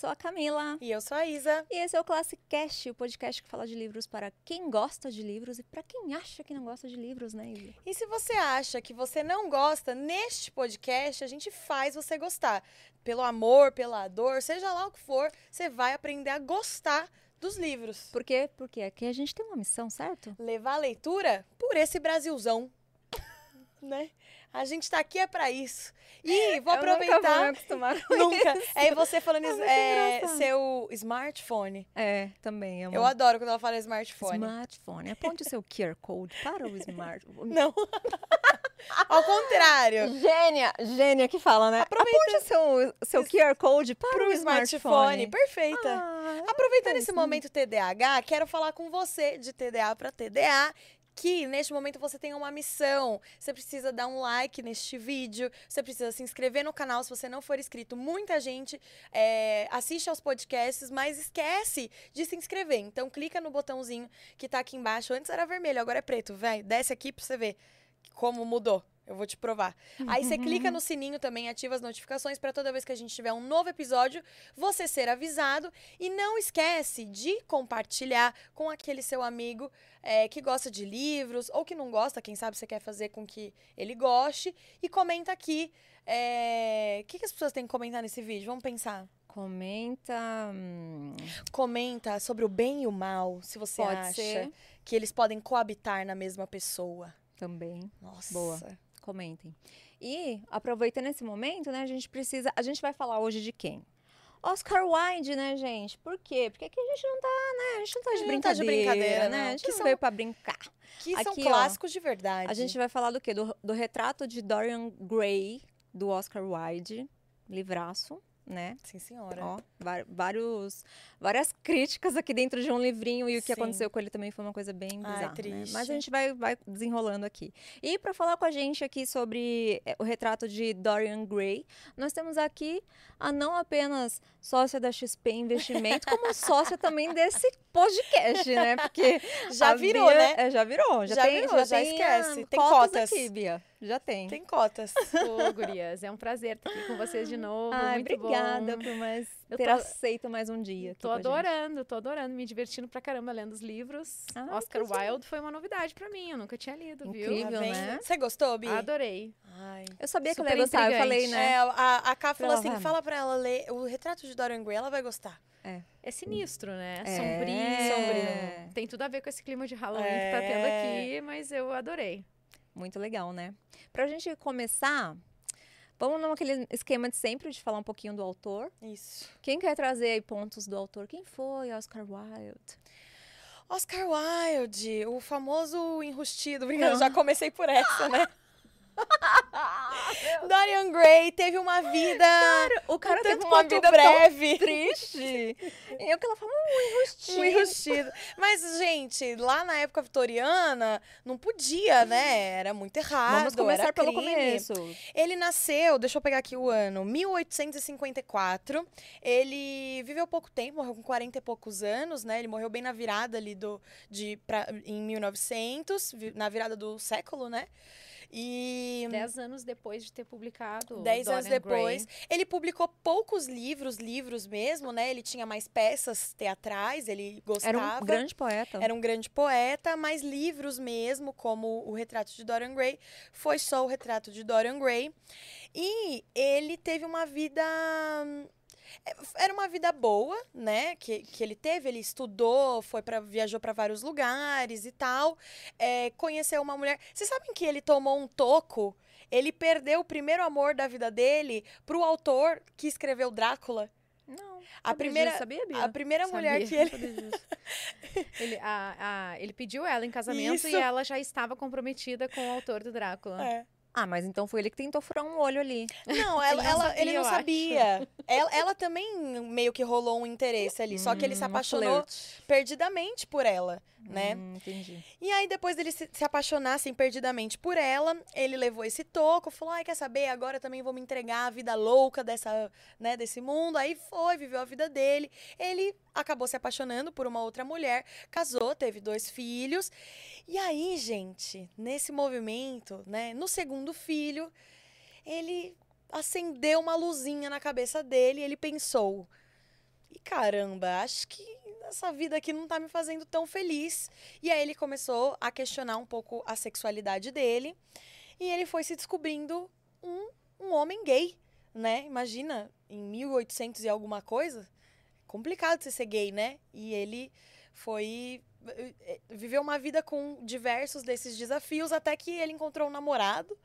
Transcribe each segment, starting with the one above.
Eu sou a Camila. E eu sou a Isa. E esse é o Classic Cast, o podcast que fala de livros para quem gosta de livros e para quem acha que não gosta de livros, né, Isa? E se você acha que você não gosta, neste podcast a gente faz você gostar. Pelo amor, pela dor, seja lá o que for, você vai aprender a gostar dos livros. Por quê? Porque aqui a gente tem uma missão, certo? Levar a leitura por esse Brasilzão. né? A gente tá aqui é para isso. E vou eu aproveitar. Nunca vou me Nunca. isso. É você falando É é, seu smartphone. É, também. É uma... Eu adoro quando ela fala smartphone. Smartphone. Aponte o seu QR Code para o smartphone. Não. Ao contrário. Gênia, gênia que fala, né? Aproveita- Aponte o seu, seu QR Code para Pro o smartphone. smartphone. Perfeita. Ah, Aproveitando é esse momento TDAH, quero falar com você de TDA para TDA. Que neste momento você tem uma missão. Você precisa dar um like neste vídeo. Você precisa se inscrever no canal se você não for inscrito. Muita gente é, assiste aos podcasts, mas esquece de se inscrever. Então clica no botãozinho que tá aqui embaixo. Antes era vermelho, agora é preto. Vai, desce aqui pra você ver como mudou. Eu vou te provar. Aí você clica no sininho também, ativa as notificações para toda vez que a gente tiver um novo episódio, você ser avisado. E não esquece de compartilhar com aquele seu amigo é, que gosta de livros ou que não gosta, quem sabe você quer fazer com que ele goste. E comenta aqui. é, O que, que as pessoas têm que comentar nesse vídeo? Vamos pensar. Comenta. hum, Comenta sobre o bem e o mal, se você Pode acha ser. que eles podem coabitar na mesma pessoa. também. Nossa. Boa. Comentem. E, aproveitando esse momento, né, a gente precisa. A gente vai falar hoje de quem? Oscar Wilde, né, gente? Por quê? Porque aqui a gente não tá, né? A gente não tá de brincadeira, tá de brincadeira, né? A gente Que não são- veio pra brincar. Que são Aqui, ó, clássicos de verdade. A gente vai falar do quê? Do, do retrato de Dorian Gray, do Oscar Wilde. Livraço, né? Sim, senhora. Ó, vários, várias críticas aqui dentro de um livrinho e o que Sim. aconteceu com ele também foi uma coisa bem Ai, bizarra, né? triste. Mas a gente vai, vai desenrolando aqui. E para falar com a gente aqui sobre eh, o retrato de Dorian Gray, nós temos aqui a não apenas sócia da XP Investimento, como sócia também desse podcast, né? Porque Já virou, Bia- né? é, já virou, já, Já tem, virou, já tem, esquece. ah, Tem cotas cotas. aqui, Bia. Já tem. Tem cotas. Ô, gurias, é um prazer estar aqui com vocês de novo. Ai, muito obrigada bom. por mais Eu ter tô- aceito mais um dia. aqui Tô com a gente. adorando, tô adorando, me divertindo pra caramba lendo os livros. Ai, Oscar Wilde foi uma novidade pra mim, eu nunca tinha lido, Incrível. viu? Tá vendo? né? Você gostou, Bi? Adorei. Ai. Eu sabia que ela ia gostar, eu falei, né? É, a, a Ká falou assim, vai. fala pra ela ler o retrato de Dorian Gray, ela vai gostar. É sinistro, né? É. Sombrio. Sombrio. Tem tudo a ver com esse clima de Halloween que É. tá tendo aqui, mas eu adorei. Muito legal, né? Pra gente começar, vamos naquele esquema de sempre de falar um pouquinho do autor. Isso. Quem quer trazer aí pontos do autor? Quem foi Oscar Wilde? Oscar Wilde, o famoso enrustido. Brincando, já comecei por essa, né? Dorian Gray teve uma vida O cara teve uma vida breve. triste. E eu que ela fala, um enrustido. Um enrustido. Mas, gente, lá na época vitoriana, não podia, né? Era muito errado. Vamos começar pelo crime. começo. Ele nasceu, deixa eu pegar aqui o ano, 1854. Ele viveu pouco tempo, morreu com 40 e poucos anos, né? Ele morreu bem na virada ali do, de, pra, em 1900, vi- na virada do século, né? E Dez anos depois de ter publicado. dez anos Dorian depois, Gray. ele publicou poucos livros, livros mesmo, né? Ele tinha mais peças teatrais, ele Era gostava. um grande poeta. Era um grande poeta, mas livros mesmo, como o Retrato de Dorian Gray, foi só o Retrato de Dorian Gray. E ele teve uma vida. Hum, Era uma vida boa, né? Que, que ele teve. Ele estudou, foi para viajou para vários lugares e tal. É, conheceu uma mulher. Vocês sabem que ele tomou um toco? Ele perdeu o primeiro amor da vida dele pro autor que escreveu Drácula. Não. A primeira, disso, sabia, Bia? a primeira mulher Sabia. que ele. Ele, a- a- ele pediu ela em casamento Isso. e ela já estava comprometida com o autor do Drácula. É. Ah, mas então foi ele que tentou furar um olho ali. Não, ela, Ele não ela- sabia, ele não sabia. Ela, ela também meio que rolou um interesse ali. Só que ele se Hum, apaixonou perdidamente por ela, né? Hum, entendi. E aí, depois dele se, se apaixonar, assim, perdidamente por ela, ele levou esse toco, falou, ai, quer saber, agora também vou me entregar à vida louca dessa, né, desse mundo. Aí foi, viveu a vida dele. Ele acabou se apaixonando por uma outra mulher, casou, teve dois filhos. E aí, gente, nesse movimento, né, no segundo filho, ele acendeu uma luzinha na cabeça dele e ele pensou, E caramba, acho que essa vida aqui não tá me fazendo tão feliz. E aí ele começou a questionar um pouco a sexualidade dele. E ele foi se descobrindo um, um homem gay, né? Imagina, em 1800 e alguma coisa, complicado você ser gay, né? E ele foi eh, eh, viveu uma vida com diversos desses desafios até que ele encontrou um namorado.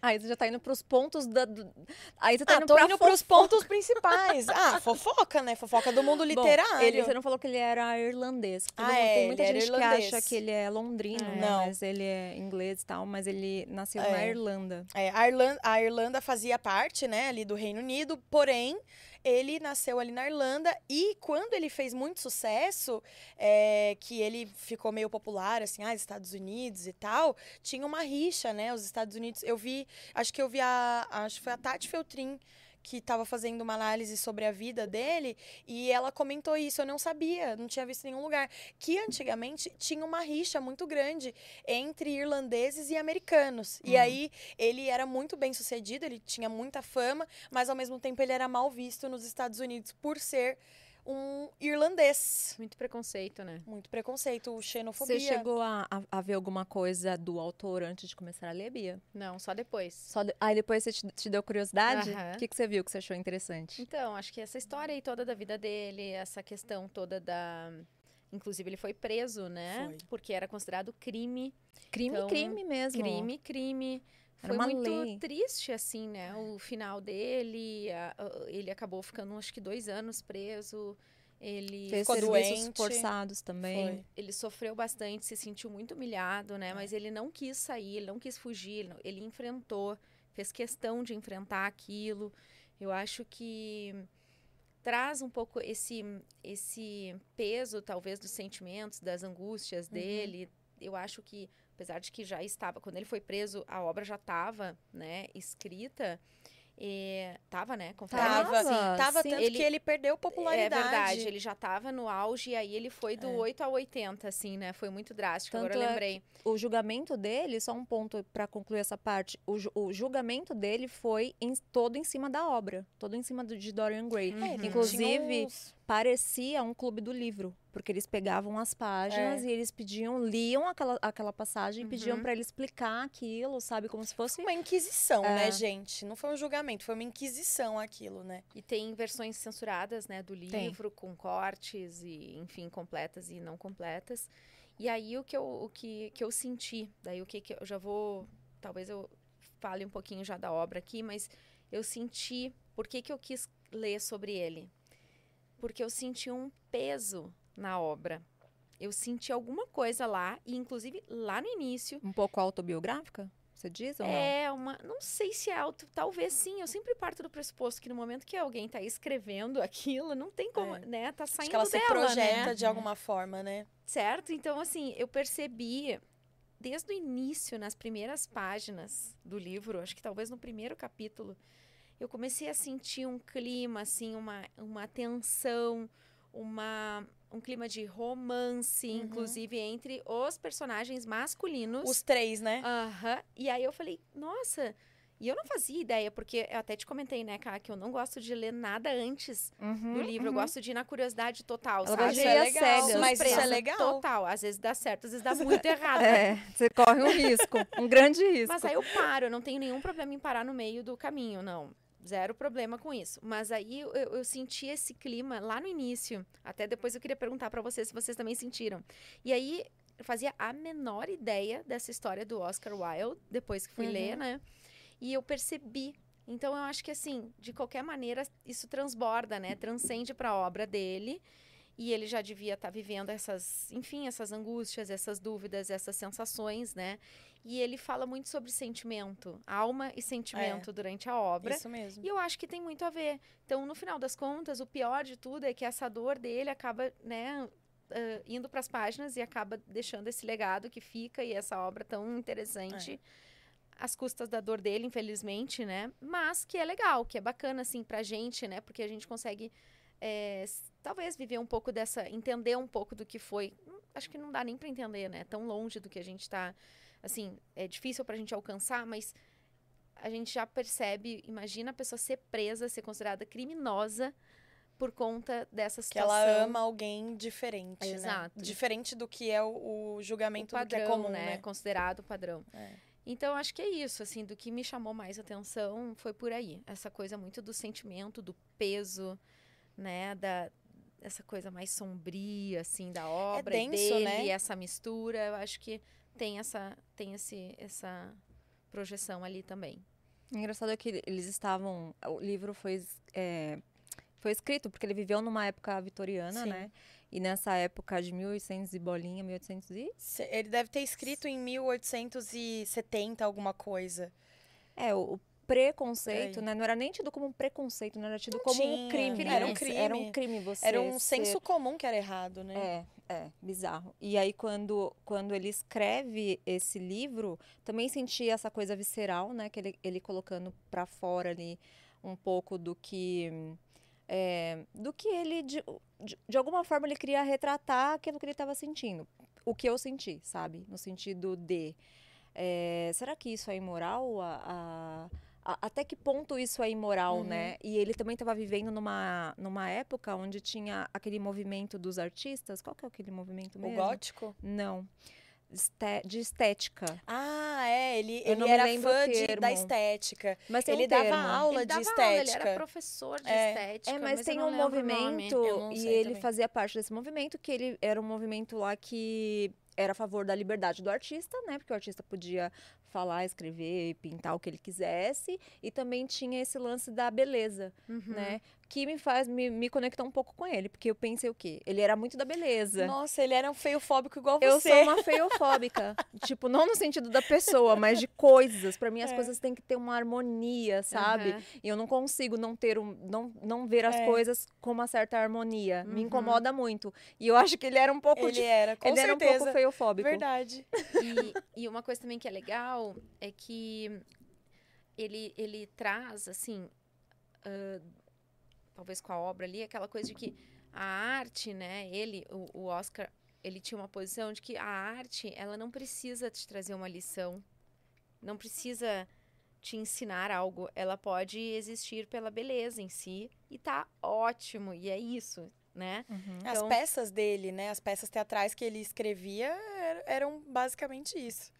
Aí você já tá indo pros pontos da. do- Aí você tá Ah, indo tô indo pros pontos principais. Ah, fofoca, né? Fofoca do mundo Bom, literário. ele, você não falou que ele era irlandês. Ah, mundo- é, tem muita gente que acha que ele é londrino, É. né? Não. Mas ele é inglês e tal, mas ele nasceu na É. Irlanda. É, a, Irlanda, a Irlanda fazia parte, né, ali do Reino Unido, porém, ele nasceu ali na Irlanda e quando ele fez muito sucesso, é, que ele ficou meio popular, assim, ah, Estados Unidos e tal, tinha uma rixa, né, os Estados Unidos, eu vi, acho que eu vi a, acho que foi a Tati Feltrin, que estava fazendo uma análise sobre a vida dele e ela comentou isso, eu não sabia, não tinha visto em nenhum lugar, que antigamente tinha uma rixa muito grande entre irlandeses e americanos. E Uhum. aí ele era muito bem sucedido, ele tinha muita fama, mas ao mesmo tempo ele era mal visto nos Estados Unidos por ser um irlandês. Muito preconceito, né? Muito preconceito, xenofobia. Você chegou a, a- a ver alguma coisa do autor antes de começar a ler, Bia? Não, só depois. Só de- Aí depois você te, te deu curiosidade? O Aham. que, que você viu que você achou interessante? Então, acho que essa história aí toda da vida dele, essa questão toda da. Inclusive, ele foi preso, né? Foi. Porque era considerado crime. Crime, Então, crime mesmo. Crime, crime. Era Foi muito lei. triste, assim, né? O final dele. a- a- ele acabou ficando, acho que, dois anos preso. Ele Fez Ficou doente. forçados também. Foi. ele sofreu bastante, se sentiu muito humilhado, né? Mas ele não quis sair, ele não quis fugir, ele enfrentou, fez questão de enfrentar aquilo. Eu acho que traz um pouco esse esse peso, talvez, dos sentimentos, das angústias Uhum. dele. Eu acho que, apesar de que já estava, quando ele foi preso, a obra já estava, né, escrita. E, tava, né? Confere. Tava, Tava, Tava sim. tanto Ele- que ele perdeu popularidade. É verdade, ele já tava no auge e aí ele foi do É. 8 a 80, assim, né? Foi muito drástico, agora eu Tanto é lembrei. O julgamento dele, só um ponto para concluir essa parte. O, ju- o julgamento dele foi em- todo em cima da obra, todo em cima do, de Dorian Gray. Uhum. É, Inclusive, uns- Parecia um clube do livro, porque eles pegavam as páginas É. e eles pediam, liam aquela, aquela passagem e pediam Uhum. para ele explicar aquilo, sabe, como se fosse uma inquisição, É. né, gente? Não foi um julgamento, foi uma inquisição aquilo, né? E tem versões censuradas, né, do livro, com cortes e, enfim, completas e não completas. E aí o que eu, o que, que eu senti, daí o que, que eu já vou, talvez eu fale um pouquinho já da obra aqui, mas eu senti, por que, que eu quis ler sobre ele? Porque eu senti um peso na obra. Eu senti alguma coisa lá, e inclusive lá no início, um pouco autobiográfica, você diz ou não? é uma. Não sei se é auto. Talvez sim. Eu sempre parto do pressuposto que no momento que alguém tá escrevendo aquilo, não tem como, É. né? Tá Acho saindo que ela se dela, projeta né? de alguma forma, né? Certo? Então, assim, eu percebi desde o início, nas primeiras páginas do livro, acho que talvez no primeiro capítulo, eu comecei a sentir um clima, assim, uma, uma tensão, uma, um clima de romance, Uhum. inclusive entre os personagens masculinos. Os três, né? Aham. E aí eu falei, nossa. E eu não fazia ideia, porque eu até te comentei, né, Ká, que eu não gosto de ler nada antes Uhum, do livro. Eu uhum. gosto de ir na curiosidade total, sabe? de ir às cegas. mas isso é legal. Total. Às vezes dá certo, às vezes dá muito errado. É, você corre um risco, um grande risco. Mas aí eu paro, eu não tenho nenhum problema em parar no meio do caminho, não. Zero problema com isso. Mas aí eu, eu- senti esse clima lá no início. Até depois eu queria perguntar pra vocês se vocês também sentiram. E aí eu fazia a menor ideia dessa história do Oscar Wilde, depois que fui Uhum. ler, né? E eu percebi. Então eu acho que assim, de qualquer maneira, isso transborda, né? Transcende pra obra dele. E ele já devia estar vivendo essas, enfim, essas angústias, essas dúvidas, essas sensações, né? E ele fala muito sobre sentimento, alma e sentimento durante a obra. Isso mesmo. E eu acho que tem muito a ver. Então, no final das contas, o pior de tudo é que essa dor dele acaba, né, ah, indo para as páginas e acaba deixando esse legado que fica e essa obra tão interessante. Às custas da dor dele, infelizmente, né? Mas que é legal, que é bacana, assim, pra gente, né? Porque a gente consegue, é, talvez, viver um pouco dessa... Entender um pouco do que foi. Hum, Acho que não dá nem pra entender, né? Tão longe do que a gente tá... Assim, é difícil pra gente alcançar, mas a gente já percebe, imagina a pessoa ser presa, ser considerada criminosa por conta dessa Que situação. ela ama alguém diferente, Exato. né? Diferente do que é o, o o julgamento padrão, do que é comum, né? né? Considerado padrão. É. Então, acho que é isso, assim, do que me chamou mais atenção foi por aí. Essa coisa muito do sentimento, do peso, né? Da, essa coisa mais sombria, assim, da obra e denso, dele, né? essa mistura. Eu acho que tem essa, tem esse, essa projeção ali também. O engraçado é que eles estavam. O livro foi, é, foi escrito porque ele viveu numa época vitoriana, Sim. né? E nessa época de 1800 e bolinha, 1800 e. Ele deve ter escrito em 1870 alguma coisa. É, o preconceito, Aí. né? Não era nem tido como um preconceito, não era tido Não como um tinha, crime. era um crime. Era um crime você. Era um ser- senso comum que era errado, né? É, é, bizarro. E aí, quando, quando ele escreve esse livro, também senti essa coisa visceral, né? Que ele, ele colocando pra fora ali um pouco do que. é, do que ele, de, de, de alguma forma, ele queria retratar aquilo que ele estava sentindo. O que eu senti, sabe? No sentido de. é, será que isso é imoral? A- a- até que ponto isso é imoral, Uhum. né? E ele também estava vivendo numa, numa época onde tinha aquele movimento dos artistas. Qual que é aquele movimento O mesmo? gótico? Não. Este- de estética. Ah, é, ele, Eu ele era fã o de- da estética. Mas tem Ele um dava aula ele de dava aula, ele estética. era professor de É. estética. É, mas, eu tem não um o movimento e ele também. fazia parte desse movimento que ele era um movimento lá que era a favor da liberdade do artista, né? Porque o artista podia falar, escrever, pintar o que ele quisesse e também tinha esse lance da beleza, Uhum. né? Que me faz me, me conectar um pouco com ele, porque eu pensei o quê? Ele era muito da beleza. Nossa, ele era um feiofóbico igual Eu você. sou uma feiofóbica. tipo, não no sentido da pessoa, mas de coisas. Pra mim, as É. coisas têm que ter uma harmonia, sabe? Aham. E eu não consigo não ter um, não, não ver as É. coisas com uma certa harmonia. Me Uhum. incomoda muito. E eu acho que ele era um pouco Ele de, era, com ele era um certeza. pouco feiofóbico. Verdade. E, e uma coisa também que é legal é que ele, ele traz, assim, ah, talvez com a obra ali, aquela coisa de que a arte, né, ele, o, o Oscar, ele tinha uma posição de que a arte, ela não precisa te trazer uma lição, não precisa te ensinar algo, ela pode existir pela beleza em si e tá ótimo, e é isso, né? Uhum. As Então- peças dele, né? As peças teatrais que ele escrevia er- eram basicamente isso.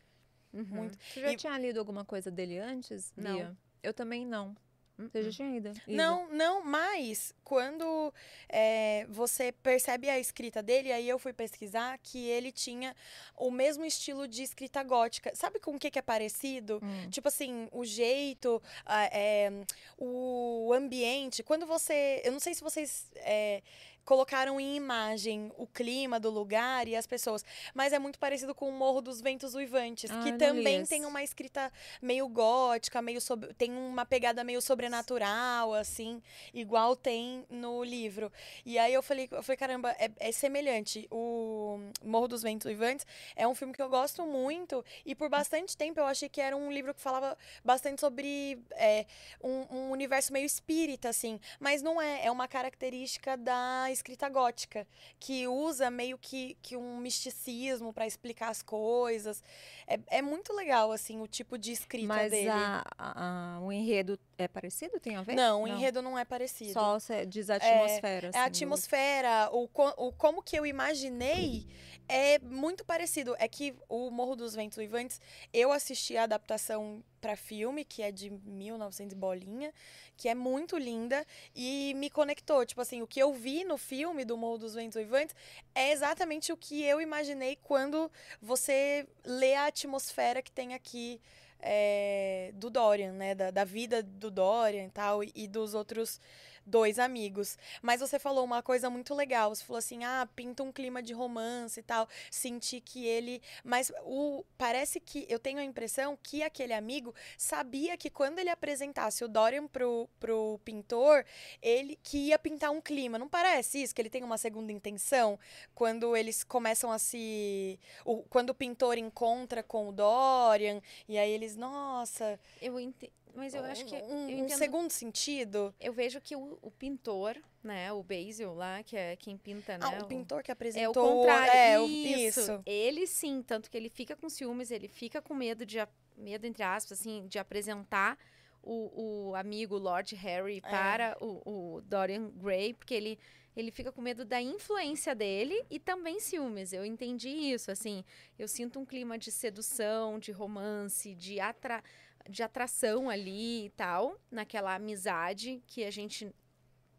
Uhum. Muito. Você já E- tinha lido alguma coisa dele antes, Não. Bia? Eu também não. Você já Uhum. tinha lido? lido? Não, não, mas quando é, você percebe a escrita dele, aí eu fui pesquisar que ele tinha o mesmo estilo de escrita gótica. Sabe com o que, que é parecido? Hum. Tipo assim, o jeito, a- é, o ambiente. Quando você. Eu não sei se vocês é, colocaram em imagem o clima do lugar e as pessoas, mas é muito parecido com o Morro dos Ventos Uivantes, Ah, que também tem uma escrita meio gótica, meio sobre, tem uma pegada meio sobrenatural, assim, igual tem no livro. E aí eu falei, eu falei caramba, é, é semelhante. O Morro dos Ventos Uivantes é um filme que eu gosto muito e por bastante tempo eu achei que era um livro que falava bastante sobre é, um, um universo meio espírita, assim. Mas não é. É uma característica da escrita gótica, que usa meio que, que um misticismo para explicar as coisas. É, é muito legal, assim, o tipo de escrita Mas dele. a, a- a- o enredo é parecido? Tem a ver? Não, o enredo não é parecido. Só diz a atmosfera. É assim, a do- atmosfera, o, o como que eu imaginei é muito parecido. É que o Morro dos Ventos Uivantes, eu assisti a adaptação para filme, que é de 1900 e bolinha, que é muito linda e me conectou. Tipo assim, o que eu vi no filme do Morro dos Ventos Uivantes é exatamente o que eu imaginei quando você lê a atmosfera que tem aqui é, do Dorian, né? Da, da vida do Dorian e tal, e, e dos outros dois amigos. Mas você falou uma coisa muito legal. Você falou assim: ah, pinta um clima de romance e tal. Senti que ele. Mas o parece que eu tenho a impressão que aquele amigo sabia que quando ele apresentasse o Dorian pro, pro pintor, ele que ia pintar um clima. Não parece isso? Que ele tem uma segunda intenção? Quando eles começam a se. O, quando o pintor encontra com o Dorian, e aí eles, nossa. Eu ente... Mas eu acho que. Um, eu um entendo- segundo sentido. Eu vejo que o, o pintor, né, o Basil lá, que é quem pinta, né? Ah, o pintor que É o apresentou. contrário. É, o- isso. isso. Ele sim, tanto que ele fica com ciúmes, ele fica com medo de, medo entre aspas, assim, de apresentar o, o amigo Lord Harry para o, o Dorian Gray, porque ele ele fica com medo da influência dele e também ciúmes. Eu entendi isso, assim, eu sinto um clima de sedução, de romance, de, atra de atração ali e tal, naquela amizade que a gente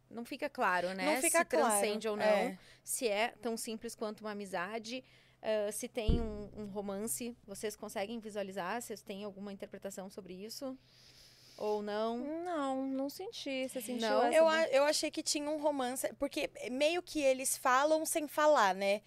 não fica claro, né? Não fica se claro, transcende ou não, é. se é tão simples quanto uma amizade. ah, se tem um, um romance, vocês conseguem visualizar? Vocês têm alguma interpretação sobre isso? Ou não? Não, não senti. Você sentiu Não, essa Eu, eu achei que tinha um romance, porque meio que eles falam sem falar, né?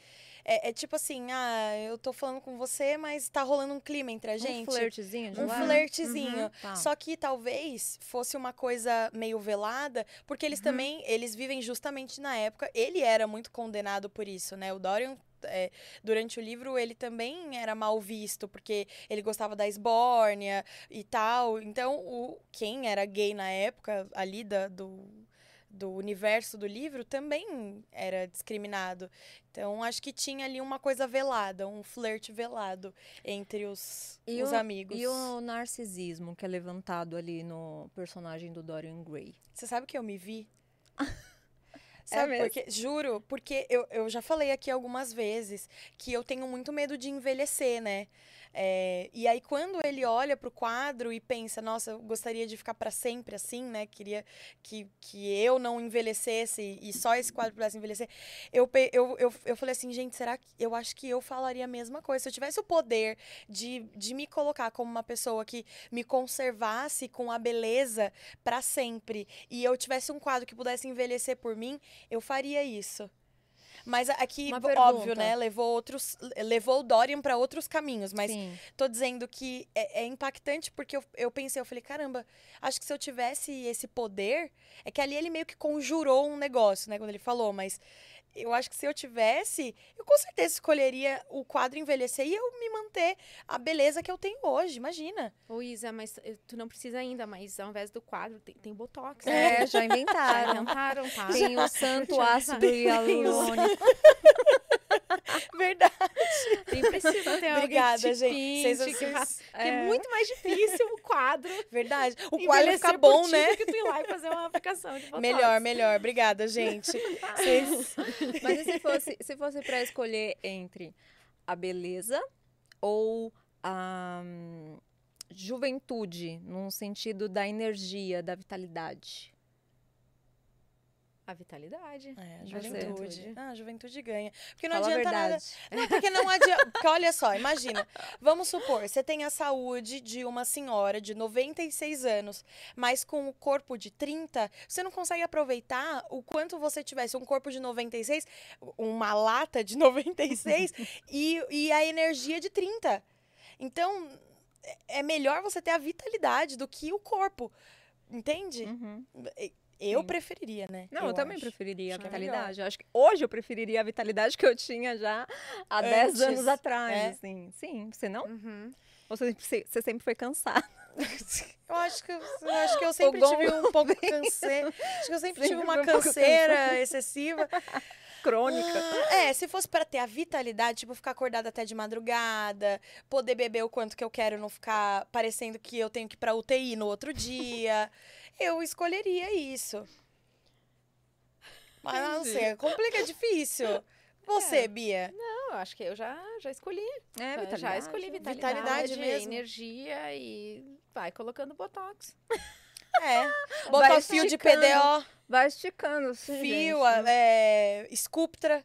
É, é tipo assim, ah, eu tô falando com você, mas tá rolando um clima entre a gente. Um flertezinho de Um leve? flertezinho. Uhum, tá. Só que talvez fosse uma coisa meio velada, porque eles também, eles vivem justamente na época, ele era muito condenado por isso, né? O Dorian, é, durante o livro, ele também era mal visto, porque ele gostava da esbórnia e tal. Então, o, quem era gay na época, ali da, do, do universo do livro, também era discriminado. Então, acho que tinha ali uma coisa velada, um flerte velado entre os, E os o- amigos. E o narcisismo que é levantado ali no personagem do Dorian Gray. Você sabe que eu me vi? Sabe mesmo? porque, juro, porque eu, eu já falei aqui algumas vezes que eu tenho muito medo de envelhecer, né? É, e aí, quando ele olha pro quadro e pensa, nossa, eu gostaria de ficar para sempre assim, né? Queria que, que eu não envelhecesse e só esse quadro pudesse envelhecer. Eu, eu, eu, eu falei assim, gente, será que. Eu acho que eu falaria a mesma coisa. Se eu tivesse o poder de, de me colocar como uma pessoa que me conservasse com a beleza para sempre e eu tivesse um quadro que pudesse envelhecer por mim, eu faria isso. Mas aqui, Uma óbvio, pergunta. né? Levou outros. Levou o Dorian para outros caminhos. Mas Sim. tô dizendo que é, é impactante porque eu, eu pensei, eu falei, caramba, acho que se eu tivesse esse poder. É que ali ele meio que conjurou um negócio, né? Quando ele falou, mas. Eu acho que se eu tivesse, eu com certeza escolheria o quadro envelhecer e eu me manter a beleza que eu tenho hoje, imagina. Ô, Isa, mas eh, tu não precisa ainda, mas ao invés do quadro, tem, tem botox. É, já Já inventaram. inventaram, tá? Tem o santo ácido hialurônico. Verdade. Nem precisa ter alguém Obrigada, que te gente. pinte, Vocês- que vocês- é. é muito mais difícil o quadro. Verdade. O quadro fica bom, né? do que tu ir lá e fazer uma aplicação de botox. Melhor, melhor. Obrigada, gente. Vocês- Mas e se fosse, se fosse para escolher entre a beleza ou a hum, juventude, num sentido da energia, da vitalidade? A vitalidade. É, a juventude. Ah, a juventude ganha. Porque não Fala adianta nada. Não, porque não adianta. Porque olha só, imagina. Vamos supor, você tem a saúde de uma senhora de 96 anos, mas com o corpo de 30, você não consegue aproveitar o quanto você tivesse um corpo de 96, uma lata de 96 e, e a energia de 30. Então, é- é melhor você ter a vitalidade do que o corpo. Entende? Uhum. Eu Sim. preferiria, né? Não, eu, também acho. preferiria a Acho é vitalidade. Eu acho que hoje eu preferiria a vitalidade que eu tinha já há 10 Antes, anos atrás. é. Assim. Sim, você não? Uhum. Ou você, você sempre foi cansado? Eu acho que eu, eu acho que eu sempre tive um pouco de canseira. Acho que eu sempre, tive Sempre uma foi um canseira excessiva. Crônica. Ah, é, se fosse pra ter a vitalidade, tipo, ficar acordada até de madrugada, poder beber o quanto que eu quero, não ficar parecendo que eu tenho que ir pra UTI no outro dia, eu escolheria isso. Mas não sei, complica, é difícil. Você, É. Bia? Não, eu acho que eu já, já escolhi. É, Já- vitalidade. já escolhi vitalidade, Vitalidade mesmo? energia e vai colocando botox. É. Botar fio de. PDO, Vai esticando. sim, fio, gente. é, Sculptra,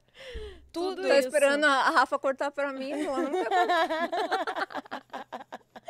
tudo, Tudo Tô isso. esperando a Rafa cortar pra mim. falando, "Não quero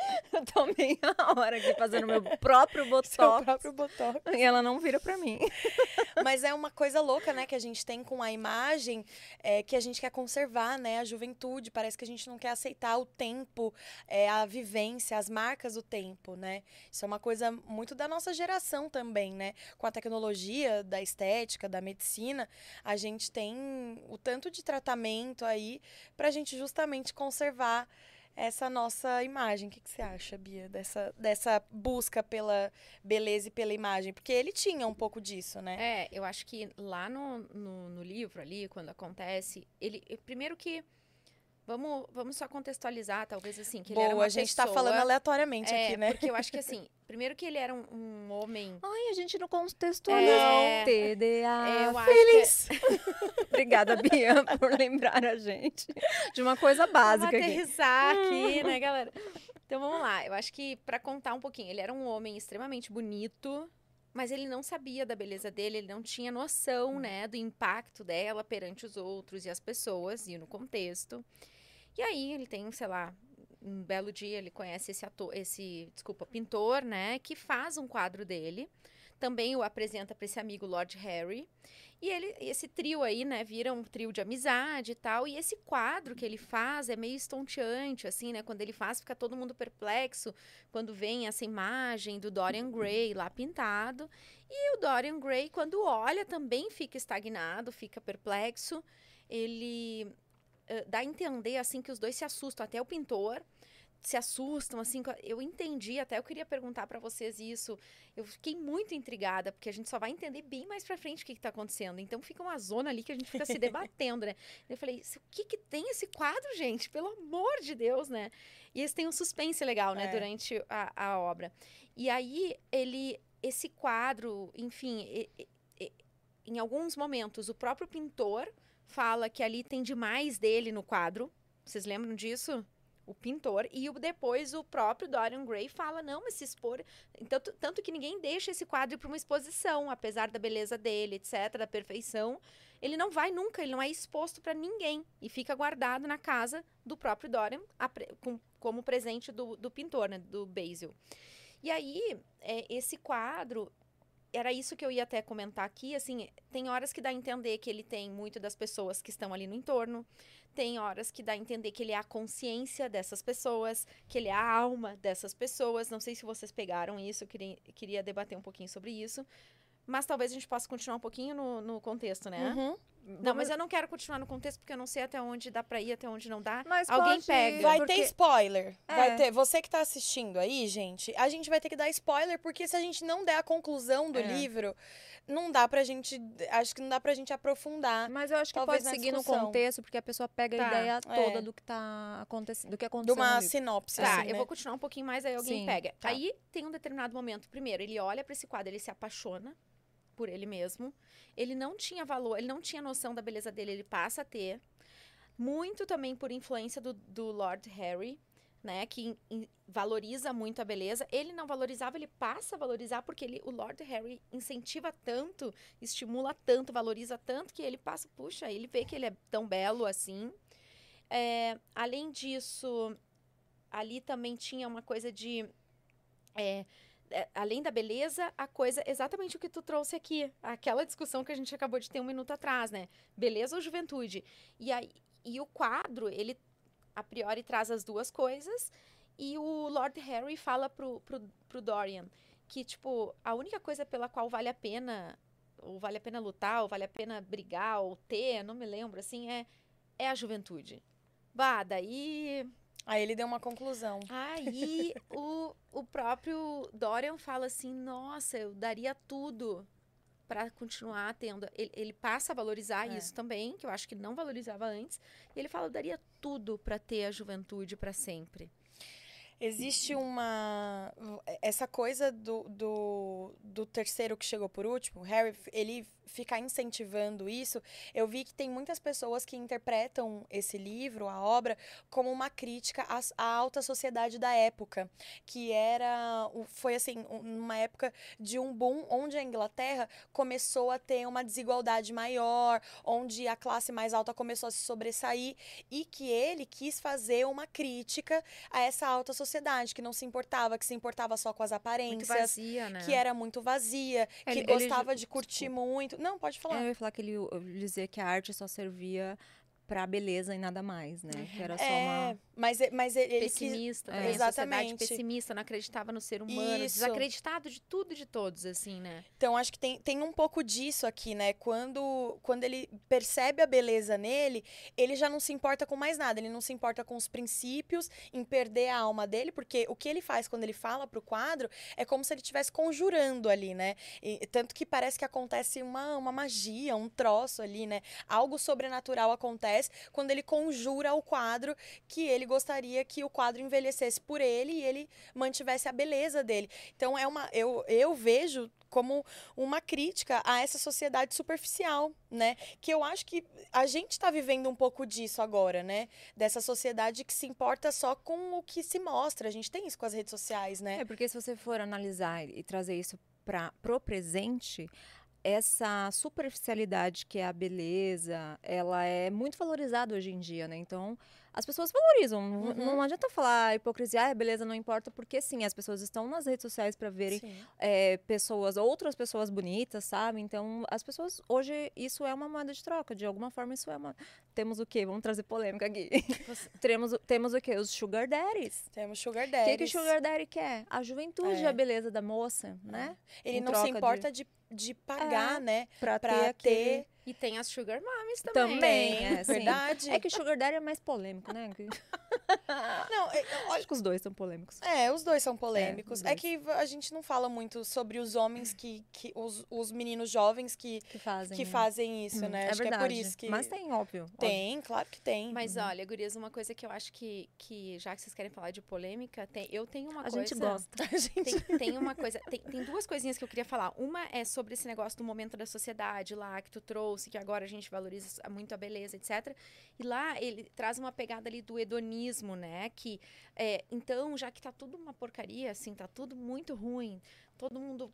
Eu tô meia hora aqui fazendo meu próprio Seu botox. próprio Botox. E ela não vira pra mim. Mas é uma coisa louca, né, que a gente tem com a imagem, é, que a gente quer conservar, né, a juventude. Parece que a gente não quer aceitar o tempo, é, a vivência, as marcas do tempo, né? Isso é uma coisa muito da nossa geração também, né? Com a tecnologia, da estética, da medicina, a gente tem o tanto de tratamento aí pra gente justamente conservar essa nossa imagem. O que, que você acha, Bia, dessa, dessa busca pela beleza e pela imagem? Porque ele tinha um pouco disso, né? É, eu acho que lá no, no, no livro ali, quando acontece, ele. Primeiro que Vamos, vamos só contextualizar, talvez assim, que ele era Boa, uma a gente pessoa... tá falando aleatoriamente é, aqui, né? Porque eu acho que assim, primeiro que ele era um, um homem. Ai, a gente não contextualizou. É. TDA. eu acho que é Feliz! Obrigada, Bia, por lembrar a gente de uma coisa básica Vamos aqui. aterrissar aqui, né, galera? Então vamos lá. Eu acho que pra contar um pouquinho, ele era um homem extremamente bonito, mas ele não sabia da beleza dele, ele não tinha noção, né, do impacto dela perante os outros e as pessoas e no contexto. E aí ele tem, sei lá, um belo dia ele conhece esse ator, esse, desculpa, pintor, né, que faz um quadro dele. Também o apresenta para esse amigo Lord Harry. E ele, esse trio aí, né, vira um trio de amizade e tal. E esse quadro que ele faz é meio estonteante, assim, né? Quando ele faz, fica todo mundo perplexo quando vem essa imagem do Dorian Gray lá pintado. E o Dorian Gray, quando olha, também fica estagnado, fica perplexo. Ele eh, dá a entender, assim, que os dois se assustam. Até o pintor se assustam, assim. Eu entendi, até eu queria perguntar pra vocês isso. Eu fiquei muito intrigada, porque a gente só vai entender bem mais pra frente o que, que tá acontecendo. Então fica uma zona ali que a gente fica se debatendo, né? Eu falei, "Isso- o que que tem esse quadro, gente? Pelo amor de Deus, né? E eles têm um suspense legal, né? É. Durante a, a obra. E aí, ele... Esse quadro, enfim... e- e- em alguns momentos, o próprio pintor fala que ali tem demais dele no quadro. Vocês lembram disso? O pintor. E o- depois o próprio Dorian Gray fala: não, mas se expor. Então, t- tanto que ninguém deixa esse quadro para uma exposição, apesar da beleza dele, etc., da perfeição. Ele não vai nunca, ele não é exposto para ninguém. E fica guardado na casa do próprio Dorian, apre- com- como presente do, do pintor, né, do Basil. E aí, é, esse quadro, era isso que eu ia até comentar aqui, assim, tem horas que dá a entender que ele tem muito das pessoas que estão ali no entorno, tem horas que dá a entender que ele é a consciência dessas pessoas, que ele é a alma dessas pessoas. Não sei se vocês pegaram isso, eu queria, queria debater um pouquinho sobre isso. Mas talvez a gente possa continuar um pouquinho no, no contexto, né? Uhum. Não, mas eu não quero continuar no contexto porque eu não sei até onde dá pra ir, até onde não dá. Mas Alguém pode pega. Vai porque- ter spoiler. É. Vai ter. Você que tá assistindo aí, gente, a gente vai ter que dar spoiler, porque se a gente não der a conclusão do É. livro, não dá pra gente. Acho que não dá pra gente aprofundar. Mas eu acho que pode seguir no contexto, porque a pessoa pega Tá, a ideia toda é. do que tá acontecendo, do que De aconteceu no uma sinopse. Tá, assim, eu né? vou continuar um pouquinho mais, aí alguém Sim, pega. tá. Aí tem um determinado momento. Primeiro, ele olha pra esse quadro, ele se apaixona por ele mesmo. Ele não tinha valor, ele não tinha noção da beleza dele, ele passa a ter. Muito também por influência do, do Lord Harry, né? Que in- in- valoriza muito a beleza. Ele não valorizava, ele passa a valorizar, porque ele, o Lord Harry incentiva tanto, estimula tanto, valoriza tanto, que ele passa, puxa, ele vê que ele é tão belo assim. É, além disso, ali também tinha uma coisa de. é, além da beleza, a coisa, exatamente o que tu trouxe aqui. Aquela discussão que a gente acabou de ter um minuto atrás, né? Beleza ou juventude? E, aí, e o quadro, ele a priori traz as duas coisas. E o Lord Harry fala pro, pro, pro Dorian que, tipo, a única coisa pela qual vale a pena, ou vale a pena lutar, ou vale a pena brigar, ou ter, não me lembro, assim, é, é a juventude. Bah, daí Aí ele deu uma conclusão. Aí o, o próprio Dorian fala assim: Nossa, eu daria tudo para continuar tendo. Ele, ele passa a valorizar É. isso também, que eu acho que ele não valorizava antes. E ele fala: Eu daria tudo para ter a juventude para sempre. Existe uma. Essa coisa do, do, do terceiro que chegou por último, o Harry, ele ficar incentivando isso. Eu vi que tem muitas pessoas que interpretam esse livro, a obra, como uma crítica à, à alta sociedade da época. Que era. Foi assim, um- uma época de um boom onde a Inglaterra começou a ter uma desigualdade maior, onde a classe mais alta começou a se sobressair, e que ele quis fazer uma crítica a essa alta sociedade, que não se importava, que se importava só com as aparências, vazia, né? que era muito vazia, que Ele- ele gostava ju- de curtir muito. Não, pode falar. É, eu ia falar que ele dizia que a arte só servia pra beleza e nada mais, né? Que era só É, uma. mas, e- mas ele, ele quis. pessimista, É. também, a sociedade Exatamente. pessimista, não acreditava no ser humano, Isso. desacreditado de tudo e de todos, assim, né? Então, acho que tem, tem um pouco disso aqui, né? Quando, quando ele percebe a beleza nele, ele já não se importa com mais nada. Ele não se importa com os princípios, em perder a alma dele, porque o que ele faz quando ele fala pro quadro é como se ele estivesse conjurando ali, né? E, tanto que parece que acontece uma, uma magia, um troço ali, né? Algo sobrenatural acontece quando ele conjura o quadro que ele gostaria que o quadro envelhecesse por ele e ele mantivesse a beleza dele. Então é uma eu, eu vejo como uma crítica a essa sociedade superficial, né? Que eu acho que a gente está vivendo um pouco disso agora, né? Dessa sociedade que se importa só com o que se mostra. A gente tem isso com as redes sociais, né? É porque se você for analisar e trazer isso para pro presente, essa superficialidade que é a beleza, ela é muito valorizada hoje em dia, né? Então, as pessoas valorizam. Não- Uhum. Não adianta falar hipocrisia, ah, beleza não importa, porque sim, as pessoas estão nas redes sociais para verem é, pessoas, outras pessoas bonitas, sabe? Então, as pessoas, hoje, isso é uma moeda de troca. De alguma forma, isso é uma. Temos o quê? Vamos trazer polêmica aqui. temos, o- temos o quê? Os sugar daddies. Temos Sugar O Daddy. que, que o sugar daddy quer? A juventude, É. a beleza da moça, né? Ele em não se troca de- importa de, de pagar, né? Pra, Pra ter aquele... ter. E tem as Sugar Mommies também. Também, é, sim. verdade. É que o sugar daddy é mais polêmico, né? Não, é, eu- olha, Acho que os dois são polêmicos. É, os dois são polêmicos. os É, dois. que a gente não fala muito sobre os homens que. que os, os meninos jovens que, Que fazem. que né? fazem isso, Hum, né? É Acho verdade. que é por isso que. Mas tem, óbvio. óbvio. Tem, claro que tem. Mas Uhum. olha, gurias, uma coisa que eu acho que, que já que vocês querem falar de polêmica, tem, eu tenho uma A coisa... gente gosta. A gente. Tem, tem uma coisa, tem, tem duas coisinhas que eu queria falar. Uma é sobre esse negócio do momento da sociedade lá que tu trouxe, que agora a gente valoriza muito a beleza, etc. E lá ele traz uma pegada ali do hedonismo, né? Que é, então, já que tá tudo uma porcaria, assim, tá tudo muito ruim, todo mundo,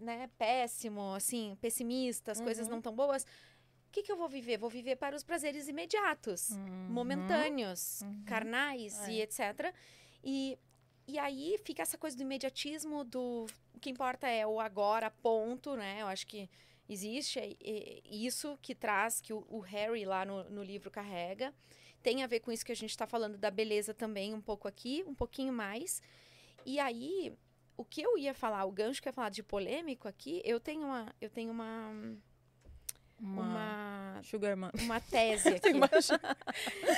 né, péssimo, assim, pessimista, as coisas Uhum. não tão boas. O que, que eu vou viver? Vou viver para os prazeres imediatos Uhum. momentâneos, Uhum. carnais e É. etc. E, e aí fica essa coisa do imediatismo, do o que importa é o agora, ponto, né? Eu acho que existe é- é isso que traz, que o, o Harry lá no, no livro carrega. Tem a ver com isso que a gente está falando da beleza também, um pouco aqui, um pouquinho mais. E aí, o que eu ia falar, o gancho que eu ia falar de polêmico aqui, eu tenho uma, eu tenho uma, Uma... uma Sugar uma tese aqui.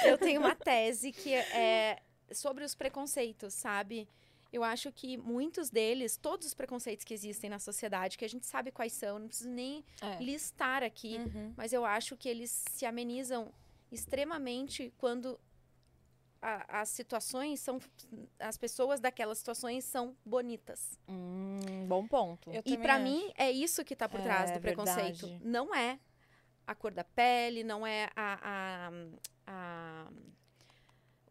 eu tenho uma tese que é sobre os preconceitos, sabe? Eu acho que muitos deles, todos os preconceitos que existem na sociedade, que a gente sabe quais são, não preciso nem É. listar aqui, Uhum. mas eu acho que eles se amenizam extremamente quando a- as situações são. As pessoas daquelas situações são bonitas. Hum, bom ponto. Eu E acho. mim é isso que tá por trás É do preconceito. verdade. Não é a cor da pele, não é a, a- a-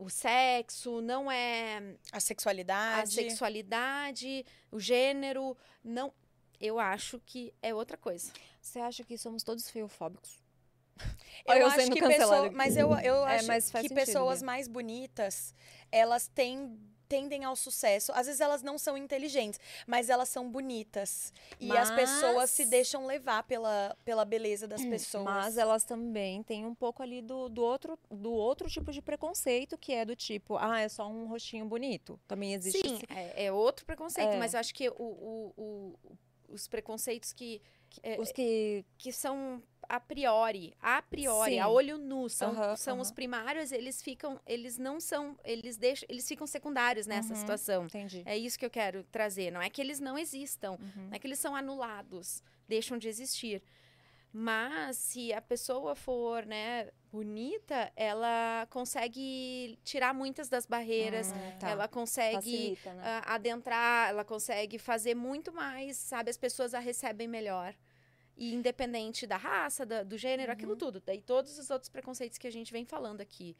o sexo, não é A a sexualidade. sexualidade, o gênero, não. Eu acho que é outra coisa. Você acha que somos todos feofóbicos? Eu, eu acho que pessoa, mas eu, eu É, acho mas que sentido, pessoas Bia. mais bonitas, elas têm tendem ao sucesso. Às vezes elas não são inteligentes, mas elas são bonitas. E as pessoas se Mas- deixam levar pela, pela beleza das pessoas. Mas elas também têm um pouco ali do, do, outro, do outro tipo de preconceito, que é do tipo, ah, é só um rostinho bonito. Também existe Sim, esse- é, é outro preconceito, É. mas eu acho que o- o- o- os preconceitos que, é, os que. que são a priori, a priori, Sim. a olho nu, são, são os primários, eles ficam, eles não são, eles deixam, eles ficam secundários nessa Uhum. situação. Entendi. É isso que eu quero trazer. Não é que eles não existam, Uhum. não é que eles são anulados, deixam de existir. Mas se a pessoa for, né, bonita, ela consegue tirar muitas das barreiras, Hum, tá. ela consegue Facilita, né? ah, adentrar, ela consegue fazer muito mais, sabe? As pessoas a recebem melhor. E independente da raça, da- do gênero, Uhum. aquilo tudo. Daí todos os outros preconceitos que a gente vem falando aqui.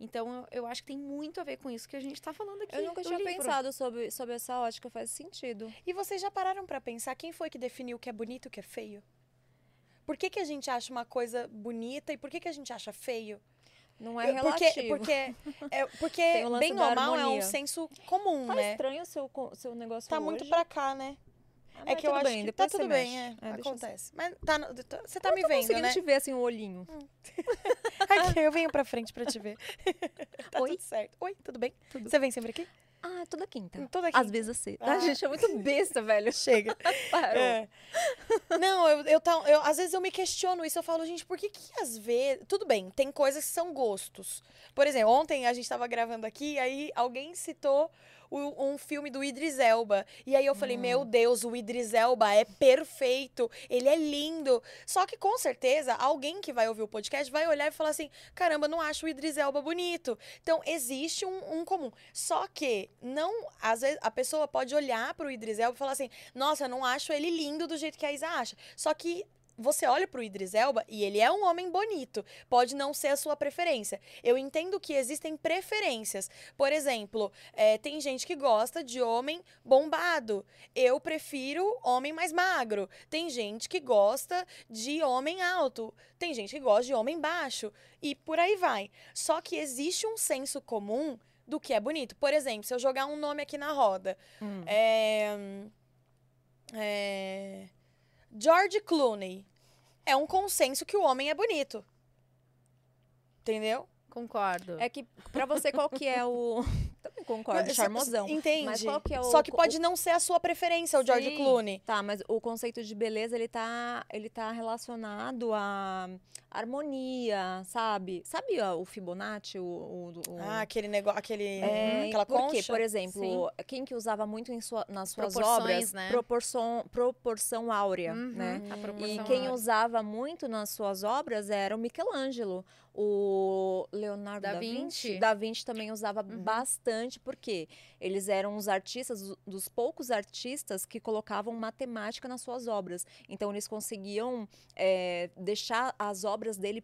Então, eu, eu acho que tem muito a ver com isso que a gente tá falando aqui. Eu nunca tinha livro. pensado sobre, sobre essa ótica, faz sentido. E vocês já pararam pra pensar quem foi que definiu o que é bonito e o que é feio? Por que, que a gente acha uma coisa bonita e por que, que a gente acha feio? Não é Eu- porque relativo. porque, é, porque lance bem da ou mal é um senso comum, Tá né? estranho o seu, seu negócio Tá hoje. muito pra cá, né? Ah, é que eu acho bem, que tá tudo bem, é, É, acontece. Mas tá, tá- você tá Eu me tô vendo, conseguindo né? te ver assim, o olhinho. Aqui, eu venho pra frente pra te ver. tá Oi? tudo certo. Oi, tudo bem? Tudo. Você vem sempre aqui? Ah, toda quinta. Toda aqui. Às vezes assim. Ah. A gente é muito besta, velho. Chega. Parou. É. Não, eu, eu, tá- eu- às vezes eu me questiono isso. Eu falo, gente, por que que às vezes. Tudo bem, tem coisas que são gostos. Por exemplo, ontem a gente tava gravando aqui, aí alguém citou o- um filme do Idris Elba. E aí eu falei, Hum. meu Deus, o Idris Elba é perfeito, ele é lindo. Só que com certeza, alguém que vai ouvir o podcast vai olhar e falar assim: caramba, não acho o Idris Elba bonito. Então, existe um, um comum. Só que não, às vezes, a pessoa pode olhar pro Idris Elba e falar assim: nossa, não acho ele lindo do jeito que a Isa acha. Só que você olha pro Idris Elba e ele é um homem bonito. Pode não ser a sua preferência. Eu entendo que existem preferências. Por exemplo, é, tem gente que gosta de homem bombado. Eu prefiro homem mais magro. Tem gente que gosta de homem alto. Tem gente que gosta de homem baixo. E por aí vai. Só que existe um senso comum do que é bonito. Por exemplo, se eu jogar um nome aqui na roda. Hum. É, é, George Clooney. É um consenso que o homem é bonito. Entendeu? Concordo. É que pra você qual que é o. Também concordo, charmosão. Entende? Mas qual que é o. Só que pode não ser a sua preferência, o George Sim. Clooney. Tá, mas o conceito de beleza, ele tá, ele tá relacionado à harmonia, sabe? Sabe ó, o Fibonacci, o... o, o- Ah, aquele negócio, aquele, é, aquela porque, concha. por exemplo, quem que usava muito em sua- nas suas Proporções, obras, né? proporção, proporção áurea, Uhum, né? a E proporção quem áurea. usava muito nas suas obras era o Michelangelo. O Leonardo Da da, Vinci. Vinci. Da Vinci também usava Uhum. bastante, porque eles eram os artistas, os- dos poucos artistas que colocavam matemática nas suas obras. Então, eles conseguiam eh, deixar as obras dele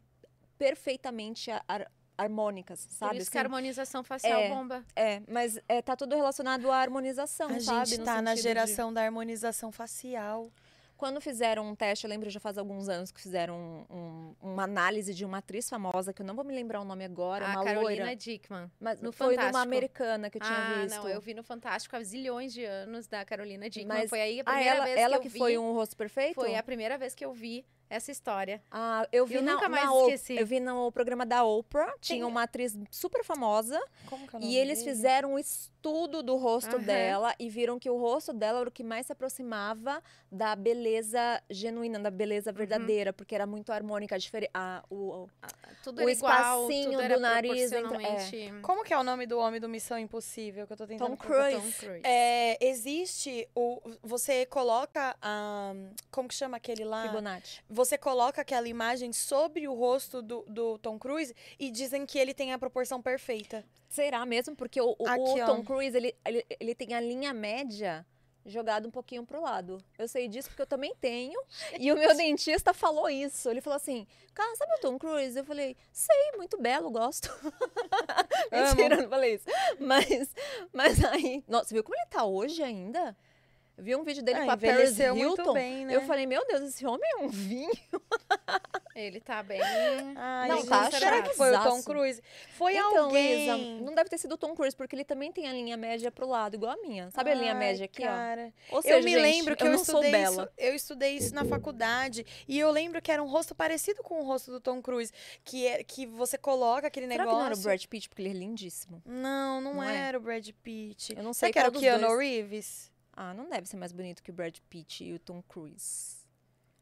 perfeitamente a- ar- harmônicas, Por sabe? isso que a assim? harmonização facial É. bomba. É, mas é, tá tudo relacionado à harmonização, A sabe? gente No tá na sentido de- geração da harmonização facial. Quando fizeram um teste, eu lembro já faz alguns anos que fizeram um- um- uma análise de uma atriz famosa, que eu não vou me lembrar o nome agora, a uma Ah, Carolina loira. Dickman. Mas no foi Fantástico. numa americana que eu tinha ah, visto. não, eu vi no Fantástico há zilhões de anos da Carolina Dickman. Mas- foi aí a Ah, primeira ela, vez ela que que, eu vi. foi um rosto perfeito? Foi a primeira vez que eu vi essa história. Ah, eu vi Eu na, nunca mais na esqueci. Eu vi no programa da Oprah, tinha Tem- uma atriz super famosa Como que é o e eles dele? fizeram um estudo do rosto Aham. dela e viram que o rosto dela era o que mais se aproximava da beleza genuína, da beleza Uhum. verdadeira, porque era muito harmônica, diferente. o, Tudo O era igual, espacinho tudo do nariz entra- proporcionalmente... Como que é o nome do homem do Missão Impossível que eu tô tentando Tom? Cruise. Tom Cruise. É, existe o você coloca a como que chama aquele lá? Fibonacci. Você coloca aquela imagem sobre o rosto do, do Tom Cruise e dizem que ele tem a proporção perfeita. Será mesmo? Porque o, o- o Aqui, ó. Tom Cruise, ele, ele, ele tem a linha média jogada um pouquinho pro lado. Eu sei disso porque eu também tenho. E o meu dentista falou isso. Ele falou assim, cara, sabe o Tom Cruise? Eu falei, sei, muito belo, gosto. Mentira, não falei isso. Mas, mas aí... Nossa, você viu como ele tá hoje ainda? Vi um vídeo dele Ah, com a Paris Hilton. muito bem, né? Eu falei, meu Deus, esse homem é um vinho. Ele tá bem... Ai, Não, tá será que foi o Tom. Cruise? Foi então, alguém. Isa, não deve ter sido o Tom Cruise, porque ele também tem a linha média pro lado, igual a minha. Sabe a linha Ai, média aqui, ó? cara. Ou seja, eu me gente, lembro que eu, eu, não sou estudei bela. isso. Eu estudei isso na faculdade e eu lembro que era um rosto parecido com o rosto do Tom Cruise, que é que você coloca aquele Será negócio. que não era o Brad Pitt, porque ele é lindíssimo? Não, não, Não é? era o Brad Pitt. Eu não Será sei que era o Keanu dois. Reeves? Ah, não deve ser mais bonito que o Brad Pitt e o Tom Cruise.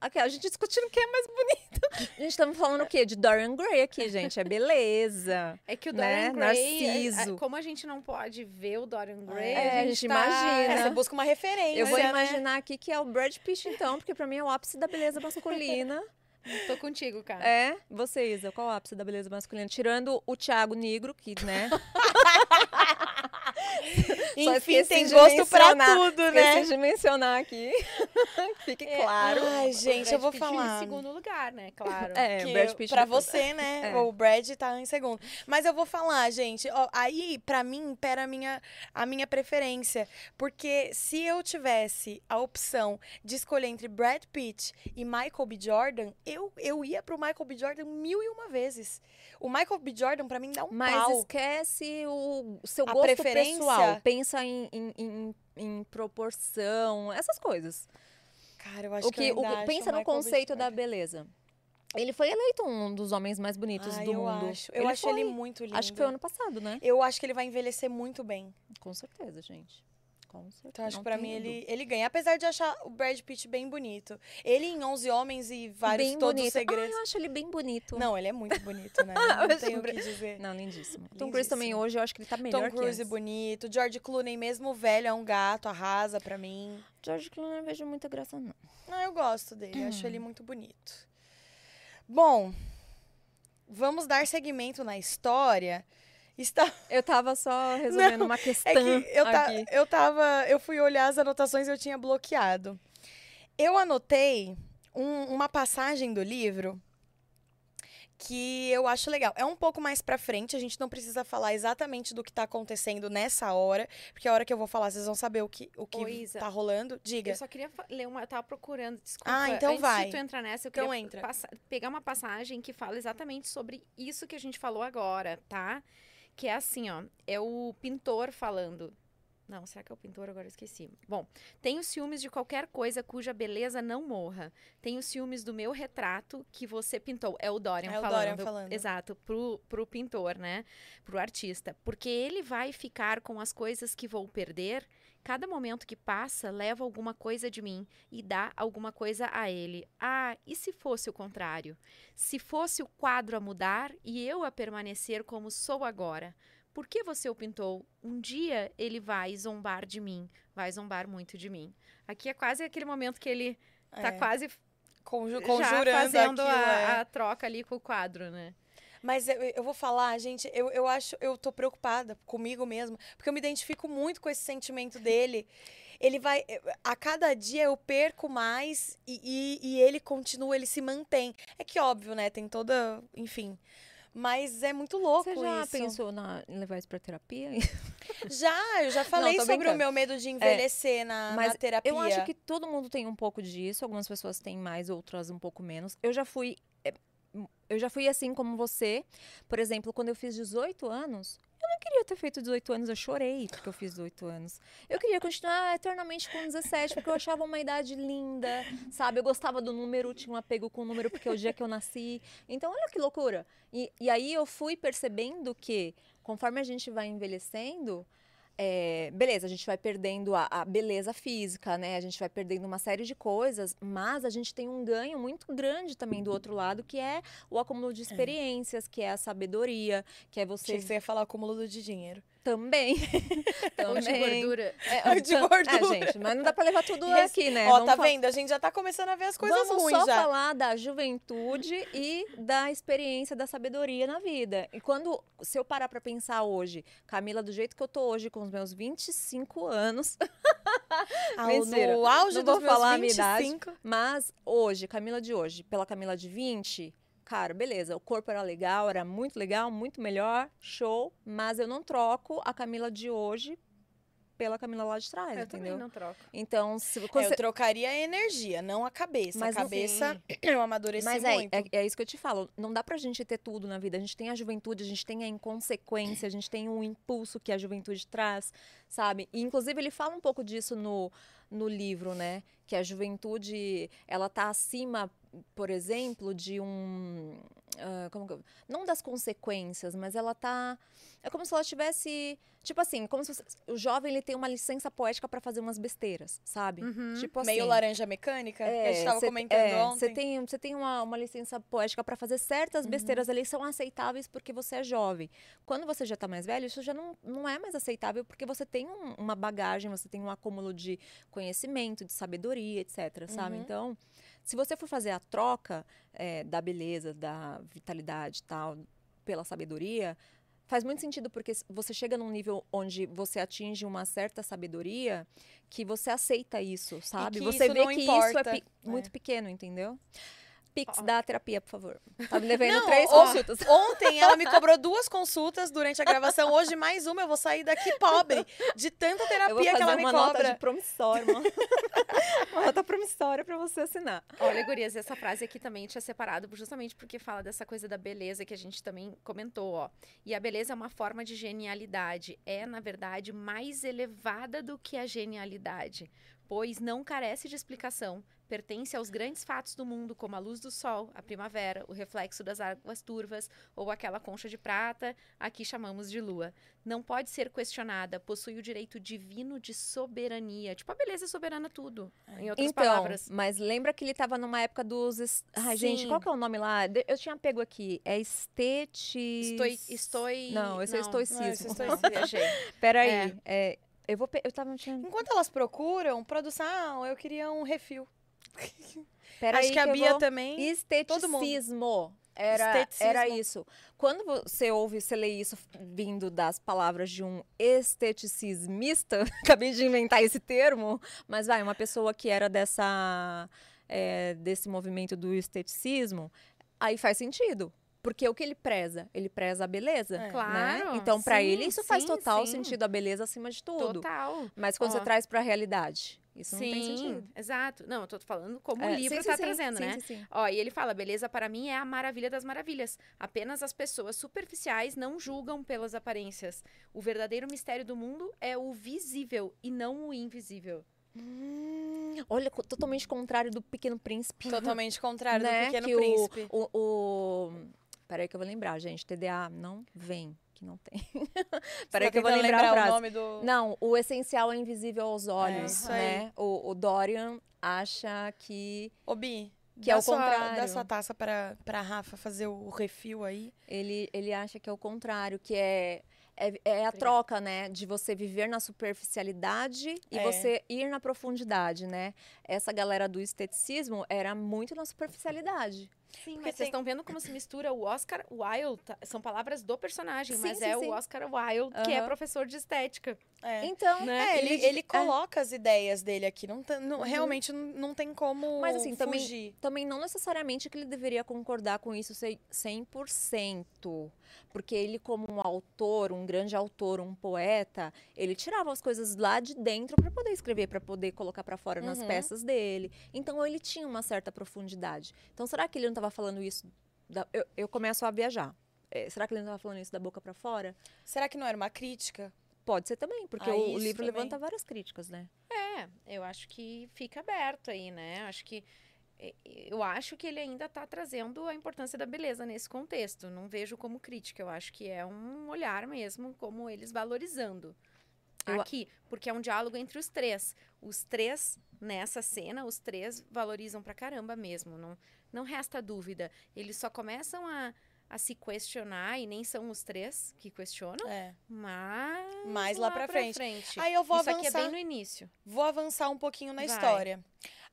Aqui, a gente discutindo quem é mais bonito. A gente estamos falando o quê? De Dorian Gray aqui, gente. É beleza. É que o Né? Dorian Gray, é- é- Narciso. como a gente não pode ver o Dorian Gray, É, a gente, tá- imagina. É, você busca uma referência. Eu vou né? imaginar aqui que é o Brad Pitt, então, porque pra mim é o ápice da beleza masculina. Tô contigo, cara. É, você, Isa, qual o ápice da beleza masculina? Tirando o Thiago Negro, que, né? Enfim, tem gosto pra mencionar. tudo, né? Esqueci de mencionar aqui. Fique claro. Ai, gente, eu vou Pitt falar. em segundo lugar, né? Claro. É, que Brad Pitt pra você, né? É. O Brad tá em segundo. Mas eu vou falar, gente. ó, aí, pra mim, impera a minha, a minha preferência. Porque se eu tivesse a opção de escolher entre Brad Pitt e Michael B. Jordan, eu, eu ia pro Michael B. Jordan mil e uma vezes. O Michael B. Jordan, pra mim, dá um Mas pau. esquece o o seu A gosto preferência? pessoal. Pensa em, em, em- em proporção, essas coisas. Cara, eu acho O que, que, eu o, pensa no conceito da beleza. Ele foi eleito um dos homens mais bonitos Ai, do eu mundo. Acho. Eu Ele acho ele foi. muito lindo. Acho que foi ano passado, né? Eu acho que ele vai envelhecer muito bem. Com certeza, gente. Com certeza. Então acho que pra mim ele, ele ganha. Apesar de achar o Brad Pitt bem bonito. Ele em 11 Homens e vários bem Todos os bonito. Ah, Segredos. eu acho ele bem bonito. Não, ele é muito bonito, né? Não acho tenho o que dizer. Não, lindíssimo. Tom Cruise também hoje, eu acho que ele tá melhor Tom Cruise bonito. George Clooney, mesmo velho, é um gato, arrasa pra mim. George Clooney eu não vejo muita graça, não. Não, eu gosto dele, acho Hum. ele muito bonito. Bom, vamos dar seguimento na história. Está... Eu tava só resolvendo uma questão É que eu, ta- aqui. eu tava. Eu fui olhar as anotações e eu tinha bloqueado. Eu anotei um- uma passagem do livro que eu acho legal. É um pouco mais pra frente, a gente não precisa falar exatamente do que tá acontecendo nessa hora, porque a hora que eu vou falar, vocês vão saber o que, o que Isa, tá rolando. Diga. Eu só queria ler uma. Eu tava procurando, desculpa. Ah, então antes vai. de tu entrar nessa, eu Então queria entra. pegar uma passagem que fala exatamente sobre isso que a gente falou agora, tá? Que é assim, ó. É o pintor falando. Não, será que é o pintor? Agora eu esqueci. Bom, tenho ciúmes de qualquer coisa cuja beleza não morra. Tenho ciúmes do meu retrato que você pintou. É o Dorian É o falando. Dorian falando. Exato, pro, pro pintor, né? Pro artista. Porque ele vai ficar com as coisas que vou perder. Cada momento que passa leva alguma coisa de mim e dá alguma coisa a ele. Ah, e se fosse o contrário? Se fosse o quadro a mudar e eu a permanecer como sou agora? Por que você o pintou? Um dia ele vai zombar de mim, vai zombar muito de mim. Aqui é quase aquele momento que ele tá É, quase conju- já conjurando fazendo aquilo, a, é. a troca ali com o quadro, né? Mas eu, eu vou falar, gente, eu, eu acho, eu tô preocupada comigo mesma, porque eu me identifico muito com esse sentimento dele. Ele vai, a cada dia eu perco mais e, e, e ele continua, ele se mantém. É que óbvio, né? Tem toda, enfim. Mas é muito louco Você já isso. pensou na, em levar isso pra terapia? Já, eu já falei tô sobre o brincando. É, meu medo de envelhecer na, mas na terapia. Eu acho que todo mundo tem um pouco disso. Algumas pessoas têm mais, outras um pouco menos. Eu já fui. Eu já fui assim como você. Por exemplo, quando eu fiz 18 anos, eu não queria ter feito 18 anos, eu chorei porque eu fiz 18 anos. Eu queria continuar eternamente com 17, porque eu achava uma idade linda, sabe? Eu gostava do número, tinha um apego com o número, porque é o dia que eu nasci. Então, olha que loucura. E, e aí eu fui percebendo que, conforme a gente vai envelhecendo, é, beleza, a gente vai perdendo a, a beleza física, né? A gente vai perdendo uma série de coisas, mas a gente tem um ganho muito grande também do outro lado, que é o acúmulo de experiências, que é a sabedoria, que é você Achei que você ia falar acúmulo de dinheiro. Também. Ou de também. gordura. É, De tam- gordura. É, gente, mas não dá pra levar tudo Res- aqui, né? Ó, Vamos tá fa- vendo? A gente já tá começando a ver as coisas Vamos ruins só já. falar da juventude e da experiência da sabedoria na vida. E quando, se eu parar pra pensar hoje, Camila, do jeito que eu tô hoje, com os meus 25 anos, Ao- Mentira. No auge Não dos vou meus falar a minha idade. 25. mas hoje, Camila de hoje, pela Camila de 20, cara, beleza, o corpo era legal, era muito legal, muito melhor, show, mas eu não troco a Camila de hoje pela Camila lá de trás, Eu entendeu? também não troco. Então, se É, você... eu trocaria a energia, não a cabeça. Mas a não- cabeça eu amadureci Mas é, muito. é, é isso que eu te falo. Não dá pra gente ter tudo na vida. A gente tem a juventude, a gente tem a inconsequência, a gente tem o impulso que a juventude traz, sabe? E, inclusive, ele fala um pouco disso no, no livro, né? Que a juventude, ela tá acima, por exemplo, de um... ah, como que não das consequências, mas ela tá... É como se ela tivesse... Tipo assim, como se o jovem ele tem uma licença poética pra fazer umas besteiras, sabe? Uhum. Tipo assim... Meio laranja mecânica, que a gente tava cê- comentando é, ontem. Você tem, você tem uma, uma licença poética para fazer certas Uhum. besteiras ali, são aceitáveis porque você é jovem. Quando você já tá mais velho, isso já não, não é mais aceitável porque você tem um- uma bagagem, você tem um acúmulo de conhecimento, de sabedoria, etc, sabe? Uhum. Então, se você for fazer a troca é, da beleza, da vitalidade tal, pela sabedoria, faz muito sentido porque você chega num nível onde você atinge uma certa sabedoria que você aceita isso, sabe? você isso vê que importa. isso é pe- É. muito pequeno, entendeu? Pix da terapia, por favor. Tá me devendo Não, três ó, consultas. Ontem ela me cobrou duas consultas durante a gravação. Hoje mais uma, eu vou sair daqui pobre. De tanta terapia que ela me uma nota cobra. de promissória, uma, uma nota promissória pra você assinar. Olha, gurias, essa frase aqui também tinha separado justamente porque fala dessa coisa da beleza que a gente também comentou, ó. E a beleza é uma forma de genialidade. É, na verdade, mais elevada do que a genialidade. Pois não carece de explicação. Pertence aos grandes fatos do mundo, como a luz do sol, a primavera, o reflexo das águas turvas ou aquela concha de prata, aqui chamamos de lua. Não pode ser questionada, possui o direito divino de soberania. Tipo, a beleza é soberana tudo, em outras Então, palavras. mas lembra que ele tava numa época dos. Ai, gente, Sim. qual que é o nome lá? Eu tinha pego aqui. É estetis. Estou, estou... Não, esse é não, estoicismo. não, esse é estoicismo. Peraí. É, eu vou. Eu tava. Enquanto elas procuram, produção, eu queria um refil. Peraí Acho que a Bia vou- também. Esteticismo. Era, Esteticismo. era isso. Quando você ouve, você lê isso vindo das palavras de um esteticismista, acabei de inventar esse termo, mas vai, uma pessoa que era dessa, é, desse movimento do esteticismo, aí faz sentido. Porque o que ele preza? Ele preza a beleza. É. né? Claro, Então, pra sim, ele, isso faz sim, total sim. sentido, a beleza acima de tudo. Total. Mas quando Ó. você traz pra realidade, isso não tem Sim, sentido. exato. Não, eu tô falando como É, o livro sim, sim, tá sim, trazendo, sim, né? sim, sim. Ó, e ele fala: beleza para mim é a maravilha das maravilhas. Apenas as pessoas superficiais não julgam pelas aparências. O verdadeiro mistério do mundo é o visível e não o invisível. Olha, co- totalmente contrário do Pequeno Príncipe. Totalmente contrário né? do Pequeno que o- Príncipe. O, o, Peraí que eu vou lembrar, gente. TDA não vem, que não tem. Peraí que eu vou lembrar, a o nome do. Não, o essencial é invisível aos olhos, isso né? O, o Dorian acha que Ô, Bi, Que é o sua, contrário. Dá sua taça pra, pra Rafa fazer o refil aí. ele, ele acha que é o contrário, que é é, é a troca, né, de você viver na superficialidade e É. você ir na profundidade, né? Essa galera do esteticismo era muito na superficialidade. Sim, Porque mas vocês tem- estão vendo como se mistura o Oscar Wilde, tá? são palavras do personagem, Sim, mas sim, é sim. o Oscar Wilde que é professor de estética. É. Então, Né? É, ele, ele- ele é. coloca as ideias dele aqui. Não, não- Realmente não, tem como Mas, assim, também- fugir. também não necessariamente que ele deveria concordar com isso cem- 100%, porque ele como um autor, um grande autor, um poeta, ele tirava as coisas lá de dentro para poder escrever, para poder colocar para fora nas Uhum. peças dele. Então ele tinha uma certa profundidade. Então será que ele não estava falando isso? da- eu, eu começo a viajar. É, será que ele não estava falando isso da boca para fora? Será que não era uma crítica? Pode ser também, porque Ah, o, livro também. levanta várias críticas, né? É, eu acho que fica aberto aí, né? Acho que eu acho que ele ainda está trazendo a importância da beleza nesse contexto. Não vejo como crítica, eu acho que é um olhar mesmo, como eles valorizando Eu aqui, porque é um diálogo entre os três. Os três nessa cena, os três valorizam pra caramba mesmo. Não, não resta dúvida. Eles só começam a, a se questionar e nem são os três que questionam, É. mas Mais lá pra frente. frente. Aí eu vou Isso aqui é avançar. bem no início. Vou avançar um pouquinho na Vai. história.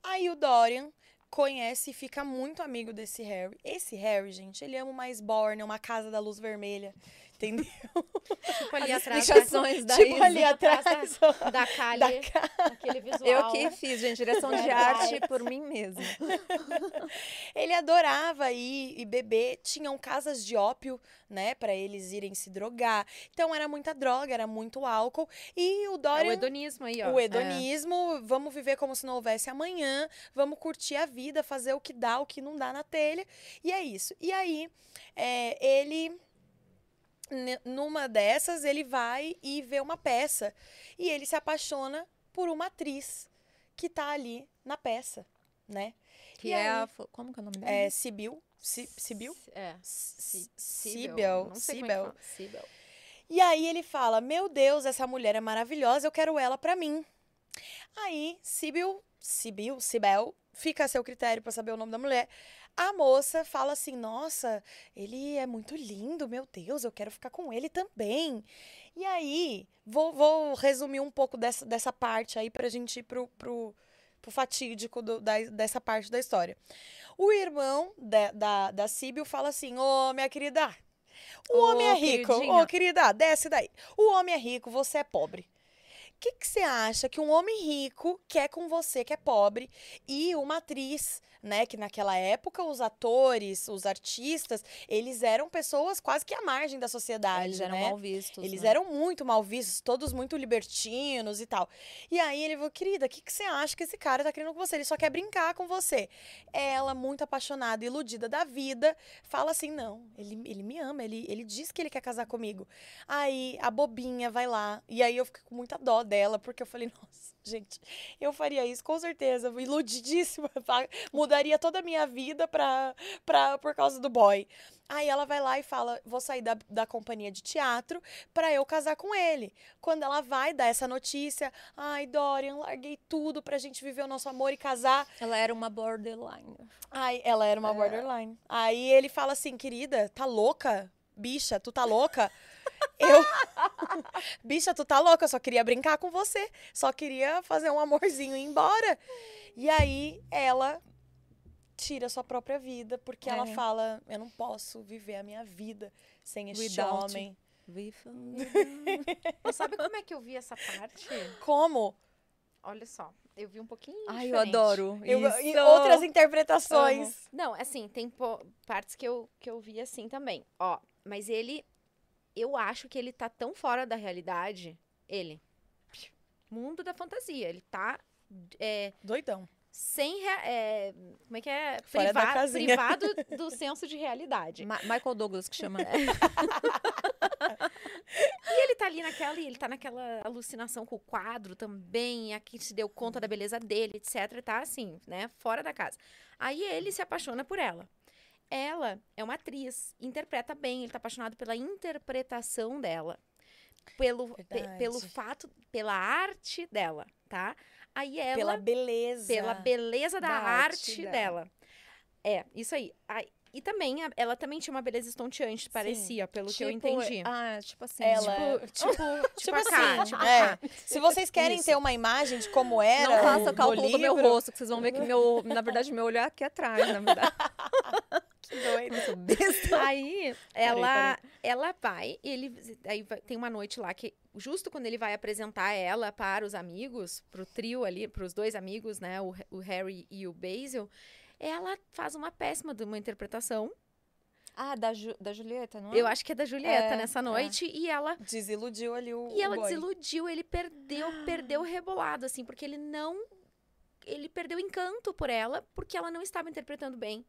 Aí o Dorian conhece e fica muito amigo desse Harry. Esse Harry, gente, ele ama uma Sborne, uma casa da luz vermelha. Entendeu? Tipo ali As atrás. explicações da tipo Isa. ali atrás. da, da Kali, da aquele visual. Eu que fiz, gente, direção de arte por mim mesma. Ele adorava ir e beber. Tinham casas de ópio, né? Pra eles irem se drogar. Então era muita droga, era muito álcool. E o É o Dorian. hedonismo aí, ó. O hedonismo, vamos viver como se não houvesse amanhã, vamos curtir a vida, fazer o que dá, o que não dá na telha. E é isso. E aí, é, ele, numa dessas, ele vai e vê uma peça. E ele se apaixona por uma atriz que tá ali na peça, né? Que E é aí? a. Como que é o nome dela? É Sibyl. Si- Sibyl? É. Sibyl. Sibyl. é. Síbel. E aí ele fala: Meu Deus, essa mulher é maravilhosa, eu quero ela pra mim. Aí, Sibyl, Sibyl, Sibel, fica a seu critério pra saber o nome da mulher. A moça fala assim: Nossa, ele é muito lindo, meu Deus, eu quero ficar com ele também. E aí, vou, vou resumir um pouco dessa, dessa parte aí pra gente ir pro, pro, pro fatídico do- da, dessa parte da história. O irmão da, da, da Sibyl fala assim: Ô, minha querida, o Ô, homem é rico. Ô, queridinha. querida, desce daí. O homem é rico, você é pobre. O que que você acha que um homem rico quer com você, que é pobre, e uma atriz né? Que naquela época os atores, os artistas, eles eram pessoas quase que à margem da sociedade, Eles eram né? mal vistos. Eles né? eram muito mal vistos, todos muito libertinos e tal. E aí ele falou, querida, o que, que você acha que esse cara tá querendo com você? Ele só quer brincar com você. Ela, muito apaixonada, iludida da vida, fala assim: não, ele, ele me ama, ele, ele diz que ele quer casar comigo. Aí a bobinha vai lá. E aí eu fiquei com muita dó dela, porque eu falei, nossa, gente, eu faria isso com certeza, iludidíssima. Mudaria toda a minha vida pra, pra, por causa do boy. Aí ela vai lá e fala: vou sair da, da companhia de teatro pra eu casar com ele. Quando ela vai dar essa notícia, ai, Dorian, larguei tudo pra gente viver o nosso amor e casar. Ela era uma borderline. Ai, ela era uma É. borderline. Aí ele fala assim, querida, tá louca? Bicha, tu tá louca? Eu. Bicha, tu tá louca? Eu só queria brincar com você. Só queria fazer um amorzinho e ir embora. E aí ela tira sua própria vida, porque ela É. fala: eu não posso viver a minha vida sem este Without homem. Sabe como é que eu vi essa parte? Como? Olha só, eu vi um pouquinho Ai, eu diferente. adoro. Eu, isso. e outras interpretações. Não, assim, tem partes que eu, que eu vi assim também. Ó, mas ele. Eu acho que ele tá tão fora da realidade. Ele. Mundo da fantasia. Ele tá. é, Doidão. sem. rea- é, como é que é? Fora da Priva- casinha. privado do senso de realidade. Ma- Michael Douglas que chama. E ele tá ali naquela, ele tá naquela alucinação com o quadro também, aqui se deu conta da beleza dele, etc. e Tá assim, né? Fora da casa. Aí ele se apaixona por ela. Ela é uma atriz, interpreta bem, ele tá apaixonado pela interpretação dela. Pelo, pe- pelo fato, pela arte dela, tá? Aí ela, Pela beleza. pela beleza da, da arte arte, dela. dela. É, isso aí. Aí- e também, ela também tinha uma beleza estonteante, parecia, pelo que eu entendi. Ah, tipo assim. Ela- tipo, Tipo, tipo, Tipo assim, tipo é. Se vocês querem Isso. ter uma imagem de como era. não faça o- cálculo no do meu livro, rosto, que vocês vão ver que meu, na verdade, meu olho é aqui atrás, na verdade. Que doido. Eu sou besta. Aí ela, ela vai, ele aí tem uma noite lá que justo quando ele vai apresentar ela para os amigos, pro trio ali, para os dois amigos, né, o, o Harry e o Basil, ela faz uma péssima de uma interpretação. Ah, da, Ju- da Julieta, não é? Eu acho que é da Julieta É, nessa noite e ela Desiludiu ali o. e ela boy. desiludiu, ele perdeu, perdeu o rebolado assim, porque ele não ele perdeu o encanto por ela, porque ela não estava interpretando bem.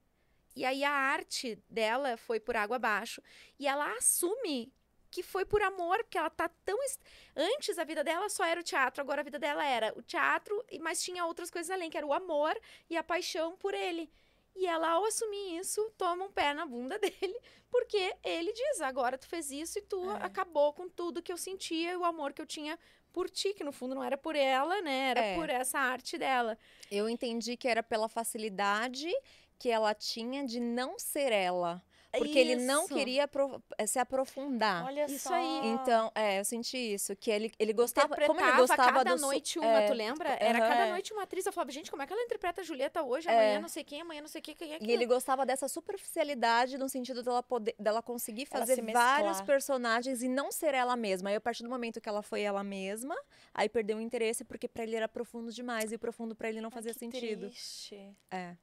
E aí a arte dela foi por água abaixo e ela assume que foi por amor, porque ela tá tão es- antes a vida dela só era o teatro, agora a vida dela era o teatro, e mas tinha outras coisas além, que era o amor e a paixão por ele. E ela, ao assumir isso, toma um pé na bunda dele, porque ele diz: agora tu fez isso e tu É. acabou com tudo que eu sentia e o amor que eu tinha por ti, que no fundo não era por ela, né? Era É. por essa arte dela. Eu entendi que era pela facilidade que ela tinha de não ser ela. Porque ele não Isso. queria eh, se aprofundar. Olha Isso só. aí. Então, é, eu senti isso. Que ele, ele gostava. Como ele gostava cada do. noite uma, é, tu lembra? Era aham, cada é. noite uma atriz. Eu falava, gente, como é que ela interpreta a Julieta hoje? É. Amanhã não sei quem, amanhã não sei quem, quem é que E ele gostava dessa superficialidade no sentido dela poder, dela conseguir Ela fazer vários personagens e não ser ela mesma. Aí a partir do momento que ela foi ela mesma, aí perdeu o interesse porque pra ele era profundo demais e o profundo pra ele não Ai, fazia que sentido. triste. É.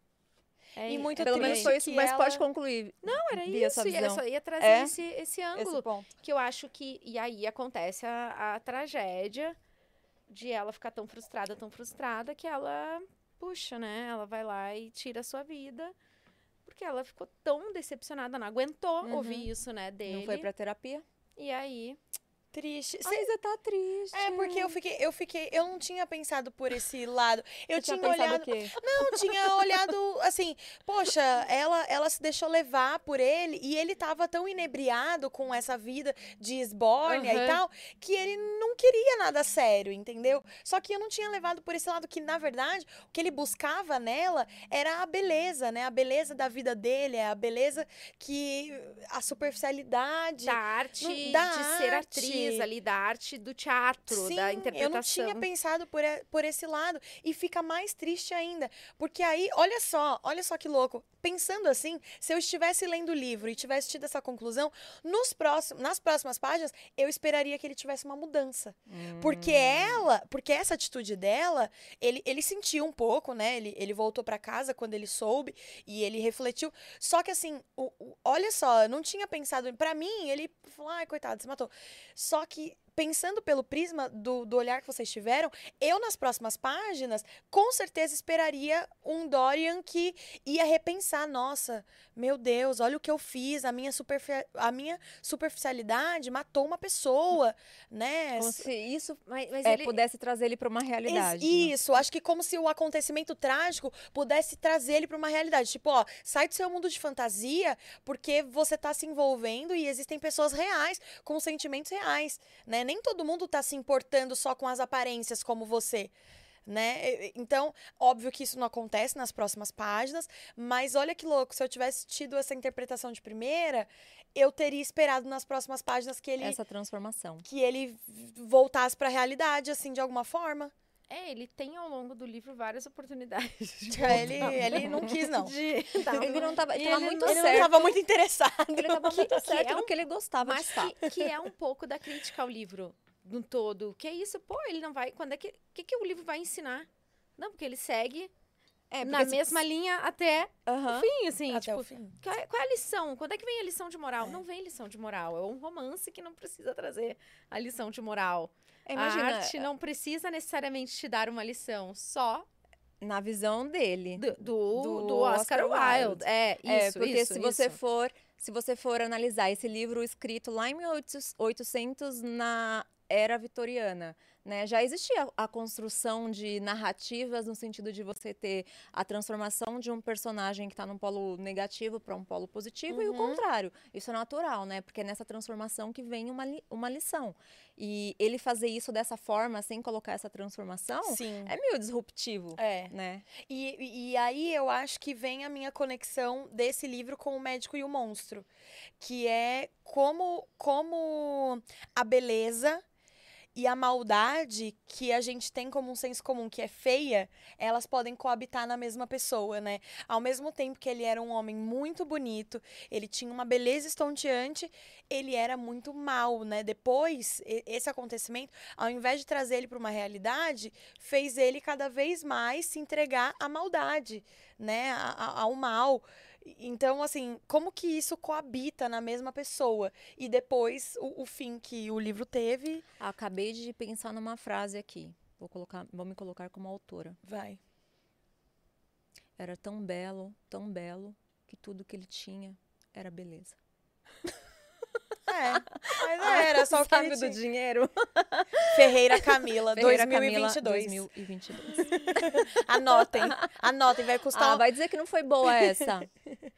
É, E muito é Pelo menos foi isso, mas ela- pode concluir. Não, era isso. e Eu só ia trazer É? esse, esse ângulo. Esse ponto. Que eu acho que. E aí acontece a, a tragédia de ela ficar tão frustrada, tão frustrada, que ela, puxa, né? Ela vai lá e tira a sua vida. Porque ela ficou tão decepcionada, não aguentou Uhum. ouvir isso, né, dele. Não foi pra terapia? E aí. Triste. Você tá triste. É, porque eu fiquei, eu fiquei, eu não tinha pensado por esse lado. Eu tinha, pensado olhado, o quê? não, tinha olhado assim, poxa, ela, ela se deixou levar por ele e ele tava tão inebriado com essa vida de esbórnia e Aham. tal, que ele não queria nada sério, entendeu? Só que eu não tinha levado por esse lado que na verdade, o que ele buscava nela era a beleza, né? A beleza da vida dele, a beleza que a superficialidade Da arte Não- da de ser arte. atriz, atriz ali da arte do teatro, Sim, da eu interpretação. não tinha pensado por, por esse lado. E fica mais triste ainda. Porque aí, olha só, olha só que louco. Pensando assim, se eu estivesse lendo o livro e tivesse tido essa conclusão, nos próximos, nas próximas páginas, eu esperaria que ele tivesse uma mudança. Porque ela, porque essa atitude dela, ele, ele sentiu um pouco, né? Ele, ele voltou pra casa quando ele soube e ele refletiu. Só que assim, o, o- olha só, eu não tinha pensado. Pra mim, ele falou, ai, coitado, se matou. Só que pensando pelo prisma do, do olhar que vocês tiveram, eu nas próximas páginas, com certeza esperaria um Dorian que ia repensar, nossa, meu Deus, olha o que eu fiz, a minha, superfi- a minha superficialidade matou uma pessoa, né? Como se isso Mas, mas é, ele, pudesse trazer ele para uma realidade. né? Isso, acho que como se o acontecimento trágico pudesse trazer ele para uma realidade. Tipo, ó, sai do seu mundo de fantasia porque você tá se envolvendo e existem pessoas reais com sentimentos reais, né? Nem todo mundo tá se importando só com as aparências como você. Né? Então, óbvio que isso não acontece nas próximas páginas, mas olha que louco, se eu tivesse tido essa interpretação de primeira, eu teria esperado nas próximas páginas que ele, Essa transformação. que ele voltasse para a realidade, assim, de alguma forma. É, ele tem ao longo do livro várias oportunidades. de Ele, voltar. ele não quis, não. De- tá, Ele não tava, E tava ele muito Ele certo. não estava muito interessado. Ele tava muito que certo é no um- que ele gostava Mas de fato. que, que é um pouco da crítica ao livro no todo. Que é isso, pô, ele não vai. Quando é que. O que, que o livro vai ensinar? Não, porque ele segue É, na se- mesma linha até Aham. o fim, assim. Até tipo, o fim. Qual é, qual é a lição? Quando é que vem a lição de moral? É. Não vem lição de moral. É um romance que não precisa trazer a lição de moral. É, Imagina, a arte não precisa necessariamente te dar uma lição, só na visão dele. do, do, Do do Oscar, Oscar Wilde. Wilde. É, É, isso, porque isso, se você isso. for, se você for analisar esse livro escrito lá em 1800 na era vitoriana, né? Já existia a construção de narrativas no sentido de você ter a transformação de um personagem que está num polo negativo para um polo positivo e o Uhum. contrário. Isso é natural, né? Porque é nessa transformação que vem uma, li- uma lição. E ele fazer isso dessa forma, sem colocar essa transformação, Sim. é meio disruptivo, É. né? E, e- e aí eu acho que vem a minha conexão desse livro com o médico e o monstro. Que é como, como a beleza e a maldade que a gente tem como um senso comum, que é feia, elas podem coabitar na mesma pessoa, né? Ao mesmo tempo que ele era um homem muito bonito, ele tinha uma beleza estonteante, ele era muito mal, né? Depois, esse acontecimento, ao invés de trazer ele para uma realidade, fez ele cada vez mais se entregar à maldade, né? A- a- Ao mal. Então, assim, como que isso coabita na mesma pessoa? E depois, o, o fim que o livro teve, Acabei de pensar numa frase aqui. Vou colocar, vou me colocar como autora. vai. Era tão belo, tão belo, que tudo que ele tinha era beleza. É, mas era só o Sabe do dinheiro? Ferreira Camila, Ferreira Camila, 2022. 2022. Anotem, anotem, vai custar... Ah, vai dizer que não foi boa essa.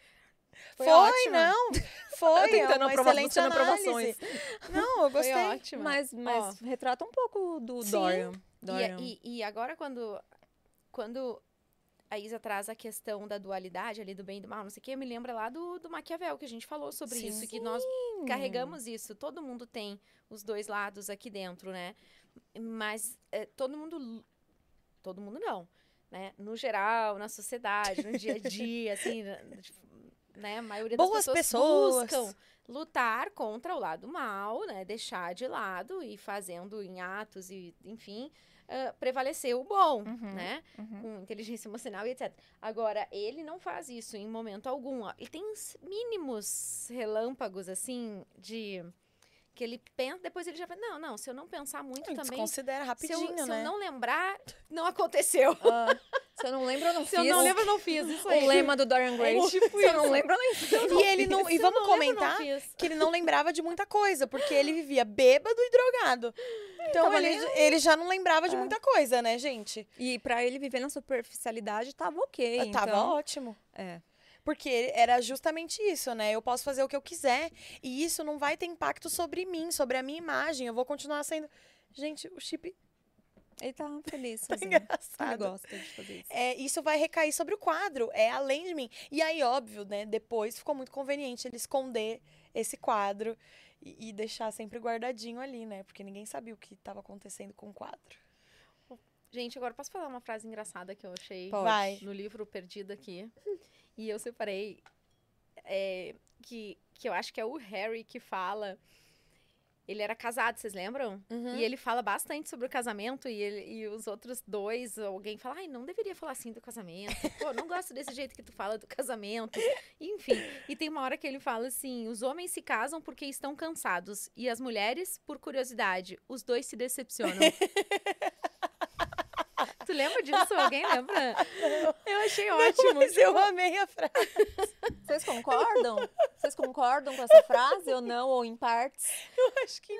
Foi, ótima. não, foi, é tentando uma aprova- excelente análise. Não, eu Foi gostei. ótimo. Mas, mas retrata um pouco do Sim. Dorian. E, Dorian. e, e agora, quando, quando a Isa traz a questão da dualidade ali do bem e do mal, não sei o que, me lembra lá do, do Maquiavel, que a gente falou sobre Sim. isso, que nós carregamos isso. Todo mundo tem os dois lados aqui dentro, né? Mas é, todo mundo. Todo mundo não. Né? No geral, na sociedade, no dia a dia, assim, né? A maioria Boas das pessoas. pessoas buscam lutar contra o lado mal, né? Deixar de lado e fazendo em atos e, enfim, ah, prevalecer o bom, Uhum. né? Uhum. com inteligência emocional e etc. Agora, ele não faz isso em momento algum. Ele tem mínimos relâmpagos, assim, de. Que ele pensa, depois ele já fala, não, não, se eu não pensar muito Ele também. desconsidera Se eu, rapidinho, se eu né? não lembrar, não aconteceu. Ah, se eu não lembro, eu não Se fiz. eu não lembro, eu não fiz. Isso o aí. lema do Dorian Gray. É tipo se eu não lembro, eu não fiz. E ele não. E Se vamos não lembro, eu não comentar que ele não lembrava de muita coisa, porque ele vivia bêbado e drogado. Então ele, ele já não lembrava de É. muita coisa, né, gente? E pra ele viver na superficialidade, tava ok. Tava então, ótimo. É. Porque era justamente isso, né? Eu posso fazer o que eu quiser e isso não vai ter impacto sobre mim, sobre a minha imagem. Eu vou continuar sendo. Gente, o chip Ele tá feliz. tá sozinho. Ele engraçado. gosta de fazer isso. É, isso vai recair sobre o quadro, é além de mim. E aí, óbvio, né? Depois ficou muito conveniente ele esconder esse quadro e, e deixar sempre guardadinho ali, né? Porque ninguém sabia o que estava acontecendo com o quadro. Gente, agora posso falar uma frase engraçada que eu achei Pode. Vai. no livro Perdido aqui. E eu separei é, que, que eu acho que é o Harry que fala. Ele era casado, vocês lembram? Uhum. E ele fala bastante sobre o casamento e, ele, e os outros dois, alguém fala, ai, não deveria falar assim do casamento. Pô, não gosto desse jeito que tu fala do casamento. Enfim, e tem uma hora que ele fala assim, os homens se casam porque estão cansados e as mulheres por curiosidade. Os dois se decepcionam. tu lembra disso? Alguém lembra? Eu achei ótimo. Mas eu amei a frase. Vocês concordam? Vocês concordam com essa frase ou não? Ou em partes? Eu acho que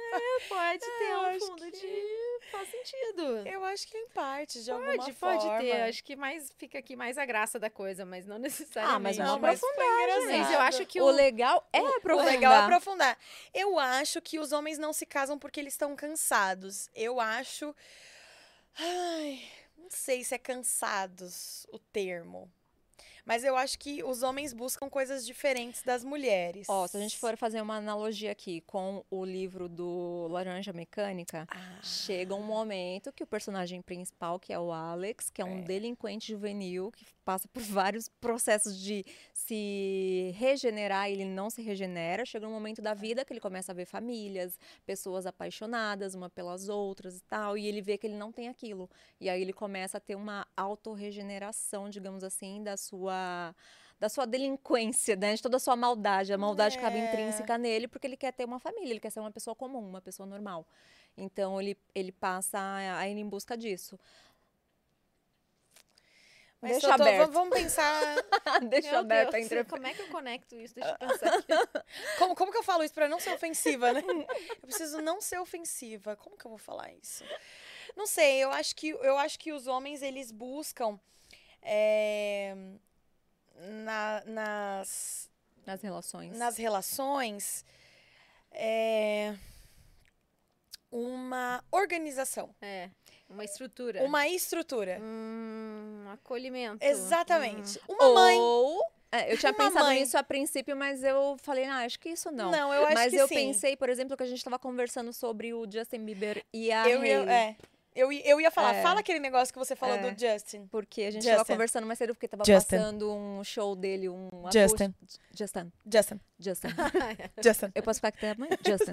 Pode ter eu um acho fundo que- de... Faz sentido. eu acho que em parte, de alguma Pode, forma. pode ter. Acho que mais fica aqui mais a graça da coisa, mas não necessariamente. Ah, mas Não, mas eu acho que o o, legal é O aprofundar. legal é aprofundar. Eu acho que os homens não se casam porque eles estão cansados. Eu acho. Ai, não sei se é cansados o termo. Mas eu acho que os homens buscam coisas diferentes das mulheres. Ó, se a gente for fazer uma analogia aqui com o livro do Laranja Mecânica, Ah, chega um momento que o personagem principal, que é o Alex, que é um É. delinquente juvenil, que passa por vários processos de se regenerar, ele não se regenera, chega um momento da vida que ele começa a ver famílias, pessoas apaixonadas uma pelas outras e tal, e ele vê que ele não tem aquilo. E aí ele começa a ter uma autorregeneração, digamos assim, da sua da sua delinquência, né? De toda a sua maldade. A maldade acaba É. intrínseca nele porque ele quer ter uma família, ele quer ser uma pessoa comum, uma pessoa normal. Então ele, ele passa a, a ir em busca disso. Mas Deixa tô- aberto. Vamos pensar. Deixa Meu aberto a Deus, entrevista. Como é que eu conecto isso? Deixa eu pensar aqui. Como, como que eu falo isso pra não ser ofensiva, né? Eu preciso não ser ofensiva. Como que eu vou falar isso? Não sei, eu acho que, eu acho que os homens, eles buscam é, na- nas, Nas relações. nas relações é, uma organização, É, uma estrutura. uma estrutura. Hum, acolhimento. Exatamente. Hum. Uma mãe. Ou... é, eu tinha Uma pensado mãe. nisso a princípio, mas eu falei, ah, acho que isso não. Não, eu acho mas que eu sim. pensei, por exemplo, que a gente estava conversando sobre o Justin Bieber e a eu, ia, Hailey. é, eu, eu ia falar, É. fala aquele negócio que você falou É. do Justin. Porque a gente estava Justin. conversando mais cedo, porque tava Justin. passando um show dele, um Justin. Justin. Justin. Justin. Justin. Eu posso ficar aqui até amanhã? Justin.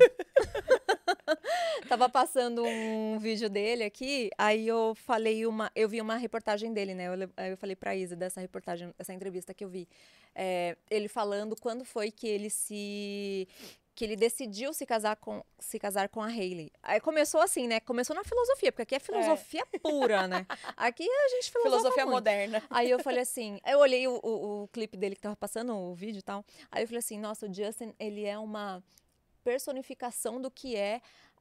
Tava passando um vídeo dele aqui, aí eu falei uma. Eu vi uma reportagem dele, né? Eu, aí eu falei pra Isa dessa reportagem, dessa entrevista que eu vi. É, ele falando quando foi que ele se. que ele decidiu se casar com, se casar com a Hailey. Aí começou assim, né? Começou na filosofia, porque aqui é filosofia pura, né? Aqui a gente filosofa Filosofia muito. moderna. Aí eu falei assim, eu olhei o, o, o clipe dele que tava passando, o vídeo e tal. Aí eu falei assim, nossa, o Justin, ele é uma personificação do que é,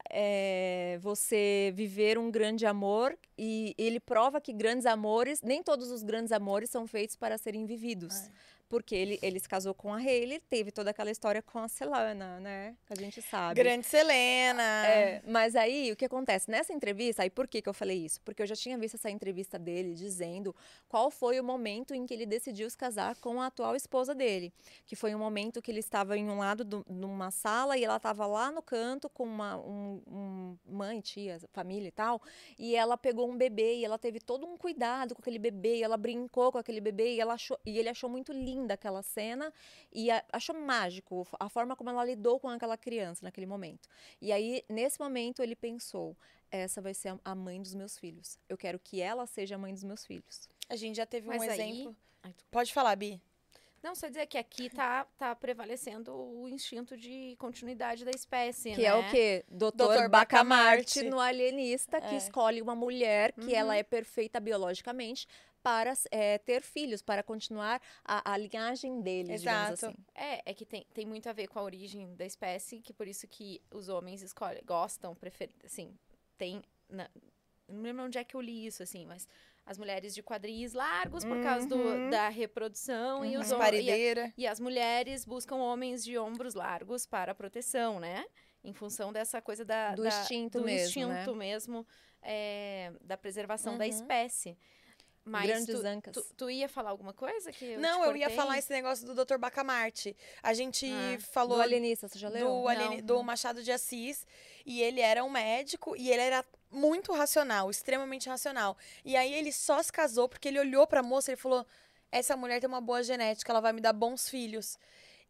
é, você viver um grande amor e ele prova que grandes amores, nem todos os grandes amores são feitos para serem vividos. É. Porque ele, ele se casou com a Hailey, teve toda aquela história com a Selena, né? Que a gente sabe. Grande Selena. É, mas aí o que acontece? Nessa entrevista, aí por que, que eu falei isso? Porque eu já tinha visto essa entrevista dele dizendo qual foi o momento em que ele decidiu se casar com a atual esposa dele. Que foi um momento que ele estava em um lado de uma sala e ela estava lá no canto com uma um, um mãe, tia, família e tal. E ela pegou um bebê e ela teve todo um cuidado com aquele bebê, e ela brincou com aquele bebê e, ela achou, e ele achou muito linda aquela cena e a- achou mágico a forma como ela lidou com aquela criança naquele momento. E aí, nesse momento, ele pensou: essa vai ser a- mãe dos meus filhos. Eu quero que ela seja a mãe dos meus filhos. A gente já teve um Mas aí- exemplo. Ai, tu- Pode falar, Bi. Não, só dizer que aqui tá, tá prevalecendo o instinto de continuidade da espécie, Que né? é o quê? Doutor, Doutor Bacamarte Bacamarte. no Alienista, que É. escolhe uma mulher que Uhum. ela é perfeita biologicamente para eh, ter filhos, para continuar a, a linhagem deles, Exato. assim. É, é que tem, tem muito a ver com a origem da espécie, que por isso que os homens escolhem, gostam, preferem, assim, tem, na, não lembro onde é que eu li isso, assim, mas as mulheres de quadris largos por causa do, Uhum. da reprodução e Uhum. os hom- e, e as mulheres buscam homens de ombros largos para proteção, né? Em função dessa coisa da, Do da- instinto do mesmo, instinto né? mesmo, é, da preservação da Uhum. espécie. Mas Grandes tu, ancas. tu, tu ia falar alguma coisa que eu não, eu ia falar esse negócio do Dr. Bacamarte. A gente Ah, falou Do alienista, você já leu? do, do Machado de Assis e ele era um médico e ele era muito racional, extremamente racional. E aí ele só se casou porque ele olhou pra moça e falou: essa mulher tem uma boa genética, ela vai me dar bons filhos.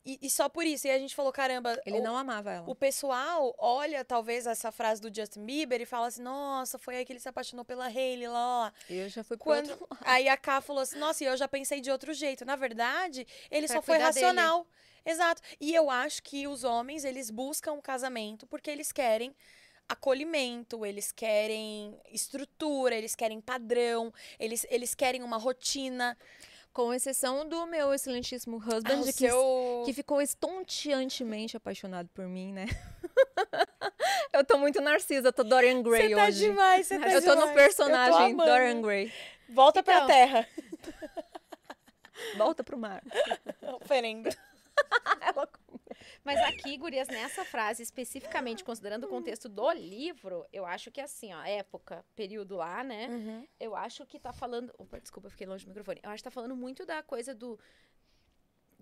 E, e só por isso. E a gente falou: caramba, Ele o, não amava ela. o pessoal olha talvez essa frase do Justin Bieber e fala assim: nossa, foi aí que ele se apaixonou pela Hailey lá. lá, lá." Eu já fui Quando aí a Ká falou assim: "Nossa, e eu já pensei de outro jeito". Na verdade, ele Pra só foi cuidar dele. racional. Exato. E eu acho que os homens, eles buscam o casamento porque eles querem acolhimento, eles querem estrutura, eles querem padrão, eles, eles querem uma rotina. Com exceção do meu excelentíssimo Ah, husband, o que, seu... que ficou estonteantemente apaixonado por mim, né? eu tô muito narcisa, tô Dorian Gray Você tá hoje. demais, você tá eu tô no demais. personagem Eu tô amando. Dorian Gray. Volta pra Então. terra. Volta pro mar. Oferenda. Ela Mas aqui, gurias, nessa frase, especificamente considerando o contexto do livro, eu acho que assim, ó, época, período lá, né? Uhum. Eu acho que tá falando. Opa, desculpa, fiquei longe do microfone. Eu acho que tá falando muito da coisa do.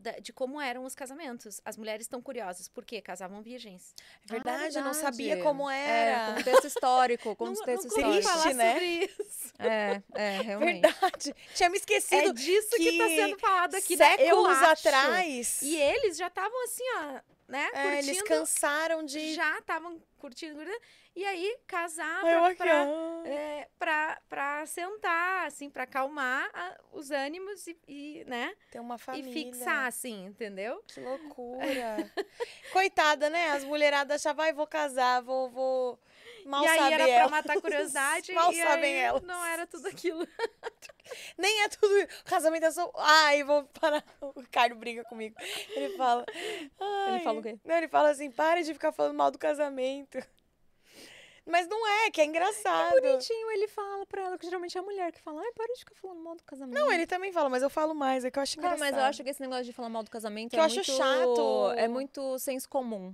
Da- de como eram os casamentos. As mulheres estão curiosas, porque casavam virgens. É verdade, eu não verdade. sabia como É, era. contexto histórico, contexto não, não histórico. falar Triste, né? sobre isso. É, é, realmente. Verdade. Tinha me esquecido. É disso que, tá que sendo falado aqui, né? séculos atrás. E eles já estavam assim, ó, né? É, eles curtindo. cansaram de. Já estavam curtindo. E aí, pra, ó. é, pra, pra sentar, assim, pra acalmar a- os ânimos e, e, né? Tem uma família. E fixar, assim, entendeu? Que loucura. Coitada, né? As mulheradas achavam, vai, vou casar, vou, vou. Mal e aí era pra matar a curiosidade Mal e sabem aí elas. não era tudo aquilo. Nem é tudo. O casamento é só. Ai, vou parar. O Ricardo briga comigo. Ele fala. Ele "Ai." fala o quê? Não, ele fala assim: pare de ficar falando mal do casamento. Mas não é, que é engraçado. Bonitinho, ele fala pra ela, que geralmente é a mulher que fala, ai, para de ficar falando mal do casamento. Não, ele também fala, mas eu falo mais, é que eu acho Cara, engraçado. mas eu acho que esse negócio de falar mal do casamento Que é eu acho muito... chato. É muito senso comum.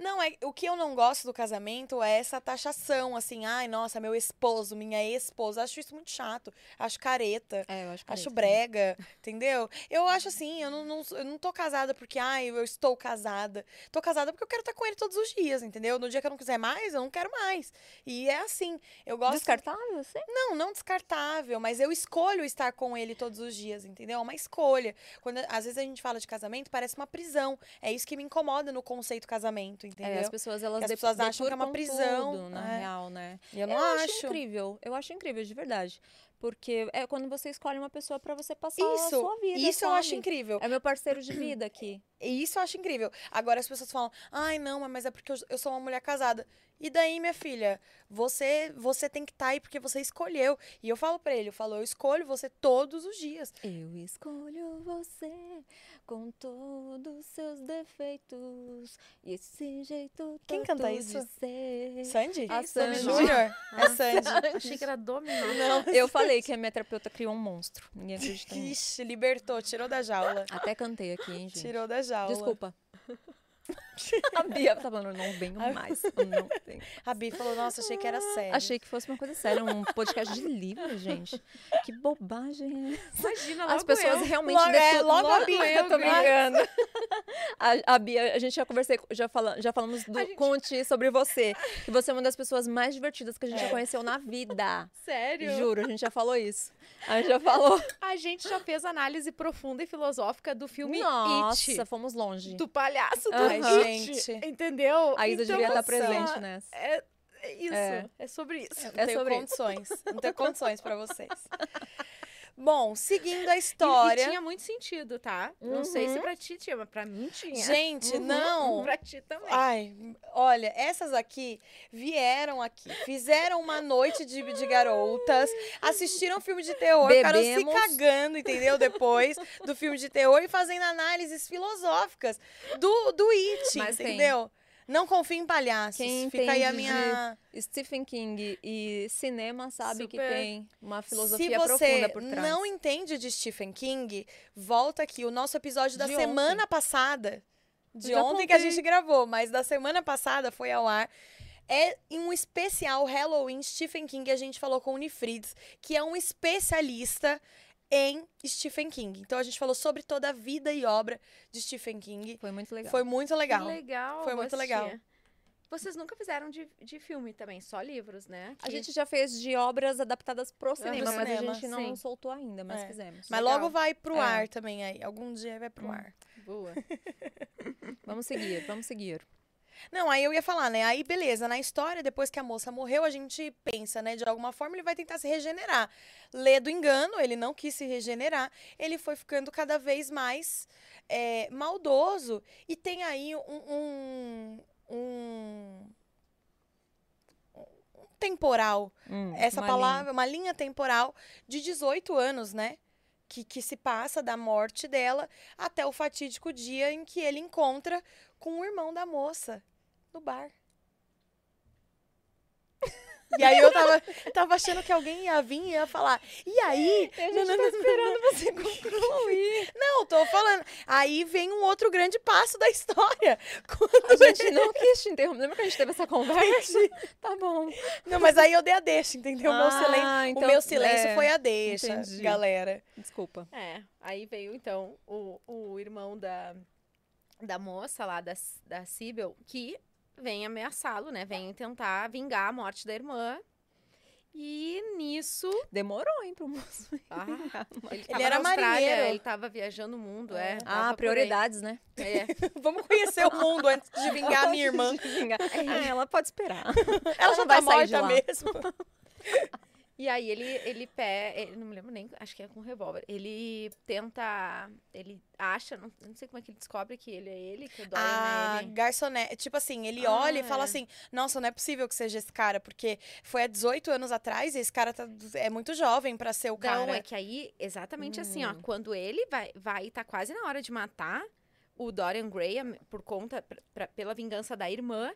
Não, é, o que eu não gosto do casamento é essa taxação, assim, ai, nossa, meu esposo, minha esposa. Acho isso muito chato. Acho careta. É, eu acho que Acho brega, entendeu? Eu acho assim, eu não, não, eu não tô casada porque, ai, eu estou casada. Tô casada porque eu quero estar com ele todos os dias, entendeu? No dia que eu não quiser mais, eu não quero mais. E é assim, eu gosto... Descartável, assim? Não, não descartável, mas eu escolho estar com ele todos os dias, entendeu? É uma escolha. Quando, às vezes a gente fala de casamento, parece uma prisão. É isso que me incomoda no conceito casamento, entendeu? É, as pessoas, elas as pessoas acham que é uma prisão, tudo, na é. real, né? E eu não eu acho. incrível. Eu acho incrível, de verdade. Porque é quando você escolhe uma pessoa pra você passar a Isso, sua vida, isso eu acho sabe? incrível. É meu parceiro de vida aqui. Isso eu acho incrível. Agora as pessoas falam, ai, não, mas é porque eu, sou uma mulher casada. E daí, minha filha, você você tem que estar aí porque você escolheu. E eu falo pra ele, eu falo, eu escolho você todos os dias. Eu escolho você com todos os seus defeitos e esse jeito Quem canta isso? de ser. Sandy? A Sandy. Júnior? É Sandy. Achei que era dominó. Não. Eu falei que a minha terapeuta criou um monstro. Ninguém acredita nisso. Ixi, libertou, tirou da jaula. Até cantei aqui, hein, gente. Tirou da jaula. Desculpa. A Bia tá falando, não venho mais. Não. A Bi falou, nossa, achei que era sério. Achei que fosse uma coisa séria, um podcast de livro, gente. Que bobagem é essa? Imagina, As logo pessoas eu. realmente Logo- é, detu- logo a Bia, eu tô Bia. brincando. A, a Bia, a gente já conversei, já, fala, já falamos do gente- Conte sobre você. Que você é uma das pessoas mais divertidas que a gente É. já conheceu na vida. Sério? Juro, a gente já falou isso. A gente já falou. A gente já fez análise profunda e filosófica do filme Nossa, It. fomos longe. Do palhaço do It. Gente. Entendeu? A Isa Então, devia estar assim, presente ó, nessa. É, é isso. É. É, sobre isso. Eu não É tenho sobre- condições. Não tenho condições pra vocês. Bom, seguindo a E- história. E, tinha muito sentido, tá? Não sei se Uhum. pra ti tinha, mas pra mim tinha. Gente, Uhum. não. Pra ti também. Ai, olha, essas aqui vieram aqui, fizeram uma noite de, de garotas, assistiram filme de terror, ficaram se cagando, entendeu? Depois do filme de terror e fazendo análises filosóficas do, do It, Mas tem. Não confie em palhaços. Quem Fica aí a minha. Stephen King e cinema sabe que Super. tem uma Se filosofia você profunda por trás. não entende de Stephen King, volta aqui. O nosso episódio da De semana passada. De ontem que a contei. gente gravou, mas da semana passada foi ao ar. é em um especial Halloween Stephen King, a gente falou com o Unifrides, que é um especialista em Stephen King. Então a gente falou sobre toda a vida e obra de Stephen King. Foi muito legal. Foi muito legal. Que legal. Foi muito legal. Vocês nunca fizeram de, de filme também, só livros, né? A Que- gente já fez de obras adaptadas pro cinema, mas cinema, a gente não sim. soltou ainda, mas É. fizemos. Mas Legal. logo vai pro É. ar também aí. Algum dia vai pro Hum. ar. Boa. Vamos seguir, vamos seguir. Não, aí eu ia falar, né? Aí beleza, na história, depois que a moça morreu, a gente pensa, né? De alguma forma ele vai tentar se regenerar. Lê do engano, ele não quis se regenerar, ele foi ficando cada vez mais é, maldoso e tem aí um, um, um- um temporal Hum, essa uma palavra, uma linha temporal de 18 anos, né? Que, que se passa da morte dela até o fatídico dia em que ele encontra com o irmão da moça no bar. E aí eu tava, tava achando que alguém ia vir e ia falar. E aí? A gente Não, não, tá não, esperando você concluir. Não, tô falando. Aí vem um outro grande passo da história. Quando A gente não quis te interromper. Lembra que a gente teve essa conversa? tá bom. Não, mas aí eu dei a deixa, entendeu? o meu silêncio, Ah, o então, meu silêncio é, foi a deixa, entendi. galera. Desculpa. É, aí veio então o, o irmão da, da moça lá, da, da Sibyl, que vem ameaçá-lo, né? Vem tentar vingar a morte da irmã. E nisso. Demorou, hein, pro moço. Ah, ele, Ele era marinheiro. Ele tava viajando o mundo, é. tava Ah, prioridades, né? É. Vamos conhecer o mundo antes de vingar a minha irmã. Ah, ela pode esperar. Ela já não vai tá sair de morta lá. mesmo. E aí ele, ele pé, ele, não me lembro nem, acho que é com revólver. Ele tenta, ele acha, não, não sei como é que ele descobre que ele é ele, que o Dorian A é ele. garçonete, tipo assim, ele Ah, olha e fala é. assim: Nossa, não é possível que seja esse cara, porque foi há 18 anos atrás e esse cara tá, é muito jovem pra ser o cara. Não, é que aí, exatamente assim, ó, Hum. quando ele vai, vai tá quase na hora de matar o Dorian Gray por conta, pra- pra- pela vingança da irmã,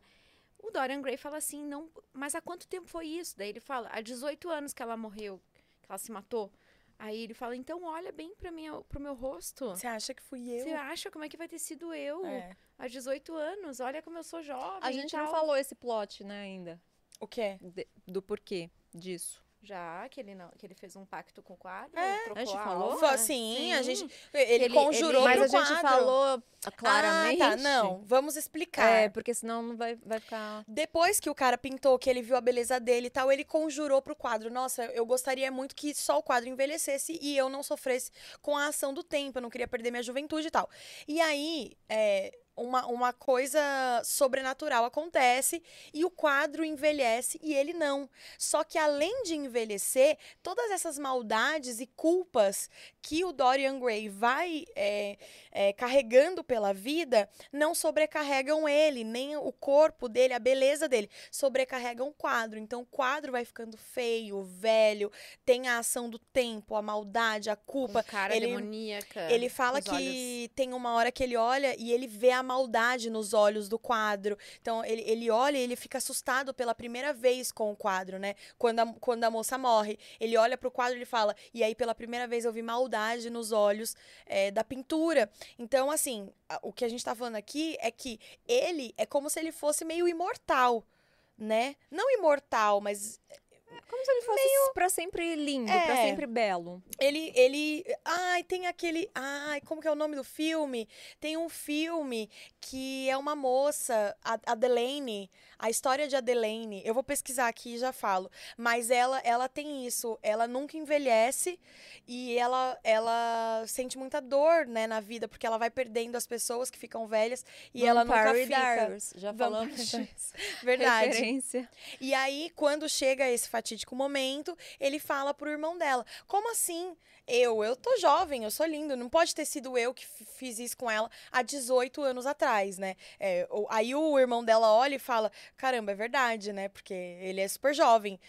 o Dorian Gray fala assim, não, mas há quanto tempo foi isso? Daí ele fala, há 18 anos que ela morreu, que ela se matou. Aí ele fala, então olha bem pra minha, pro meu rosto. Você acha que fui eu? Você acha como é que vai ter sido eu É. há 18 anos? Olha como eu sou jovem. A gente não tal." falou esse plot, né, ainda. O quê? de- do porquê disso. Já que ele não, que ele fez um pacto com o quadro, É, trocou a gente a falou? alma. Foi sim, a Sim. gente. Ele, Ele- conjurou ele- Mas pro a gente quadro. falou claramente. Ah, tá. Não, vamos explicar. É, porque senão não vai, vai ficar. Depois que o cara pintou, que ele viu a beleza dele e tal, ele conjurou pro quadro. Nossa, eu gostaria muito que só o quadro envelhecesse e eu não sofresse com a ação do tempo. Eu não queria perder minha juventude e tal. E aí, é, uma, uma coisa sobrenatural acontece e o quadro envelhece e ele não. Só que além de envelhecer, todas essas maldades e culpas que o Dorian Gray vai é, é, carregando pela vida não sobrecarregam ele, nem o corpo dele, a beleza dele, sobrecarregam o quadro. Então o quadro vai ficando feio, velho, tem a ação do tempo, a maldade, a culpa. Com cara ele- demoníaca. Ele fala que tem uma hora que ele olha e ele vê a maldade nos olhos do quadro. Então ele, ele olha e ele fica assustado pela primeira vez com o quadro, né? Quando a, quando a moça morre. Ele olha pro quadro e fala: E aí, pela primeira vez, eu vi maldade nos olhos é, da pintura. Então, assim, o que a gente tá falando aqui é que ele é como se ele fosse meio imortal. Né? Não imortal, mas Como se ele fosse pra sempre lindo, pra É. sempre belo. Ele, ele. Ai, tem aquele. Ai, como que é o nome do filme? Tem um filme que é uma moça, a Adelaine, a história de Adelaine. Eu vou pesquisar aqui e já falo. Mas ela, ela tem isso. Ela nunca envelhece e ela, ela sente muita dor, né, na vida, porque ela vai perdendo as pessoas que ficam velhas e ela nunca Vampire fica. Diaries, Já falamos Vampire- disso. Verdade. Referência. E aí, quando chega esse fatídico momento, ele fala pro irmão dela: Como assim? Eu, eu tô jovem, eu sou lindo, não pode ter sido eu que fiz isso com ela há 18 anos atrás, né? É, aí o irmão dela olha e fala: Caramba, é verdade, né? Porque ele é super jovem.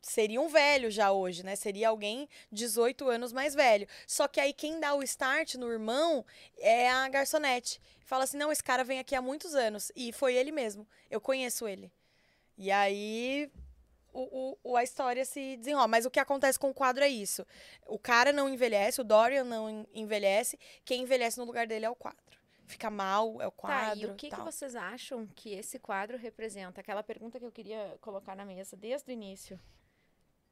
Seria um velho já hoje, né? Seria alguém 18 anos mais velho. Só que aí quem dá o start no irmão é a garçonete. Fala assim: Não, esse cara vem aqui há muitos anos. E foi ele mesmo. Eu conheço ele. E aí o, o- a história se desenrola. Mas o que acontece com o quadro é isso. O cara não envelhece, o Dorian não en- envelhece. Quem envelhece no lugar dele é o quadro. fica mal, é o quadro. Tá, e o que, que tal. vocês acham que esse quadro representa? Aquela pergunta que eu queria colocar na mesa desde o início.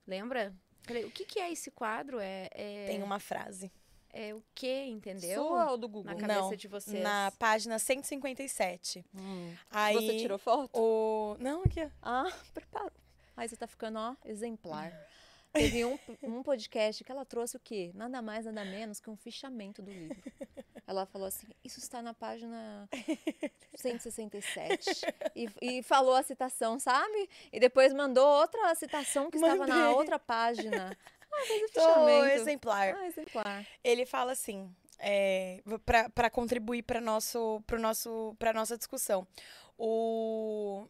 Lembra? Falei, o que, que é esse quadro? É, é, Tem uma frase. é o que, entendeu? Sua ou do Google? Na cabeça Não, de vocês. Na página 157. Hum. Aí Você tirou foto? o Não, aqui. ó. Ah, preparou. Aí você tá ficando, ó, exemplar. Teve um, um podcast que ela trouxe o quê? Nada mais, nada menos que um fichamento do livro. Ela falou assim, isso está na página 167. E, e falou a citação, sabe? E depois mandou outra citação que estava na Mandei. outra página. Ah, fez o Tô fichamento. exemplar. Ah, exemplar. Ele fala assim, é, para contribuir para nosso, pro nosso, para nossa discussão. O,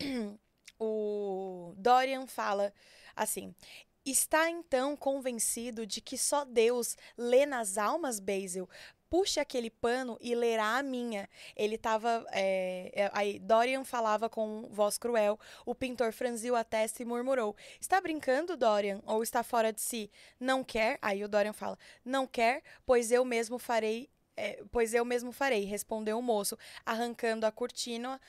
o Dorian fala assim. Está então convencido de que só Deus lê nas almas, Basil? Puxe aquele pano e lerá a minha. Ele estava. aí Dorian falava com voz cruel. O pintor franziu a testa e murmurou: Está brincando, Dorian? Ou está fora de si? Não quer? Aí o Dorian fala: Não quer, pois eu mesmo farei. é, pois eu mesmo farei, respondeu o moço, arrancando a cortina,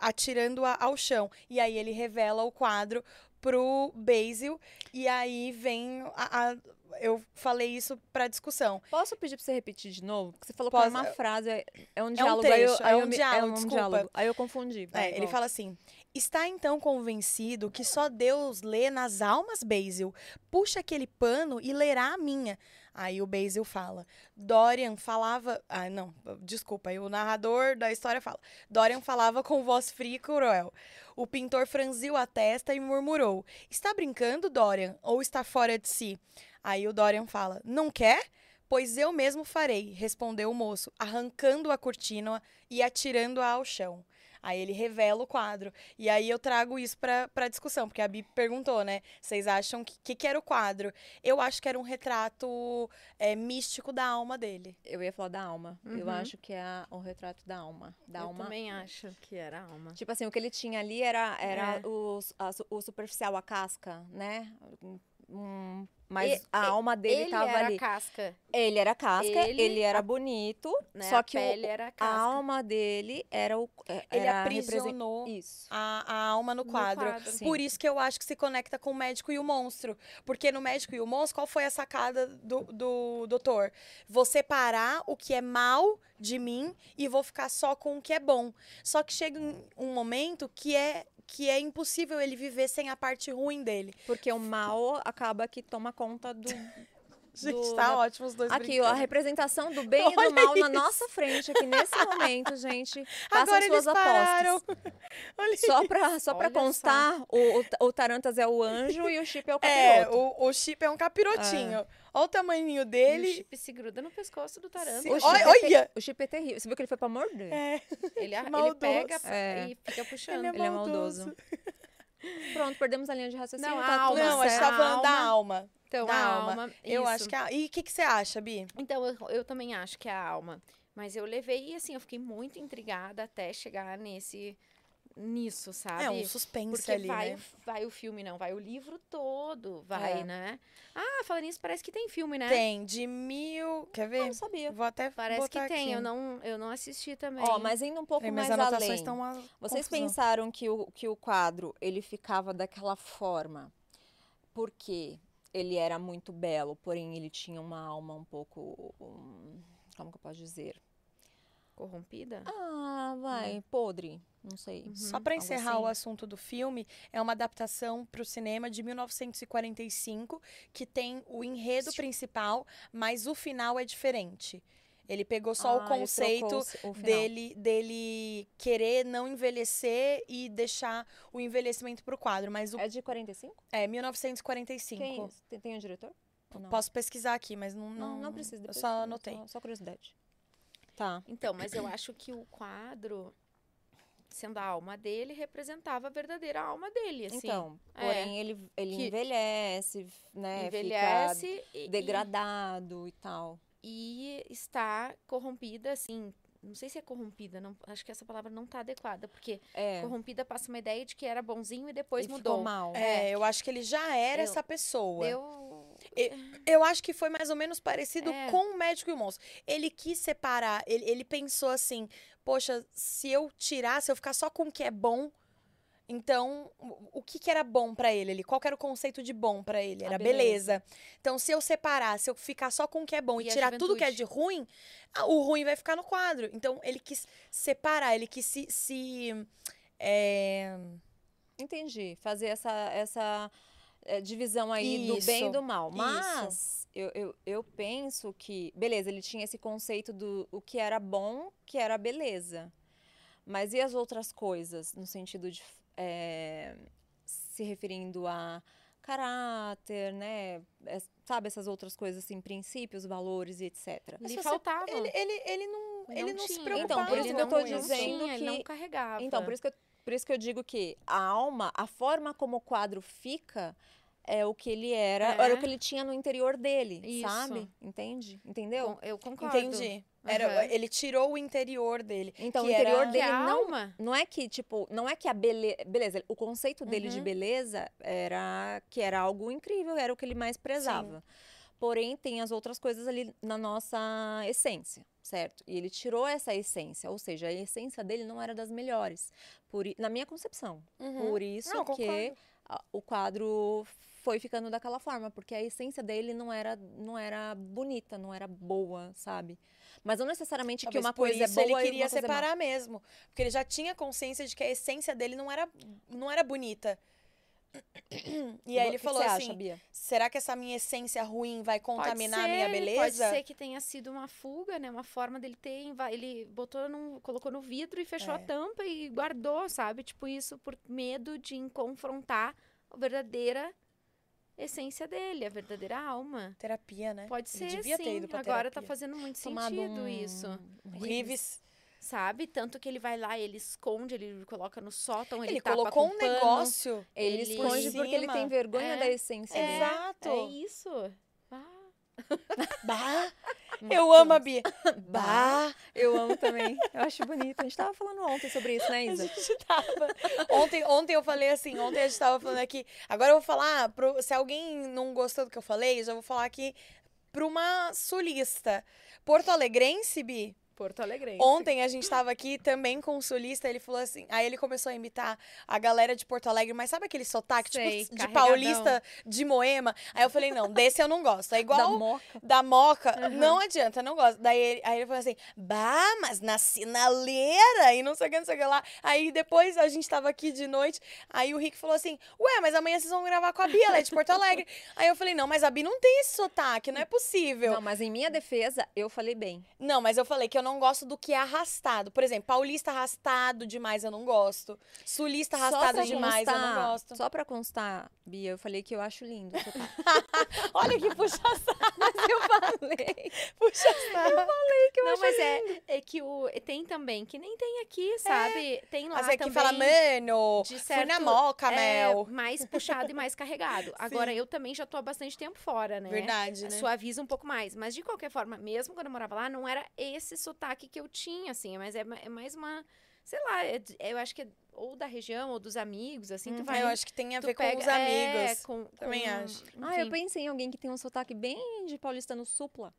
atirando-a ao chão. E aí ele revela o quadro pro Basil. E aí vem a. a- eu falei isso pra discussão. Posso pedir pra você repetir de novo? Porque você falou Posso. que uma frase, é- é um diálogo. aí trecho, eu, aí é eu um diálogo, é um desculpa. diálogo. Aí eu confundi. vai, É, ele volta. fala assim: Está então convencido que só Deus lê nas almas, Basil? Puxa aquele pano e lerá a minha. Aí o Basil fala: Dorian falava. Ah, não, desculpa. Aí o narrador da história fala: Dorian falava com voz fria e cruel. O pintor franziu a testa e murmurou: Está brincando, Dorian? Ou está fora de si? Aí o Dorian fala: Não quer? Pois eu mesmo farei, respondeu o moço, arrancando a cortina e atirando-a ao chão. Aí ele revela o quadro. E aí eu trago isso pra, pra discussão, porque a Bi perguntou, né? Vocês acham que, que que era o quadro? Eu acho que era um retrato é, místico da alma dele. Eu ia falar da alma. Eu Uhum. acho que é o retrato da alma. Da eu alma. também acho que era alma. Tipo assim, o que ele tinha ali era, era É. o, a o superficial, a casca, né? Hum, mas E- a alma dele ele tava era ali. casca, Ele era casca, ele, Ele- era bonito, né? só a que o- era a casca. alma dele era o. é, Ele era represent- aprisionou Isso. a, a alma no No quadro. quadro. Sim. Por isso que eu acho que se conecta com o médico e o monstro. Porque no médico e o monstro, qual foi a sacada do, do doutor? Vou separar o que é mal de mim e vou ficar só com o que é bom. Só que chega um- momento que é que é impossível ele viver sem a parte ruim dele. Porque o mal acaba que toma conta do. Gente, do- tá da- ótimo os dois Aqui, ó, a representação do bem e do Olha mal na isso. nossa frente, aqui nesse momento, gente. Façam Agora suas apostas. Olha Só pra, só pra Olha só. constar, o, o, o Tarantas é o anjo e o Chip é o É, capiroto. o, o chip é um capirotinho. Olha o tamanhinho E dele. o chip se gruda no pescoço do taranta. Sim. O Olha, Chip é olha! O Chip é terrível. Você viu que ele foi pra morder? É, Ele, ele Maldoso. pega É. e fica puxando. ele é Ele é maldoso. Pronto, perdemos a linha de raciocínio. Não, tá a alma. Não, a gente tá falando da alma. Então, da a alma. alma. Eu isso. acho que a... E o que, que você acha, Bi? Então, eu, eu também acho que é a alma. Mas eu levei e, assim, eu fiquei muito intrigada até chegar nesse... Nisso, sabe? É um suspense Porque ali, vai, né? o- vai o filme, não. Vai o livro todo, vai, É. né? Ah, falando nisso, parece que tem filme, né? Tem, de mil... Quer Eu ver? não sabia. Vou até Parece botar que tem. aqui. Eu não, eu não assisti também. Ó, mas indo um pouco mais além. estão uma Vocês confusão. pensaram que o, que o quadro ele ficava daquela forma porque ele era muito belo, porém ele tinha uma alma um pouco. um, como que eu posso dizer? Corrompida? Ah, vai, podre. Não sei. Só para encerrar o assim. assunto do filme, é uma adaptação para o cinema de 1945 que tem o enredo principal, mas o final é diferente. Ele pegou só Ah, o conceito o- o dele, dele querer não envelhecer e deixar o envelhecimento para o quadro, mas o, É de 45? é 1945. Quem é? Tem, tem o diretor? Posso pesquisar aqui, mas não Não, não, não precisa. Eu depois só anotei. Só, só curiosidade. Tá. Então, mas eu acho que o quadro, sendo a alma dele, representava a verdadeira alma dele, assim. Então, é. porém ele, ele Que- envelhece, né? envelhece Fica e, degradado e tal. e está corrompida, assim. Não sei se é corrompida, não, acho que essa palavra não tá adequada, porque É. corrompida passa uma ideia de que era bonzinho e depois e mudou. ficou mal. É, eu acho que ele já era Eu- essa pessoa. Deu. Eu acho que foi mais ou menos parecido É. com o médico e o monstro. Ele quis separar, ele, ele pensou assim: poxa, se eu tirar, se eu ficar só com o que é bom. Então, o- que, que era bom pra ele? ali? Qual era o conceito de bom pra ele? Era beleza. beleza. Então, se eu separar, se eu ficar só com o que é bom e, E tirar tudo que é de ruim, o ruim vai ficar no quadro. Então, ele quis separar, ele quis se. se é, Entendi. Fazer essa, essa eh, divisão aí do bem e Isso, do mal. isso. Mas eu, eu, eu penso que, beleza, ele tinha esse conceito do o que era bom, que era beleza. Mas e as outras coisas, no sentido de eh, se referindo a caráter, né? É, sabe, essas outras coisas assim, princípios, valores e etc. Lhe você- faltava. ele, ele, ele não, ele não, se tinha. preocupava. Então, por isso ele que eu não, tô ele não dizendo tinha, Ele não que- carregava. Então, por isso que eu, por isso que eu digo que a alma, a forma como o quadro fica, é o que ele era, É. era o que ele tinha no interior dele, Isso. sabe? Entende? Entendeu? Eu concordo. Entendi. Era. Ele tirou o interior dele. Então, o interior era- dele não alma. Não é que, tipo, não é que a beleza. Beleza, o conceito dele de Uhum. beleza era que era algo incrível, era o que ele mais prezava. Porém, tem as outras coisas ali na nossa essência, certo? E ele tirou essa essência, ou seja, a essência dele não era das melhores. Por, na minha concepção. Uhum. Por isso Não, que a- o quadro foi ficando daquela forma, porque a essência dele não era, não era bonita, não era boa, sabe? Mas não necessariamente que Talvez uma por coisa isso é boa ele queria uma é separar mesmo. Porque ele já tinha consciência de que a essência dele não era, não era bonita. E aí ele falou assim: acha, será que essa minha essência ruim vai contaminar a ser, minha beleza? Pode ser que tenha sido uma fuga, né? Uma forma dele ter. Ele botou no, colocou no vidro e fechou a É. tampa e guardou, sabe? Tipo, isso por medo de confrontar a verdadeira essência dele, a verdadeira alma. Terapia, né? Pode Ele ser, devia sim. ter ido pra Agora tá terapia. fazendo muito Tomado sentido um- isso. Rives, Sabe? Tanto que ele vai lá, ele esconde, ele coloca no sótão, ele, ele colocou um pano. negócio. Ele, Ele- esconde por porque ele tem vergonha É, da essência É. Exato. É isso. Ah, Bah, eu amo a Bia. Bah, eu amo também. Eu acho bonito. A gente tava falando ontem sobre isso, né, a Isa? gente tava. Ontem, ontem eu falei assim, ontem a gente tava falando aqui. Agora eu vou falar, pro- se alguém não gostou do que eu falei, eu já vou falar aqui pra uma sulista. Porto Alegrense, Bi? Porto Alegre. Ontem a gente tava aqui também com um sulista, ele falou assim, aí ele começou a imitar a galera de Porto Alegre, mas sabe aquele sotaque, Sei, tipo, de paulista, de Moema? Aí eu falei, não, desse eu não gosto. É igual Da moca. da moca, Aham. não adianta, não gosto. Daí ele, aí ele falou assim, bah, mas na sinaleira, e não sei o que, não sei o que lá. Aí depois a gente tava aqui de noite, aí o Rick falou assim, ué, mas amanhã vocês vão gravar com a Bia, ela é de Porto Alegre. aí eu falei, não, mas a Bia não tem esse sotaque, não é possível. Não, mas em minha defesa, eu falei bem. Não, mas eu falei que eu não gosto do que é arrastado. Por exemplo, paulista arrastado demais eu não gosto. Sulista arrastado demais eu não constar- gosto. Só pra constar, Bia, eu falei que eu acho lindo. Olha que puxa saco, Mas eu falei. puxa saco. Não, mas é, é que o tem também, que nem tem aqui, sabe? Tem lá Mas é que também. fala, mano, de fui na certo, moca, é, Mel. mais puxado e mais carregado. Agora, Sim. eu também já tô há bastante tempo fora, né? Verdade, né? Suaviza um pouco mais. Mas, de qualquer forma, mesmo quando eu morava lá, não era esse sotaque que eu tinha, assim. Mas é, ma- é mais uma... Sei lá, é de- eu acho que é ou da região ou dos amigos, assim. tu Uhum. vai... eu acho que tem a ver com pega- os é, amigos. com, Também com- acho. Ah, eu enfim. pensei em alguém que tem um sotaque bem de paulistano supla.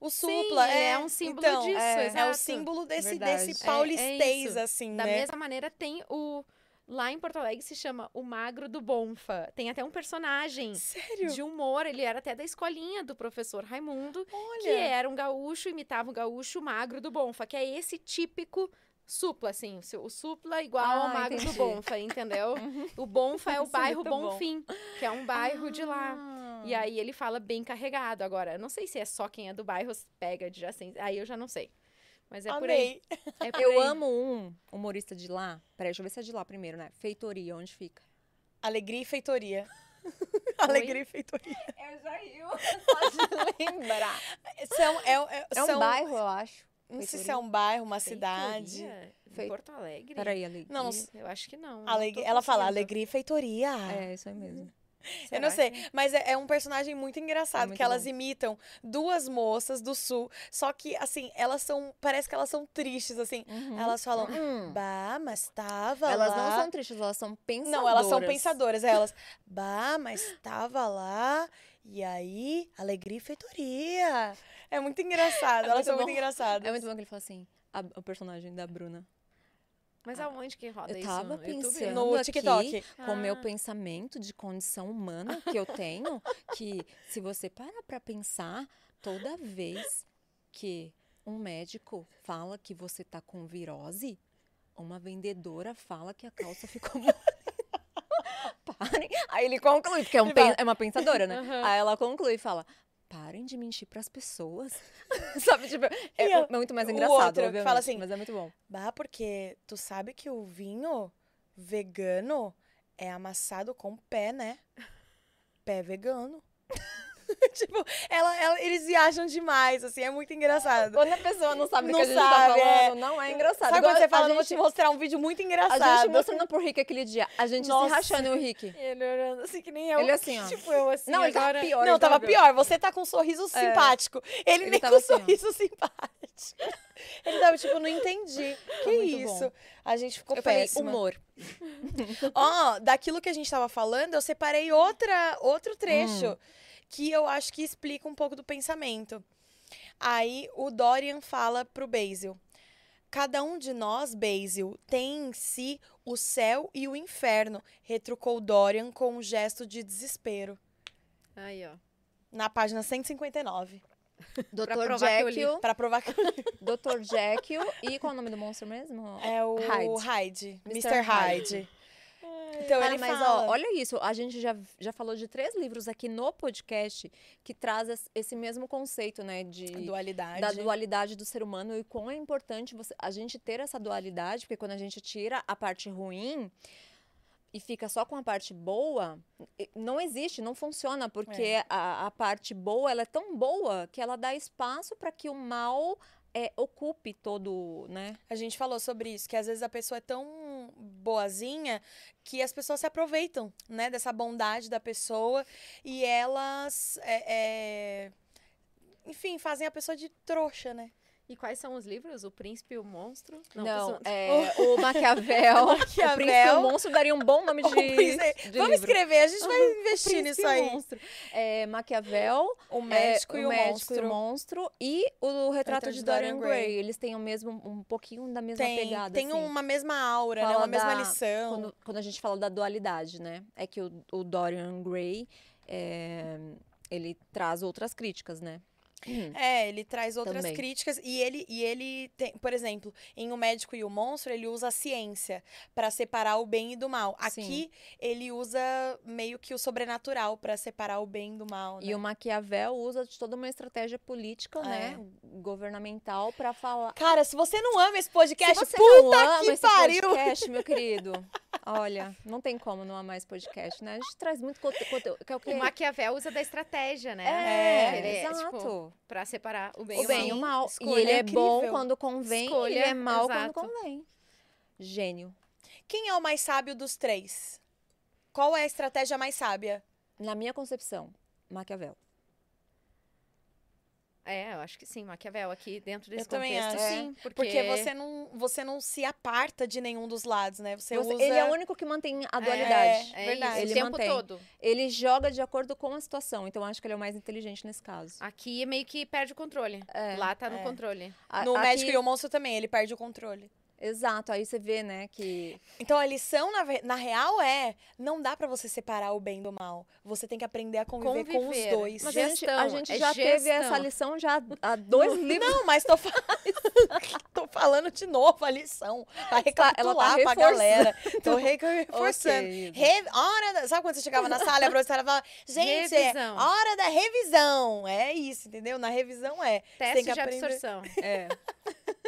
O Sim, supla ele é, é um símbolo então, disso, é, é o símbolo desse, Verdade. desse É- é paulistês, isso. assim, Da né? mesma maneira, tem o... Lá em Porto Alegre se chama o Magro do Bonfa. Tem até um personagem Sério? de humor. Ele era até da escolinha do professor Raimundo, que Olha. era um gaúcho, imitava o gaúcho magro do Bonfa, que é esse típico supla, assim. o supla igual ao Ah, magro entendi. do Bonfa, entendeu? O Bonfa é o bairro bom. Bonfim, que é um bairro de lá. Ah. E aí ele fala bem carregado. Agora, não sei se é só quem é do bairro pega de adjacência. Aí eu já não sei. Mas é por aí. Amei. É por Eu aí. amo um humorista de lá. Peraí, deixa eu ver se é de lá primeiro, né? Feitoria, onde fica? Alegria e feitoria. Alegria e feitoria. Eu já rio, só de lembrar. São, é, é, É um são- bairro, eu acho. Não sei se é um bairro, uma cidade. Feitoria? Em Fei- Porto Alegre? Peraí, Alegria. Não. Eu acho que não. Alegria- ela fala alegria e feitoria. É, isso aí mesmo. Eu não sei, mas é, é um personagem muito engraçado, É muito que elas bom. imitam duas moças do sul, só que, assim, elas são, parece que elas são tristes, assim. Uhum. Elas falam, Hum. bah, mas tava Elas lá... não são tristes, elas são pensadoras. Não, elas são pensadoras, aí elas, bah, mas tava lá E aí, alegria e feitoria. É muito engraçado, É elas muito são muito bom. engraçadas. É muito bom que ele fala assim, a- o personagem da Bruna. Mas aonde que roda Eu isso? tava no YouTube? pensando No aqui, TikTok. com o meu Ah. pensamento de condição humana que eu tenho, que se você parar pra pensar, toda vez que um médico fala que você tá com virose, uma vendedora fala que a calça ficou. Parem. Aí ele conclui, porque é, um Ele pen- é uma pensadora, né? Aham. Aí ela conclui e fala. Parem de mentir pras pessoas. Sabe, tipo, é, E a- muito mais engraçado, outro fala assim, mas é muito bom. Bah, porque tu sabe que o vinho vegano é amassado com pé, né? Pé vegano. tipo, ela, ela- eles viajam demais, assim, é muito engraçado. Quando a pessoa não sabe do que a gente sabe, tá é. falando, não é engraçado. Sabe quando Igual você fala, a "Eu vou gente, te mostrar um vídeo muito a engraçado? gente mostrando pro Rick aquele dia, a gente Nossa. se rachando o Rick. Ele olhando assim que nem eu. Ele assim, ó. Tipo eu assim Não, ele tava pior. Não, tava pior. pior. Você tá com um sorriso simpático. Ele, Ele nem com assim, ó. sorriso simpático. Ele tava tipo, não entendi. Que muito isso? bom. A gente ficou Eu falei, humor. Ó, daquilo que a gente tava falando, eu separei outra, outro trecho Hum. Que eu acho que explica um pouco do pensamento. Aí o Dorian fala pro Basil. Cada um de nós, Basil, tem em si o céu e o inferno, retrucou Dorian com um gesto de desespero. Aí, ó. Na página 159. Dr. provar que eu li. Jekyll, Pra provar que Dr. Jekyll e qual é o nome do monstro mesmo? é o Hyde. Hyde. Mr. Mr. Hyde. Então ele mas fala... ó, olha isso, a gente já, já falou de três livros aqui no podcast que traz es- esse mesmo conceito, né, de dualidade. da dualidade do ser humano e quão é importante você, a gente ter essa dualidade, porque quando a gente tira a parte ruim e fica só com a parte boa, não existe, não funciona, porque É. a, a parte boa ela é tão boa que ela dá espaço para que o mal é, ocupe todo, né? A gente falou sobre isso, que às vezes a pessoa é tão boazinha que as pessoas se aproveitam, né, dessa bondade da pessoa e elas, é, é, enfim, fazem a pessoa de trouxa, né? E quais são os livros? O Príncipe e o Monstro? Não, zoando. é, o Maquiavel, o Príncipe e Maquiavel. o Monstro daria um bom nome de, O Príncipe- de Vamos livro. escrever, a gente vai investir Príncipe nisso e o aí. Monstro. É, Maquiavel, O médico é, e o médico monstro. e o monstro e o retrato de de Dorian Dorian Gray. Eles têm o mesmo um pouquinho da mesma Tem, pegada. tem assim. uma mesma aura, né? Fala Uma mesma da- lição. quando, quando a gente fala da dualidade, né? É que o, o Dorian Gray é, ele traz outras críticas, né? É, ele traz outras Também. críticas e ele, e ele tem, por exemplo, em O Médico e o Monstro, ele usa a ciência para separar o bem e do mal. Sim. Aqui, ele usa meio que o sobrenatural para separar o bem do mal, né? E o Maquiavel usa de toda uma estratégia política, né? É. Governamental para falar. Cara, se você não ama esse podcast, Se você puta não ama que esse pariu! podcast, meu querido, olha, não tem como não amar esse podcast, né? A gente traz muito conte- conteúdo. que é o Maquiavel usa da estratégia, né? É, Ele é, exato. tipo, pra separar o bem o o bem e mal. o mal. E Escolha ele é bom incrível. quando convém, e ele Escolha, é mal exato. quando convém. Gênio. Quem é o mais sábio dos três? Qual é a estratégia mais sábia? Na minha concepção, Maquiavel. É, eu acho que sim, Maquiavel aqui dentro desse Eu também contexto, acho. sim. Porque, Porque você não, você não se aparta de nenhum dos lados, né? Você, Você- usa... Ele é o único que mantém a dualidade. é verdade. isso, Ele o tempo mantém. todo. Ele joga de acordo com a situação. Então, acho que ele é o mais inteligente nesse caso. Aqui é meio que perde o controle. É, Lá tá no é. controle. A- No aqui- Médico e o Monstro também, ele perde o controle. Exato. Aí você vê, né, que... Então a lição, na, na real, é: não dá pra você separar o bem do mal. Você tem que aprender a conviver, com os Conviver. dois. Mas a gente, a Gestão, gente é já teve essa gestão. lição já há dois livros. Não, mas tô, tô falando de novo a lição. Pra tá- ela tá recapitular pra reforçando. galera. Tô re- reforçando. Ok, Isa. Re- hora da- Sabe quando você chegava na sala e a professora falava, gente, é hora da revisão. É isso, entendeu? Na revisão é. Teste de aprender- absorção. É.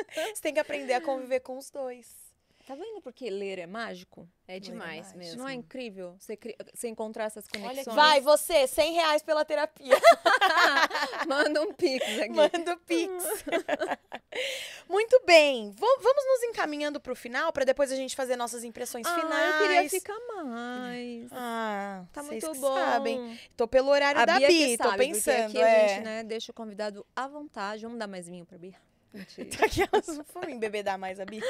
Você tem que aprender a conviver com os dois. Tá vendo porque ler é mágico? É demais mais. mesmo. Não é incrível você, cri- você encontrar essas conexões? Vai, você, 100 reais pela terapia. Manda um pix aqui. Manda o Pix. Muito bem. Vamos nos encaminhando pro final, pra depois a gente fazer nossas impressões Ah, finais. eu queria ficar mais. Ah, Tá vocês muito que bom. sabem. Tô pelo horário A da Bia Bi, tô pensando. aqui a é. gente, né, deixa o convidado à vontade. Vamos dar mais vinho pra Bia? Mentira. Aquelas, vamos embebedar mais a Bi.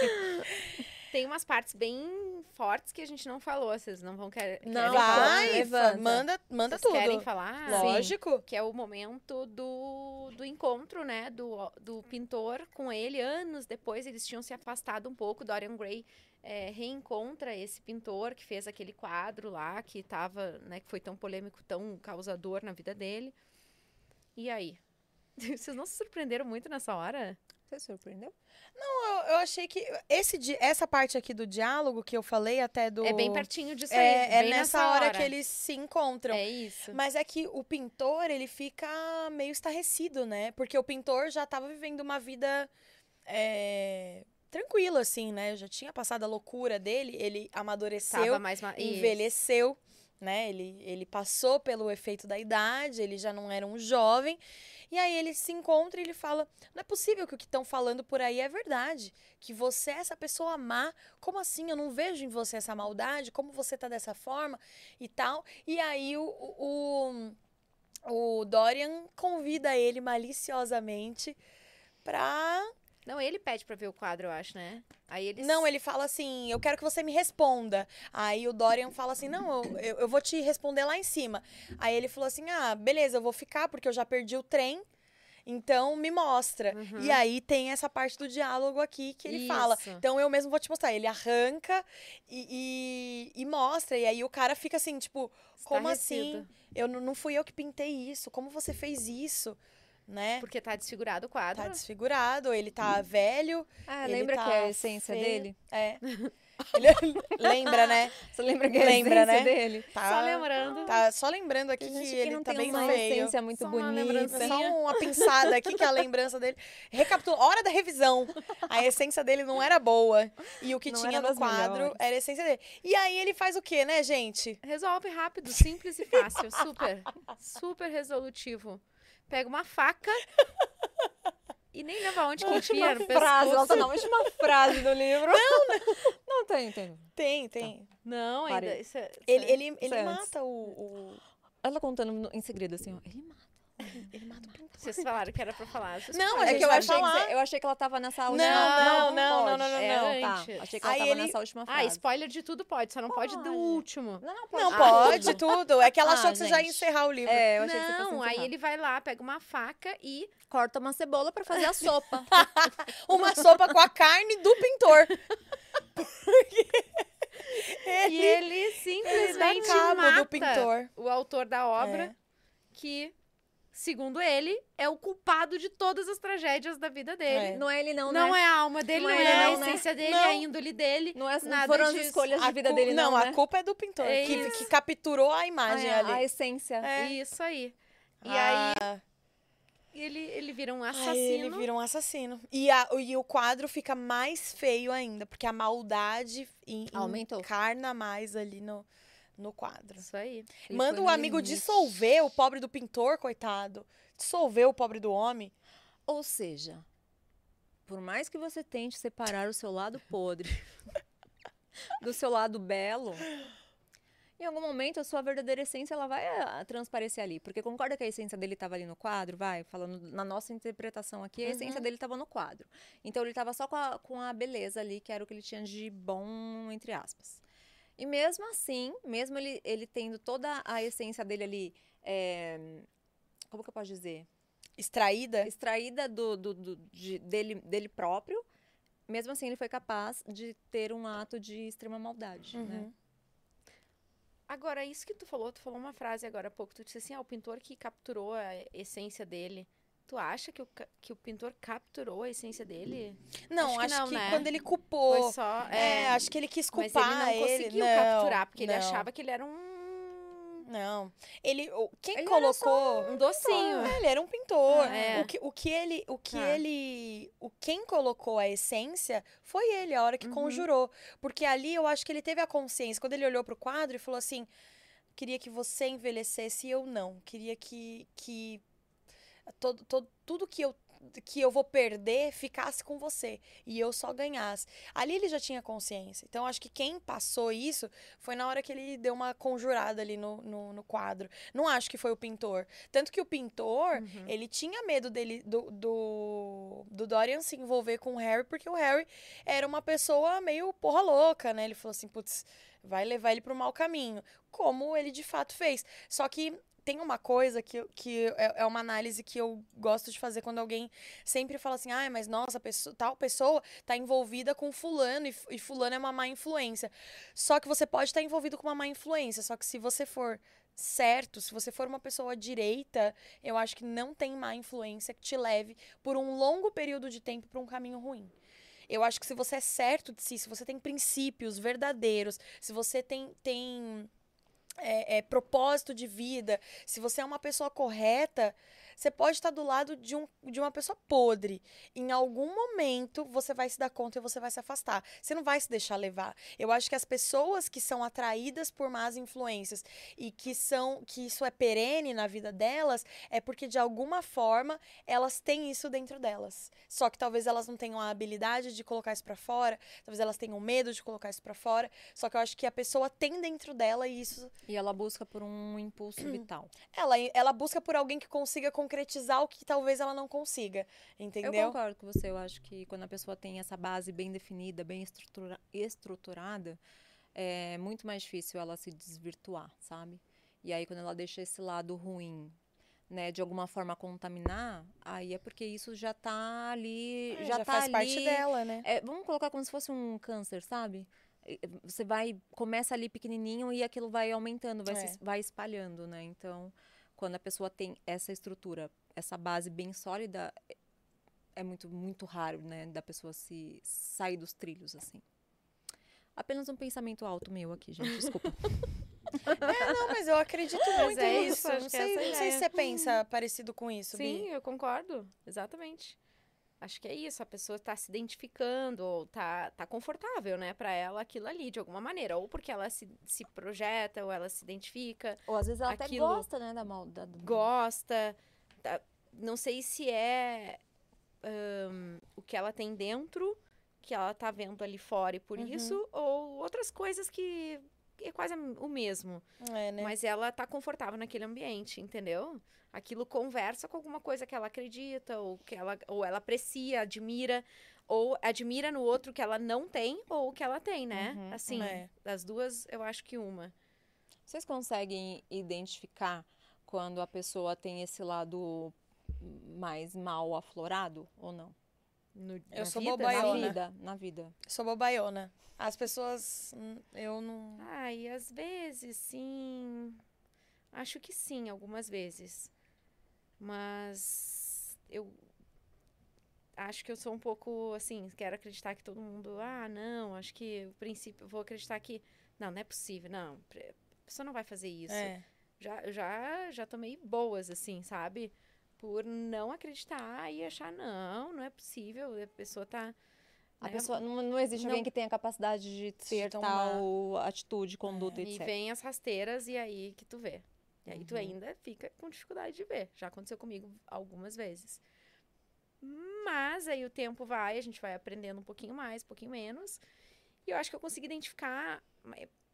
Tem umas partes bem fortes que a gente não falou, vocês não vão querer. Não? Vai, manda, manda Vocês tudo. querem falar? Lógico. Que é o momento do, do encontro, né? Do, do pintor com ele. Anos depois, eles tinham se afastado um pouco. Dorian Gray é, reencontra esse pintor que fez aquele quadro lá, que tava, né? Que foi tão polêmico, tão causador na vida dele. E aí? Vocês não se surpreenderam muito nessa hora? Você surpreendeu? Eu, eu achei que esse, essa parte aqui do diálogo que eu falei até do... É bem pertinho disso É, aí. é bem nessa hora, que eles se encontram. É isso. Mas é que o pintor, ele fica meio estarrecido, né? Porque o pintor já tava vivendo uma vida é, tranquila, assim, né? Já tinha passado a loucura dele, ele amadureceu. Ma... envelheceu, né? Ele, ele passou pelo efeito da idade, ele já não era um jovem. E aí ele se encontra e ele fala: Não é possível que o que estão falando por aí é verdade. Que você é essa pessoa má. Como assim? Eu não vejo em você essa maldade. Como você tá dessa forma e tal. E aí o, o, o Dorian convida ele maliciosamente pra Não, ele pede pra ver o quadro, eu acho, né? Aí eles... Não, ele fala assim: eu quero que você me responda. Aí o Dorian fala assim: não, eu, eu, eu vou te responder lá em cima. Aí ele falou assim: ah, beleza, eu vou ficar porque eu já perdi o trem. Então me mostra. Uhum. E aí tem essa parte do diálogo aqui que ele fala. Isso. Então eu mesmo vou te mostrar. Ele arranca e, e, e mostra. E aí o cara fica assim, tipo, como assim? Estarrecido. Eu não não fui eu que pintei isso. Como você fez isso? Né? Porque tá desfigurado o quadro. Tá desfigurado, ele tá velho. Ah, Ele lembra tá que é a essência feio. dele? É. Ele- lembra, né? Você lembra que é a Lembra, essência né? dele? Tá, Só lembrando. Tá só lembrando aqui que que ele não tá tem bem uma feio. essência muito Só uma bonita. lembrança. Só uma pinçada aqui que é a lembrança dele. Recapitula, hora da revisão. A essência dele não era boa. E o que Não tinha no quadro melhores. era a essência dele. E aí ele faz o quê, né, gente? Resolve rápido, simples e fácil. Super. Super resolutivo. Pega uma faca e nem lembra onde que enfia no frase, ela pescoço. tá na última frase do livro. Não, não. Não tem, tem. Tem, tem. Não, ainda. Isso é, Ele, isso é- ele, Isso ele é mata o, o- Ela contando em segredo assim, ó. Ele mata. Ele mata o pintor. Vocês falaram que era pra falar. vocês Não, É que eu achei, que, eu achei que ela tava nessa Não, última não, não, pode. não, não, não, É, não. Tá. Achei que ela Aí tava ele- nessa última Ah, frase. spoiler de tudo pode, só não pode, do último. Não, não, pode. Não, Ah, pode tudo. tudo. É que ela achou Ah, que você já ia encerrar o livro. É, eu achei que você Não, aí ele vai lá, pega uma faca e corta uma cebola pra fazer a sopa. Uma sopa com a carne do pintor. E ele simplesmente cabo mata do pintor. o autor da obra, É. que, segundo ele, é o culpado de todas as tragédias da vida dele. É. Não é ele não, Não né? é a alma dele, Não não, é é, a não, né? essência dele, Não. é a índole dele. Não, é, não Nada foram as disso. escolhas A de vida dele, não, a né? culpa é do pintor, É que, que capturou a imagem é, ali. a essência. É. Isso aí. E aí Ah, ele, ele vira um aí assassino. ele vira um assassino. E, a- e o quadro fica mais feio ainda, porque a maldade en- Aumentou. encarna mais ali no, no quadro. Isso aí. Manda no amigo limite. dissolver o pobre do pintor, coitado. Dissolver o pobre do homem. Ou seja, por mais que você tente separar o seu lado podre do seu lado belo, em algum momento a sua verdadeira essência ela vai ah, transparecer ali. Porque concorda que a essência dele estava ali no quadro? Vai, falando na nossa interpretação aqui, a essência dele estava no quadro. Então ele estava só com a, com a beleza ali, que era o que ele tinha de bom, entre aspas. E mesmo assim, mesmo ele, ele tendo toda a essência dele ali, é, como que eu posso dizer? Extraída. extraída do, do- do- de- dele, dele próprio, mesmo assim ele foi capaz de ter um ato de extrema maldade, né? Uhum. Agora, isso que tu falou, tu falou uma frase agora há pouco, tu disse assim, ah, o pintor que capturou a essência dele. Tu acha que o, que o pintor capturou a essência dele? Não, Acho acho que que, não, né? quando ele culpou. Foi só. É, acho que ele quis mas culpar ele não conseguiu capturar, porque ele não. achava que ele era um. Não. Ele. o- Quem Ele colocou. Um docinho. É, ele era um pintor. Ah, é. O que, o que ele, o que Tá. ele, o quem colocou a essência foi ele, a hora que Uhum. conjurou, porque ali eu acho que ele teve a consciência quando ele olhou pro quadro e falou assim, queria que você envelhecesse e eu não, queria que que todo, todo, tudo que eu que eu vou perder ficasse com você e eu só ganhasse. Ali ele já tinha consciência. Então acho que quem passou isso foi na hora que ele deu uma conjurada ali no, no, no quadro. Não acho que foi o pintor. Tanto que o pintor, Uhum. ele tinha medo dele do, do, do Dorian se envolver com o Harry, porque o Harry era uma pessoa meio porra louca, né? Ele falou assim, putz, vai levar ele pro mau caminho. Como ele de fato fez. Só que tem uma coisa que, que é é uma análise que eu gosto de fazer quando alguém sempre fala assim, ah, mas nossa, pessoa- tal pessoa tá envolvida com fulano e, e fulano é uma má influência. Só que você pode estar envolvido com uma má influência, só que se você for certo, se você for uma pessoa direita, eu acho que não tem má influência que te leve por um longo período de tempo para um caminho ruim. Eu acho que se você é certo de si, se você tem princípios verdadeiros, se você tem, tem é, é, propósito de vida, se você é uma pessoa correta, você pode estar do lado de, um, de uma pessoa podre. Em algum momento você vai se dar conta e você vai se afastar. Você não vai se deixar levar. Eu acho que as pessoas que são atraídas por más influências e que são que isso é perene na vida delas é porque de alguma forma elas têm isso dentro delas. Só que talvez elas não tenham a habilidade de colocar isso pra fora, talvez elas tenham medo de colocar isso pra fora. Só que eu acho que a pessoa tem dentro dela e isso E ela busca por um impulso vital. ela, ela busca por alguém que consiga concretizar o que talvez ela não consiga, Eu entendeu? concordo com você. Eu acho que quando a pessoa tem essa base bem definida, bem estrutura- estruturada, é muito mais difícil ela se desvirtuar, sabe? E aí, quando ela deixa esse lado ruim, né, de alguma forma contaminar, aí é porque isso já tá ali, É, já, tá faz ali. parte dela, né? É, vamos colocar como se fosse um câncer, sabe? Você vai, começa ali pequenininho e aquilo vai aumentando, vai, se É. es- vai espalhando, né? Então, quando a pessoa tem essa estrutura, essa base bem sólida, é- é muito, muito raro, né? Da pessoa se sair dos trilhos, assim. Apenas um pensamento alto meu aqui, gente, desculpa. É, não, mas eu acredito Mas muito é nisso. isso, não é sei, a não sei se você pensa parecido com isso, Sim, Bi. eu concordo. Exatamente. Acho que é isso, a pessoa tá se identificando, ou tá, tá confortável, né, pra ela aquilo ali, de alguma maneira. Ou porque ela se, se projeta, ou ela se identifica, Ou às vezes ela até gosta, né, da maldade. gosta. tá- não sei se é ahn, o que ela tem dentro, que ela tá vendo ali fora e por Uhum. isso, ou outras coisas que é quase o mesmo. É, né? Mas ela tá confortável naquele ambiente, entendeu? Aquilo conversa com alguma coisa que ela acredita, ou que ela, ou ela aprecia, admira, ou admira no outro que ela não tem, ou que ela tem, né? Uhum, assim, é. das duas, eu acho que uma. Vocês conseguem identificar quando a pessoa tem esse lado mais mal aflorado ou não? No, Eu na sou vida, Na Baiona. vida, na vida. Sou bobaiona. As pessoas. hum, Eu não. Ai, às vezes, sim. Acho que sim, algumas vezes. Mas eu acho que eu sou um pouco assim, quero acreditar que todo mundo, ah, não, acho que o princípio, vou acreditar que não, não é possível, não, a pessoa não vai fazer isso. É. Já já já tomei boas assim, sabe? Por não acreditar e achar não, não é possível, a pessoa tá A né, pessoa, não, não existe alguém não- que tenha capacidade de ter tomar. tal atitude, conduta, É, E etc. vem as rasteiras e aí que tu vê. E aí tu Uhum. ainda fica com dificuldade de ver. Já aconteceu comigo algumas vezes. Mas aí o tempo vai, a gente vai aprendendo um pouquinho mais, um pouquinho menos. E eu acho que eu consigo identificar.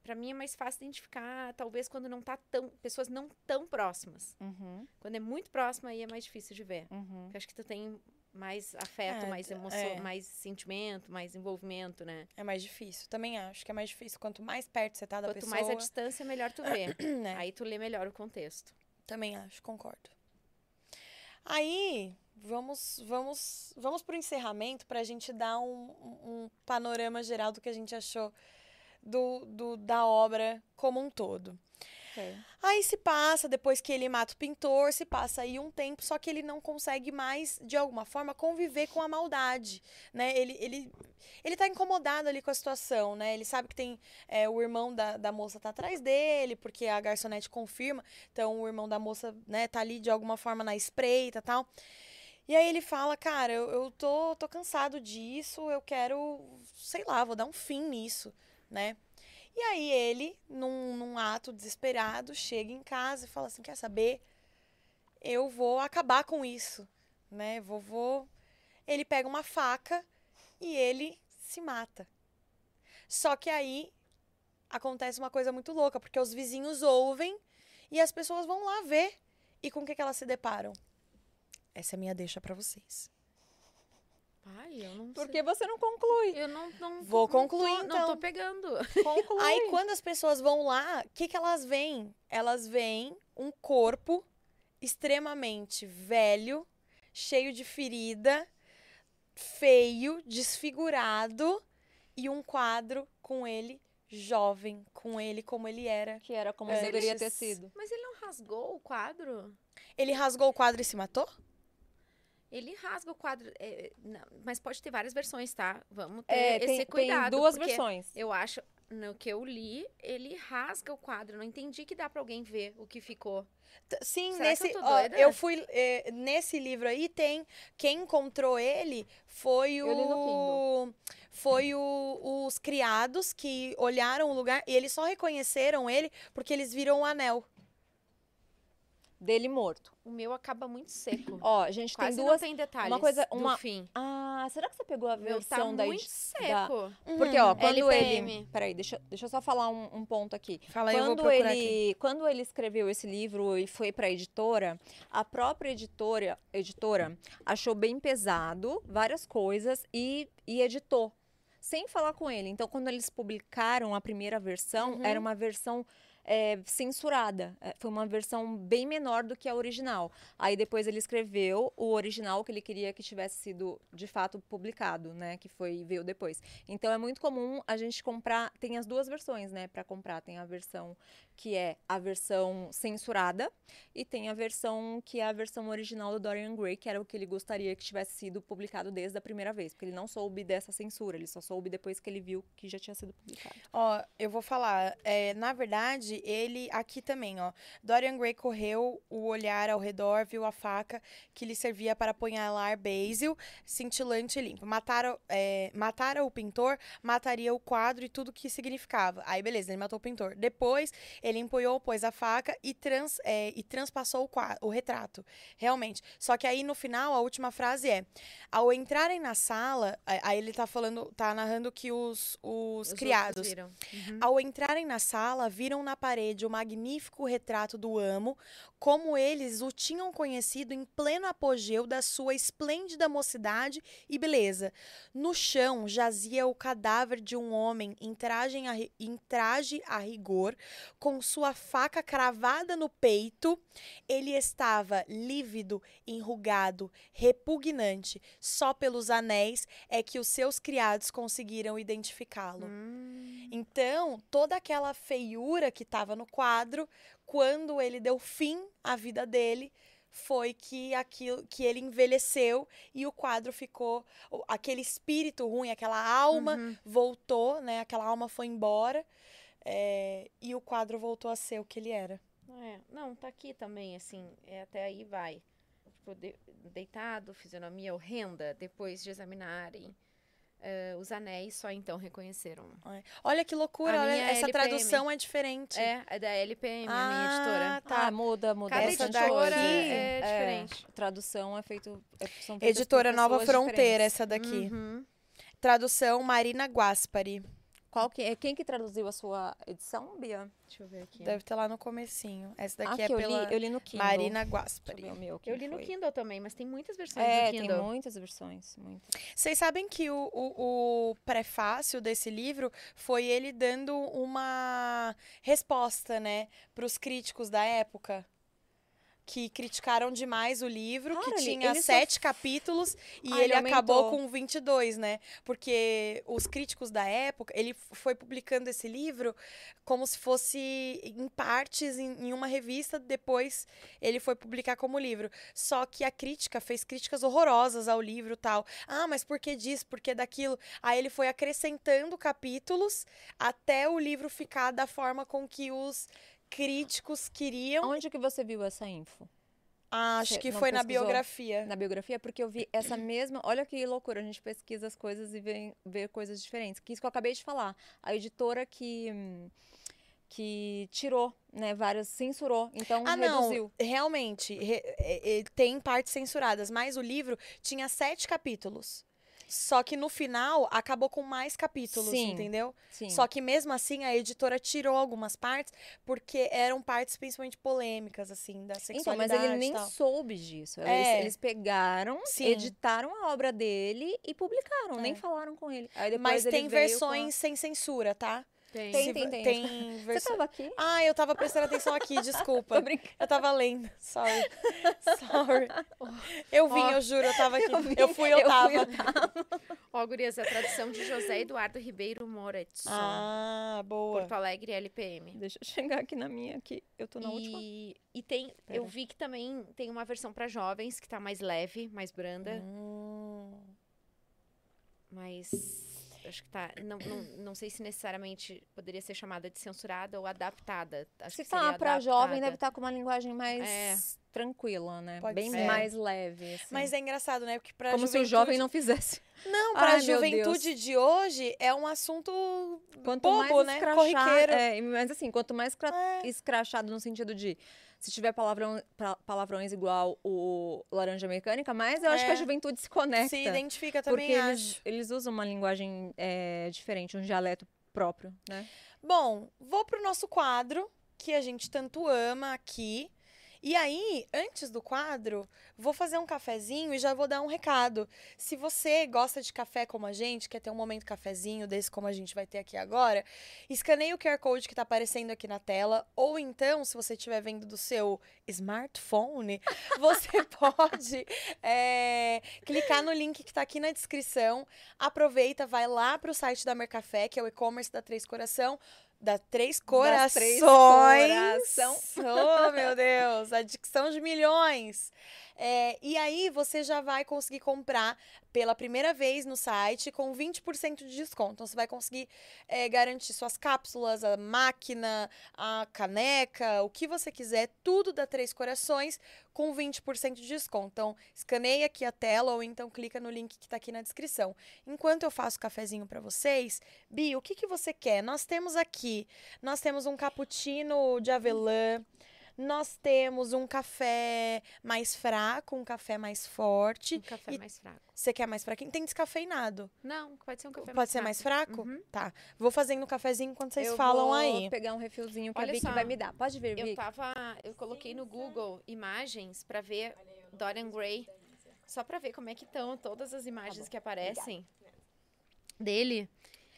Pra mim é mais fácil identificar, talvez, quando não tá tão. Pessoas não tão próximas. Uhum, Quando é muito próxima, aí é mais difícil de ver. uhum. Acho que tu tem mais afeto, É, mais emoção, é. mais sentimento, mais envolvimento, né? É mais difícil. Também acho que é mais difícil. Quanto mais perto você tá da Quanto pessoa. mais a distância, melhor tu vê. né? Aí tu lê melhor o contexto. Também acho, concordo. Aí, vamos vamos vamos pro encerramento pra gente dar um- um panorama geral do que a gente achou do, do- da obra como um todo. Ok. Aí se passa, depois que ele mata o pintor, se passa aí um tempo, só que ele não consegue mais, de alguma forma, conviver com a maldade, né? Ele, ele, ele tá incomodado ali com a situação, né? Ele sabe que tem é, o irmão da, da moça tá atrás dele, porque a garçonete confirma, então o irmão da moça, né, tá ali de alguma forma na espreita tal. E aí ele fala, cara, eu, eu tô, tô cansado disso, eu quero, sei lá, vou dar um fim nisso, né? E aí ele, num, num ato desesperado, chega em casa e fala assim, quer saber? Eu vou acabar com isso, né? Vovô, ele pega uma faca e ele se mata. Só que aí acontece uma coisa muito louca, porque os vizinhos ouvem e as pessoas vão lá ver. E com o que, que elas se deparam? Essa é a minha deixa pra vocês. Ai, eu não Porque você não conclui. sei. Eu não, não Vou não concluir, tô, então. Não tô pegando. Conclui. Aí quando as pessoas vão lá, o que, que elas veem? Elas veem um corpo extremamente velho, cheio de ferida, feio, desfigurado e um quadro com ele jovem, com ele como ele era. Que era como Antes. deveria ter sido. Mas ele não rasgou o quadro? Ele rasgou o quadro e se matou? Ele rasga o quadro. é, não, mas pode ter várias versões, tá? Vamos ter É, esse tem, tem cuidado. duas versões. Eu acho, no que eu li, ele rasga o quadro. Não entendi que dá pra alguém ver o que ficou. Sim, Será nesse. eu ó, eu fui. eh, nesse livro aí tem. Quem encontrou ele foi o. Foi o- os criados que olharam o lugar e eles só reconheceram ele porque eles viram o anel. Dele morto. O meu acaba muito seco. Ó, a gente Quase tem duas. não tem detalhes uma coisa- do uma- fim. Ah, será que você pegou a meu tá versão da muito seco. Porque, ó, quando LPM. ele. Peraí, deixa, deixa eu só falar um, um ponto aqui. Fala aí, eu vou Quando ele, aqui. quando ele escreveu esse livro e foi para a editora, a própria editora, editora achou bem pesado várias coisas e, e editou, sem falar com ele. Então, quando eles publicaram a primeira versão, Uhum. era uma versão é, censurada. É, Foi uma versão bem menor do que a original. Aí depois ele escreveu o original que ele queria que tivesse sido de fato publicado, né? Que foi veio depois. Então é muito comum a gente comprar. Tem as duas versões, né? Para comprar tem a versão que é a versão censurada e tem a versão que é a versão original do Dorian Gray, que era o que ele gostaria que tivesse sido publicado desde a primeira vez, porque ele não soube dessa censura. Ele só soube depois que ele viu que já tinha sido publicado. Ó, eu vou falar. é, na verdade, ele aqui também, ó. Dorian Gray correu o olhar ao redor, viu a faca que lhe servia para apunhalar Basil, cintilante e limpo. Mataram, é, mataram o pintor, mataria o quadro e tudo que significava. Aí, beleza, ele matou o pintor. Depois, ele empunhou, pôs a faca e, trans, é, e transpassou o, qua- o retrato. Realmente. Só que aí, no final, a última frase é: ao entrarem na sala, aí ele tá falando, tá narrando que os, os, Os criados. Uhum. ao entrarem na sala, viram na parede o magnífico retrato do amo, como eles o tinham conhecido em pleno apogeu da sua esplêndida mocidade e beleza. No chão jazia o cadáver de um homem em traje a, em traje a rigor, com sua faca cravada no peito. Ele estava lívido, enrugado, repugnante. Só pelos anéis é que os seus criados conseguiram identificá-lo. Hum. Então, toda aquela feiura que estava no quadro, quando ele deu fim à vida dele, foi que aquilo que ele envelheceu e o quadro ficou aquele espírito ruim, aquela alma Uhum. voltou, né? Aquela alma foi embora é, e o quadro voltou a ser o que ele era. É, não, tá aqui também, assim, é, até aí vai. Tipo, de- deitado, fisionomia horrenda, depois de examinarem eh, os anéis, só então reconheceram. Olha que loucura, olha, essa LPM. tradução é diferente. É, é da LPM, a minha Ah, editora. tá. Ah, muda, muda. Cada essa editora daqui é diferente. tradução é feito. É, Editora Nova Fronteira, diferentes. essa daqui. Uhum. Tradução Marina Guaspari. Qual que é? Quem que traduziu a sua edição, Bia? Deixa eu ver aqui. Deve ter lá no comecinho. Essa daqui Aqui é eu pela li, eu li no Kindle. Marina Deixa eu Guaspari. ver o meu, Eu li no foi. Kindle também, mas tem muitas versões É, no tem Kindle. muitas versões, muitas. Vocês sabem que o, o, o prefácio desse livro foi ele dando uma resposta, né, para os críticos da época. Que criticaram demais o livro, que tinha ele só sete capítulos e Ah, ele ele acabou com 22, né? Porque os críticos da época, ele foi publicando esse livro como se fosse em partes em, em uma revista, depois ele foi publicar como livro. Só que a crítica fez críticas horrorosas ao livro tal. Ah, mas por que disso? Por que daquilo? Aí ele foi acrescentando capítulos até o livro ficar da forma com que os críticos queriam. Onde que você viu essa info? Acho Você que foi na pesquisou? biografia. Na biografia? Porque eu vi essa mesma. Olha que loucura, a gente pesquisa as coisas e vê, vê coisas diferentes. Que isso que eu acabei de falar. A editora que. hum, que tirou, né, várias, censurou, então Ah, reduziu. não. Realmente, re- é- é- tem partes censuradas, mas o livro tinha sete capítulos. Só que no final acabou com mais capítulos, Sim. entendeu? Sim. Só que mesmo assim a editora tirou algumas partes, porque eram partes principalmente polêmicas, assim, da Então, sexualidade mas ele nem tal. soube disso. Eles, É. eles pegaram, Sim. editaram a obra dele e publicaram, nem É. falaram com ele. Aí depois Mas ele tem veio com a- versões sem censura, tá? Tem. Tem, tem, tem. tem Você versão... tava aqui? Ah, eu tava prestando atenção aqui, desculpa. Tô brincando. Eu tava lendo, sorry. Sorry. Eu vim, Ó. eu juro, eu tava aqui. Eu vi, Eu fui, eu, eu tava. fui, eu Ó, gurias, a tradução de José Eduardo Ribeiro Moretson. Ah, boa. Porto Alegre LPM. Deixa eu chegar aqui na minha aqui. Eu tô na última. E, e tem, eu Pera. vi que também tem uma versão pra jovens que tá mais leve, mais branda, Hum. mas acho que tá, não, não, não sei se necessariamente poderia ser chamada de censurada ou adaptada. Acho Se que seria tá pra jovem, deve estar com uma linguagem mais É. tranquila, né? Pode Bem ser. mais leve. assim. Mas é engraçado, né? Porque pra Como se o juventude... jovem não fizesse. Não, pra Ai, meu juventude de hoje é um assunto Quanto bobo, mais né? Corriqueiro. é, mas assim, quanto mais cra- É. escrachado no sentido de se tiver palavrão, pa- palavrões igual o laranja mecânica, mais eu acho que É. a juventude se conecta. Se identifica porque também, eles, acho. eles usam uma linguagem é, diferente, um dialeto próprio, né? Bom, vou pro nosso quadro, que a gente tanto ama aqui. E aí, antes do quadro, vou fazer um cafezinho e já vou dar um recado. Se você gosta de café como a gente, quer ter um momento cafezinho desse como a gente vai ter aqui agora, escaneie o QR Code que tá aparecendo aqui na tela. Ou então, se você estiver vendo do seu smartphone, você pode é, clicar no link que tá aqui na descrição. Aproveita, vai lá pro site da Mercafé, que é o e-commerce da Três Coração. Da Três Corações. Três Coração. Oh, meu Deus. A dicção de milhões. É, e aí você já vai conseguir comprar pela primeira vez no site com 20% de desconto. Então você vai conseguir é, garantir suas cápsulas, a máquina, a caneca, o que você quiser, tudo da Três Corações com 20% de desconto. Então escaneia aqui a tela ou então clica no link que está aqui na descrição. Enquanto eu faço o cafezinho para vocês, Bi, o que, que você quer? Nós temos aqui, nós temos um cappuccino de avelã, nós temos um café mais fraco, um café mais forte. Um café E- mais fraco. Você quer mais fraquinho? Tem descafeinado. Não, pode ser um café Pode mais ser mais fraco? Uhum. Tá. Vou fazendo o cafezinho enquanto vocês eu falam vou aí. pegar um refilzinho que Olha a Vicky só. vai me dar. Pode Eu Vicky. tava, eu coloquei no Google imagens pra ver Dorian Gray, só pra ver como é que estão todas as imagens que aparecem dele.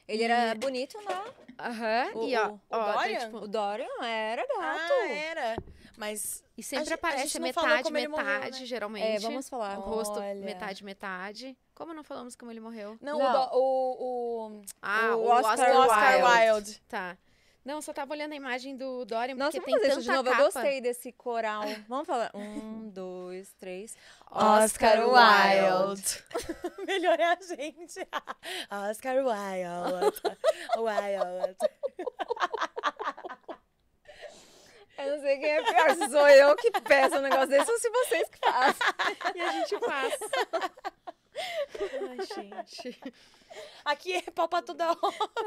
Ele era bonito, né? Aham. O- E ó, o- ó, Dorian? tipo, O Dorian era gato. Ah, era. Mas e A sempre a aparece gente não falou metade, ele morreu, metade, né? geralmente. É, vamos falar. O rosto Olha. metade, metade. Como não falamos como ele morreu? não, Não. O, o, o, Ah, O Oscar Oscar Wilde. Wilde. Tá. Não, só tava olhando a imagem do Dorian, Nossa, porque tem tanta de novo. capa. Eu gostei desse coral. Vamos falar. Um, dois, três. Oscar Oscar Wilde. Melhor é a gente. Oscar Wilde. Wilde. Eu não sei quem é pior, se sou eu que peço um negócio desse ou se vocês que fazem. E a gente passa. Ai, gente. Aqui é pau pra toda hora.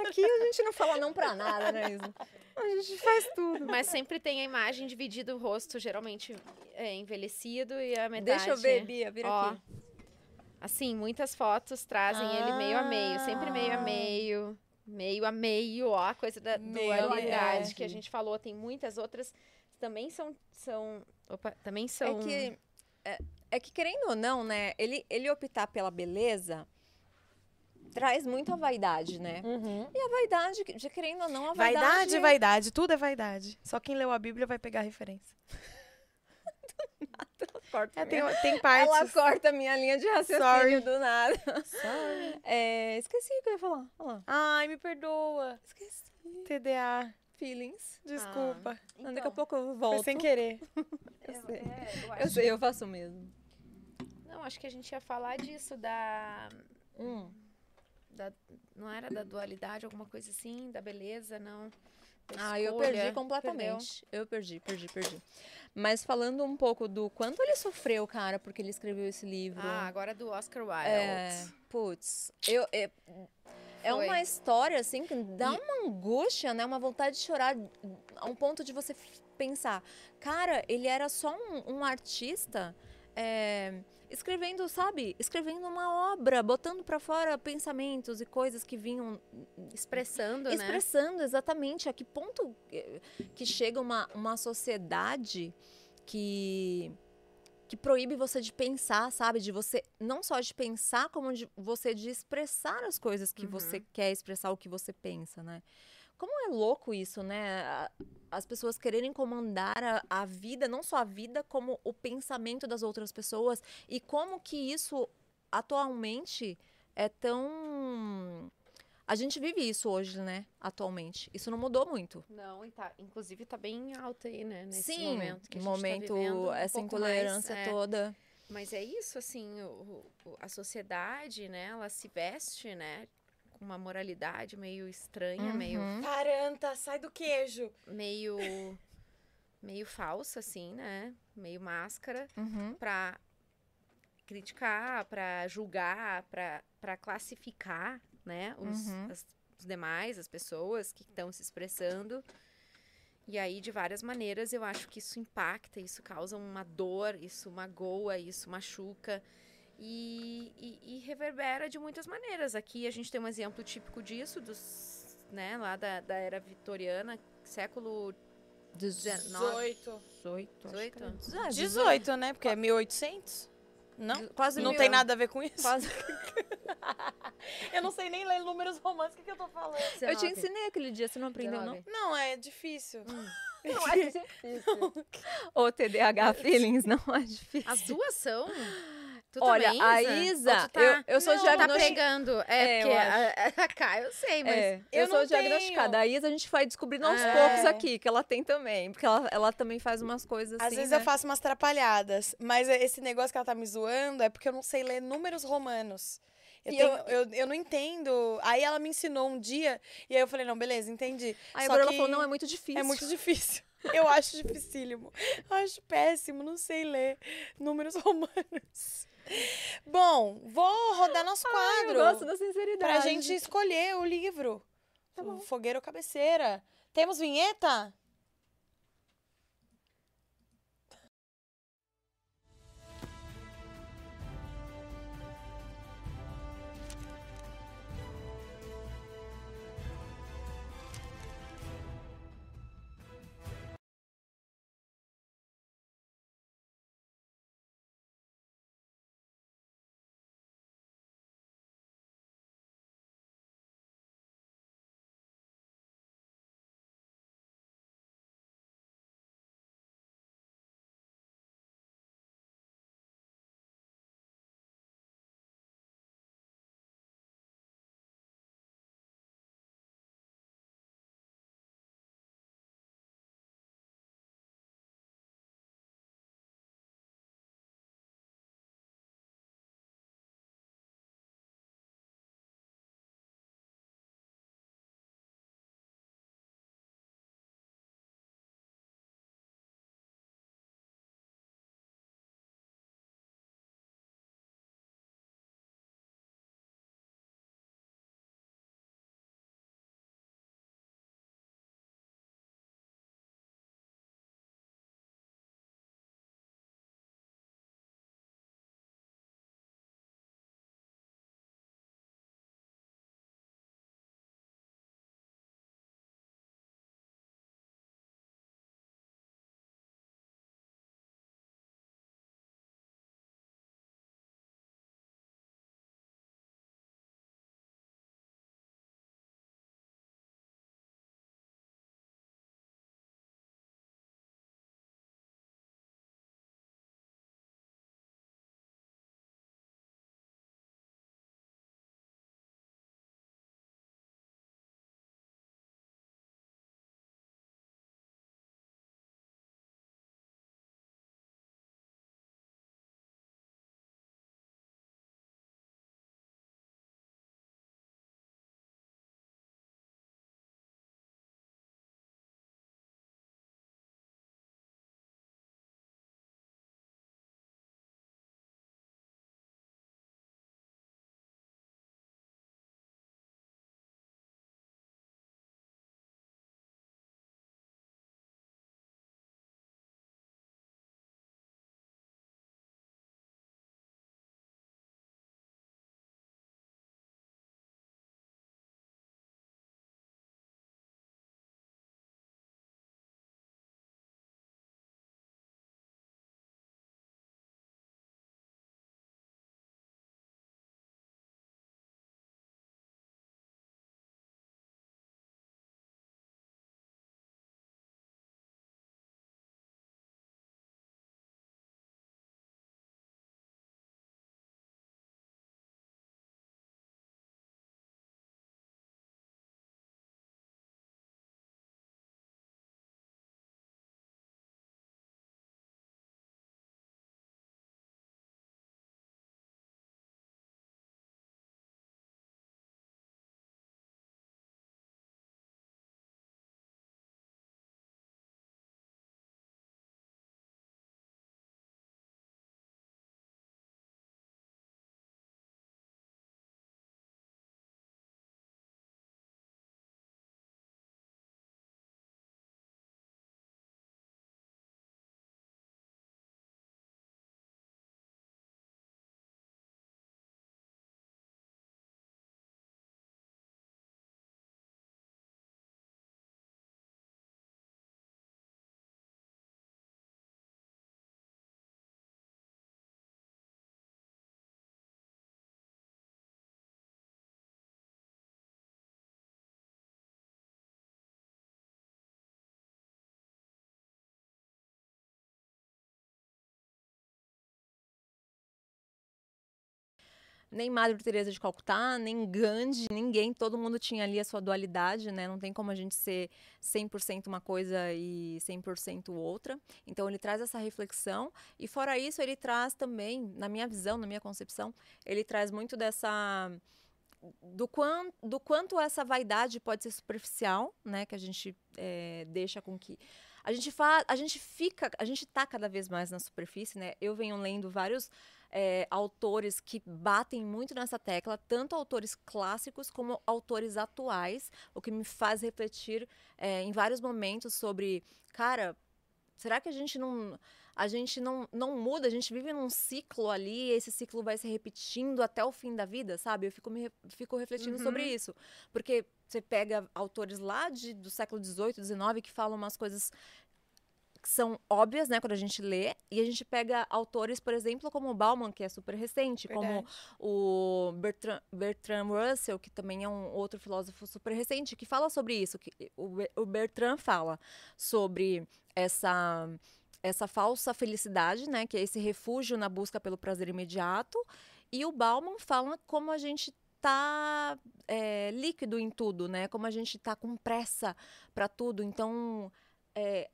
Aqui a gente não fala não pra nada, né, Isa? A gente faz tudo. Mas sempre tem a imagem dividida o rosto, geralmente é envelhecido e a metade. Deixa eu ver, Bia, vira Ó, aqui. Assim, muitas fotos trazem ele meio a meio, sempre meio a Ah. meio, meio a meio, ó, a coisa da Meio dualidade meio. que a gente falou, tem muitas outras também são são, opa, também são É que, é, é que, querendo ou não, né, ele, ele optar pela beleza traz muito a vaidade, né? E a vaidade, de querendo ou não, a vaidade... Vaidade, vaidade. Tudo é vaidade. Só quem leu a Bíblia vai pegar a referência. Corta É, tem, minha- tem Ela partes. corta a minha linha de raciocínio Sorry. do nada. Sorry. É, esqueci o que eu ia falar. Olha lá. Ai, me perdoa. Esqueci. TDA. Feelings. Desculpa. Então, Daqui a pouco eu Foi volto. sem querer. Eu sei. É, eu Eu sei, eu faço mesmo. Não, acho que a gente ia falar disso da Hum. da- não era da dualidade, alguma coisa assim, da beleza, não. da Ah, eu perdi completamente. Eu perdi, perdi, perdi. Mas falando um pouco do quanto ele sofreu, cara, porque ele escreveu esse livro. Ah, agora do Oscar Wilde. é, putz, eu, é, É uma história, assim, que dá uma angústia, né? Uma vontade de chorar a um ponto de você pensar, cara, ele era só um, um artista é, escrevendo, sabe? Escrevendo uma obra, botando pra fora pensamentos e coisas que vinham Expressando, né? expressando exatamente a que ponto eh, que chega uma, uma sociedade que que proíbe você de pensar, sabe? De você não só de pensar, como de você de expressar as coisas que Uhum. você quer expressar, o que você pensa, né? Como é louco isso, né? As pessoas quererem comandar a, a vida, não só a vida, como o pensamento das outras pessoas e como que isso atualmente é tão a gente vive isso hoje, né? Atualmente. Isso não mudou muito. Não, e tá, inclusive tá bem alta aí, né? Nesse Sim, momento que gente momento, tá vivendo, um essa pouco mais, intolerância é. toda. Mas é isso, assim, o- o- a sociedade, né, ela se veste, né, com uma moralidade meio estranha, meio, Uhum. Taranta, sai do queijo. meio, meio falsa, assim, né, meio máscara, Uhum. pra criticar, pra julgar, pra pra classificar, né, os, Uhum. as- os demais, as pessoas que estão se expressando. E aí, de várias maneiras, eu acho que isso impacta, isso causa uma dor, isso magoa, isso machuca. E, e- e reverbera de muitas maneiras. Aqui a gente tem um exemplo típico disso, dos, né, lá da, da era vitoriana, século 18. 18. acho que 18? era. Ah, 18, né? Porque é 1800. Não? Quase Não mil tem anos. nada a ver com isso? Quase. Eu não sei nem ler números romanos, o que, que eu tô falando? Eu te ensinei aquele dia, você não aprendeu, não? 19. Não, é difícil. Não é difícil. Ô, TDAH Feelings, não é difícil. As duas são? Tu Olha, também, a Isa? Tá- eu, eu sou Não, tá diagnosticada. pegando. É, É, porque eu a, a K eu sei, mas... É, eu, Eu sou diagnosticada. tenho. A Isa a gente vai descobrindo aos Ah. poucos É. aqui, que ela tem também. Porque ela, ela também faz umas coisas assim. Às vezes né? eu faço umas trapalhadas, mas esse negócio que ela tá me zoando é porque eu não sei ler números romanos. Eu, tenho- eu- eu, eu, não entendo. Aí ela me ensinou um dia, e aí eu falei, não, beleza, entendi. Aí Só agora ela falou: não, é muito difícil. É muito difícil. Eu acho dificílimo. Eu acho péssimo, não sei ler números romanos. Bom, vou rodar nosso Eu quadro. gosto da sinceridade. pra gente escolher o livro. Tá bom. Fogueira ou cabeceira. Temos vinheta? Nem Madre Teresa de Calcutá, nem Gandhi, ninguém, todo mundo tinha ali a sua dualidade, né? Não tem como a gente ser 100% uma coisa e 100% outra. Então ele traz essa reflexão e fora isso ele traz também, na minha visão, na minha concepção, ele traz muito dessa do, quant, do quanto essa vaidade pode ser superficial, né? Que a gente é, deixa com que a gente faz, a gente fica, a gente tá cada vez mais na superfície, né? Eu venho lendo vários é, autores que batem muito nessa tecla, tanto autores clássicos como autores atuais, o que me faz refletir é, em vários momentos sobre, cara, será que a gente não a gente não, não muda, a gente vive num ciclo ali, esse ciclo vai se repetindo até o fim da vida, sabe? Eu fico, me, fico refletindo uhum. sobre isso. Porque você pega autores lá de, do século XVIII, XIX, que falam umas coisas que são óbvias, né, quando a gente lê, e a gente pega autores, por exemplo, como o Bauman, que é super recente, Verdade. como o Bertrand, Bertrand Russell, que também é um outro filósofo super recente, que fala sobre isso, que o, Bertrand fala sobre essa essa falsa felicidade, né, que é esse refúgio na busca pelo prazer imediato, e o Bauman fala como a gente tá é, líquido em tudo, né, como a gente tá com pressa para tudo. Então, é,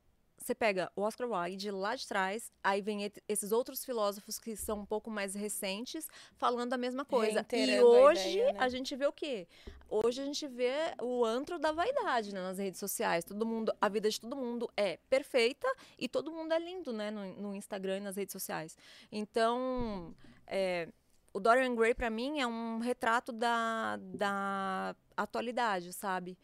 você pega o Oscar Wilde lá de trás, aí vem esses outros filósofos que são um pouco mais recentes falando a mesma coisa. E hoje a, ideia, né? a, gente vê o quê? Hoje a gente vê o antro da vaidade né, nas redes sociais. Todo mundo, a vida de todo mundo é perfeita e todo mundo é lindo, né, no, no Instagram e nas redes sociais. Então, é, o Dorian Gray para mim é um retrato da, da atualidade, sabe?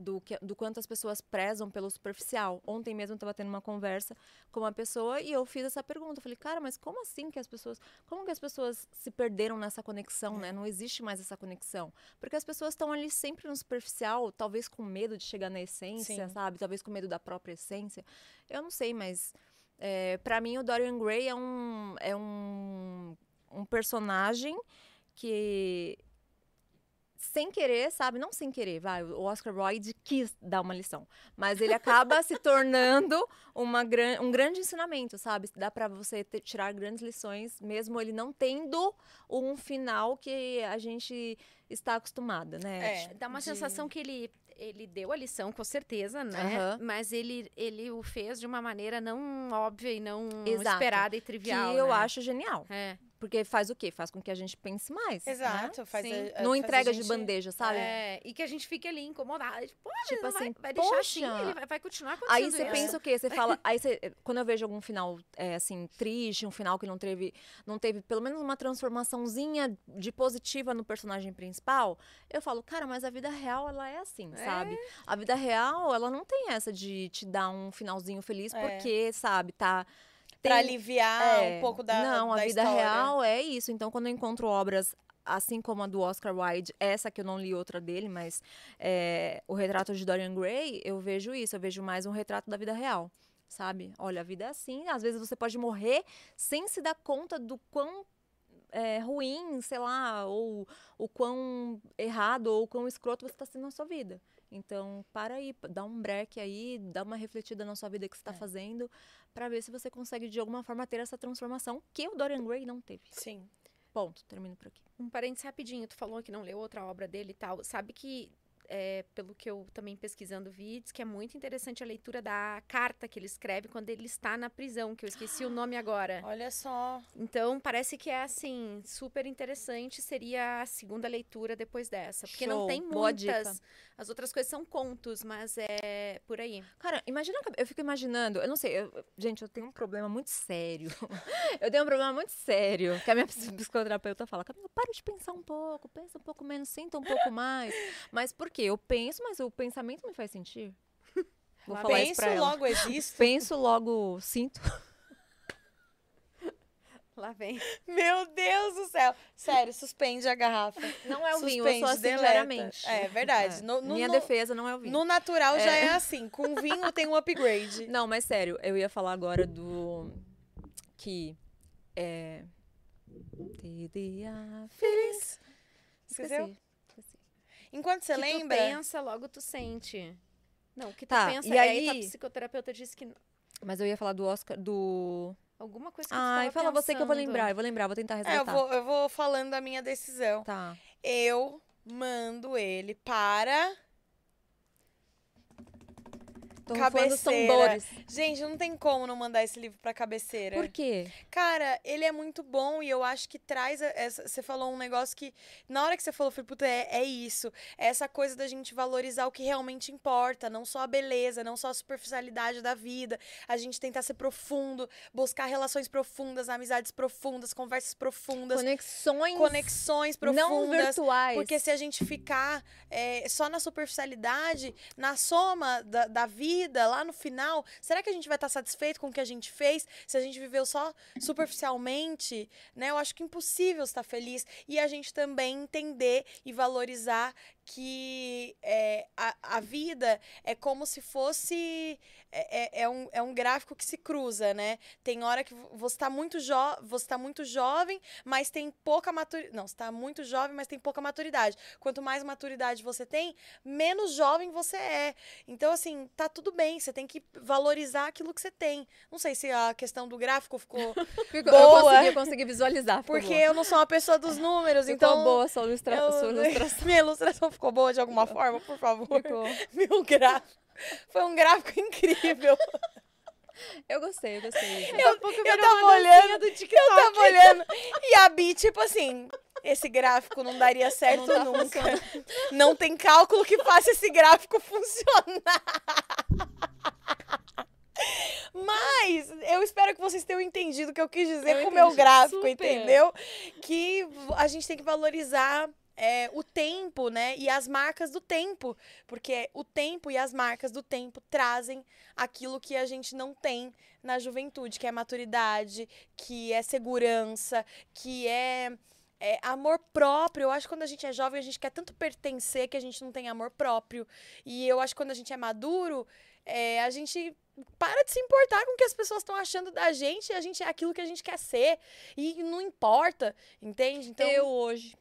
Do, que, do quanto as pessoas prezam pelo superficial. Ontem mesmo eu estava tendo uma conversa com uma pessoa e eu fiz essa pergunta. Eu falei, cara, mas como assim que as pessoas. Como que as pessoas se perderam nessa conexão, né? Não existe mais essa conexão. Porque as pessoas estão ali sempre no superficial, talvez com medo de chegar na essência, Sim. sabe? Talvez com medo da própria essência. Eu não sei, mas. É, para mim, o Dorian Gray é um, é um, um personagem que sem querer, sabe? Não sem querer, vai. O Oscar Wilde quis dar uma lição, mas ele acaba se tornando uma gran, um grande ensinamento, sabe? Dá para você ter, tirar grandes lições, mesmo ele não tendo um final que a gente está acostumada, né? É, dá uma de... sensação que ele ele deu a lição, com certeza, né? Uhum. Mas ele, ele o fez de uma maneira não óbvia e não Exato. esperada e trivial. Que eu né? acho genial. É. Porque faz o quê? Faz com que a gente pense mais. Né? Exato. Né? Faz a, a, não entrega gente... de bandeja, sabe? É, e que a gente fique ali incomodado. Tipo, tipo assim, vai, vai deixar assim, ele vai, vai continuar acontecendo Aí você pensa o quê? Você fala... aí você, quando eu vejo algum final, é, assim, triste, um final que não teve, não teve pelo menos uma transformaçãozinha de positiva no personagem principal, eu falo, cara, mas a vida real, ela é assim, é. sabe? A vida real, ela não tem essa de te dar um finalzinho feliz, é. porque, sabe, tá tem, pra aliviar é, um pouco da Não, da a vida história. real é isso. Então, quando eu encontro obras assim como a do Oscar Wilde, essa que eu não li outra dele, mas é, o retrato de Dorian Gray, eu vejo isso, eu vejo mais um retrato da vida real, sabe? Olha, a vida é assim, às vezes você pode morrer sem se dar conta do quão é, ruim, sei lá, ou o quão errado ou o quão escroto você está sendo na sua vida. Então, para aí, dá um break aí, dá uma refletida na sua vida que você está é. fazendo, para ver se você consegue de alguma forma ter essa transformação que o Dorian Gray não teve. Sim. Ponto, termino por aqui. Um parênteses rapidinho, tu falou que não leu outra obra dele e tal. Sabe que é, pelo que eu também pesquisando vi, diz que é muito interessante a leitura da carta que ele escreve quando ele está na prisão, que eu esqueci o nome agora. Olha só. Então, parece que é assim, super interessante. Seria a segunda leitura depois dessa. Porque Show. não tem muitas. As outras coisas são contos, mas é por aí. Cara, imagina, eu fico imaginando, eu não sei, eu, gente, eu tenho um problema muito sério. eu tenho um problema muito sério, que a minha psicoterapeuta fala, Camila, para de pensar um pouco, pensa um pouco menos, sinta um pouco mais. Mas por quê? Eu penso, mas o pensamento me faz sentir. Vou falar Penso, isso pra ela. logo existo. Penso, logo sinto. Lá vem. Meu Deus do céu. Sério, suspende a garrafa. Não é o vinho, eu sou assim diariamente. É verdade. É. No, no, Minha no, defesa não é o vinho. No natural é. já é assim. Com vinho tem um upgrade. Não, mas sério, eu ia falar agora do. Que. É. TDA feliz. Esqueceu? Enquanto você que lembra. Tu pensa, logo tu sente. Não, o que tu tá, pensa. E aí, aí a psicoterapeuta disse que. Mas eu ia falar do Oscar. Do Alguma coisa que Ai, tava fala você que eu vou lembrar, eu vou lembrar, vou tentar É, eu resgatar. vou, eu vou falando a minha decisão. Tá. Eu mando ele para. Tô Cabeceira. Gente, não tem como não mandar esse livro pra cabeceira. Por quê? Cara, ele é muito bom e eu acho que traz. essa- Você falou um negócio que, na hora que você falou, falei, puta, é, é isso. É essa coisa da gente valorizar o que realmente importa, não só a beleza, não só a superficialidade da vida. A gente tentar ser profundo, buscar relações profundas, amizades profundas, conversas profundas, Conexões conexões não profundas. virtuais. Porque se a gente ficar é, só na superficialidade, na soma da, da vida, lá no final, será que a gente vai estar satisfeito com o que a gente fez? Se a gente viveu só superficialmente, né? Eu acho que é impossível estar feliz. E a gente também entender e valorizar que é, a, a vida é como se fosse. É, é, é um, é um gráfico que se cruza, né? Tem hora que você está muito, jo você tá muito jovem, mas tem pouca maturidade. Não, você está muito jovem, mas tem pouca maturidade. Quanto mais maturidade você tem, menos jovem você é. Então, assim, tá tudo bem. Você tem que valorizar aquilo que você tem. Não sei se a questão do gráfico ficou. Ficou- boa. Eu consegui, eu consegui visualizar. Porque boa. eu não sou uma pessoa dos números, Ficou então. boa sua, ilustra... eu- sua ilustração. Minha ilustração ficou boa de alguma forma, por favor. Ficou. Meu gráfico. Foi um gráfico incrível. Eu gostei, eu gostei. Eu, eu tava olhando, eu tava olhando. E a Bi, tipo assim, esse gráfico não daria certo Não nunca. Não tem cálculo que faça esse gráfico funcionar. Mas eu espero que vocês tenham entendido o que eu quis dizer Eu com o meu gráfico, super. entendeu? Que a gente tem que valorizar é, o tempo, né? E as marcas do tempo. Porque o tempo e as marcas do tempo trazem aquilo que a gente não tem na juventude, que é maturidade, que é segurança, que é, é amor próprio. Eu acho que quando a gente é jovem, a gente quer tanto pertencer que a gente não tem amor próprio. E eu acho que quando a gente é maduro, é, a gente para de se importar com o que as pessoas estão achando da gente, a gente é aquilo que a gente quer ser. E não importa, entende? Então, eu hoje.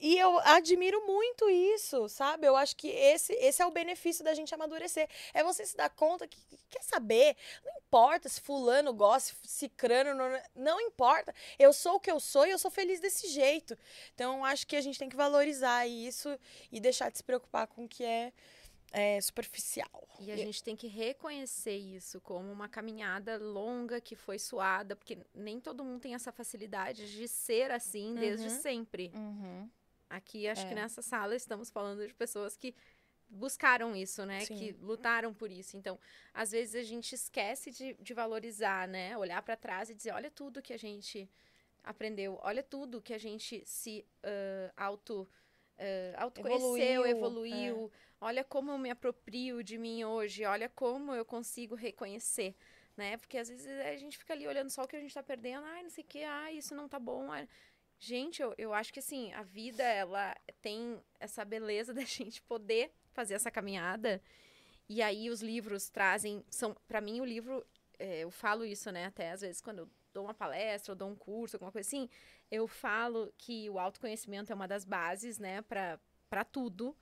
E eu admiro muito isso, sabe? Eu acho que esse, esse é o benefício da gente amadurecer. É você se dar conta que, quer saber, não importa se fulano gosta, se cicrano, não, não importa. Eu sou o que eu sou e eu sou feliz desse jeito. Então, acho que a gente tem que valorizar isso e deixar de se preocupar com o que é, é superficial. E a gente tem que reconhecer isso como uma caminhada longa que foi suada, porque nem todo mundo tem essa facilidade de ser assim desde Uhum. sempre. Uhum. Aqui, acho que É. nessa sala estamos falando de pessoas que buscaram isso, né? Sim. Que lutaram por isso. Então, às vezes a gente esquece de, de valorizar, né? Olhar para trás e dizer, olha tudo que a gente aprendeu, olha tudo que a gente se ah, auto ah, autoconheceu, Evoluiu, evoluiu. Olha como eu me aproprio de mim hoje, olha como eu consigo reconhecer, né? Porque às vezes a gente fica ali olhando só o que a gente tá perdendo, ai, não sei o que, ai, isso não tá bom. Gente, eu, eu acho que assim, a vida, ela tem essa beleza da gente poder fazer essa caminhada. E aí os livros trazem, são, para mim o livro, é, eu falo isso, né, até às vezes quando eu dou uma palestra, ou dou um curso, alguma coisa assim, eu falo que o autoconhecimento é uma das bases, né, para tudo,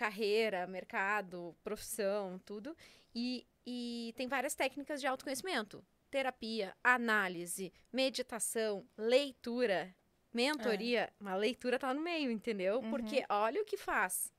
carreira, mercado, profissão, tudo. E, e tem várias técnicas de autoconhecimento. Terapia, análise, meditação, leitura, mentoria. Uma leitura tá no meio, entendeu? Porque olha o que faz.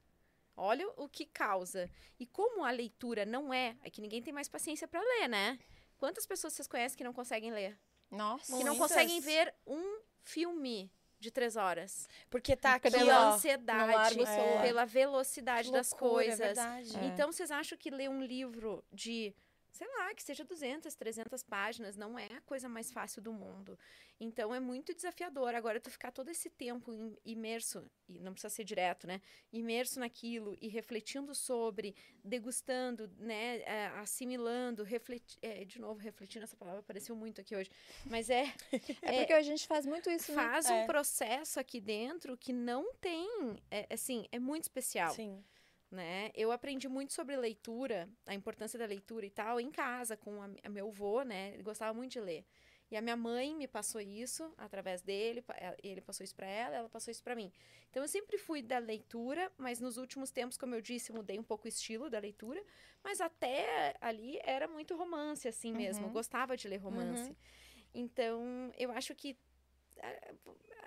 Olha o que causa. E como a leitura não é. É que ninguém tem mais paciência para ler, né? Quantas pessoas vocês conhecem que não conseguem ler? Nossa. Que não Muitas. conseguem ver um filme de três horas. Porque tá aqui, Pela ó. ansiedade, celular. pela velocidade Que das loucura, é coisas. verdade. É. Então, vocês acham que ler um livro de, sei lá, que seja 200, 300 páginas, não é a coisa mais fácil do mundo. Então, é muito desafiador. Agora, tu ficar todo esse tempo im- imerso, e não precisa ser direto, né? Imerso naquilo e refletindo sobre, degustando, né? é, assimilando, refleti é, de novo, refletindo, essa palavra apareceu muito aqui hoje. Mas é, É porque a gente faz muito isso, né? faz É. um processo aqui dentro que não tem, é, assim, é muito especial Sim. Né? Eu aprendi muito sobre leitura, a importância da leitura e tal, em casa, com a, a meu avô, né? Ele gostava muito de ler. E a minha mãe me passou isso através dele, ele passou isso para ela, ela passou isso para mim. Então eu sempre fui da leitura, mas nos últimos tempos, como eu disse, mudei um pouco o estilo da leitura, mas até ali era muito romance assim mesmo, eu Uhum. gostava de ler romance. Então, eu acho que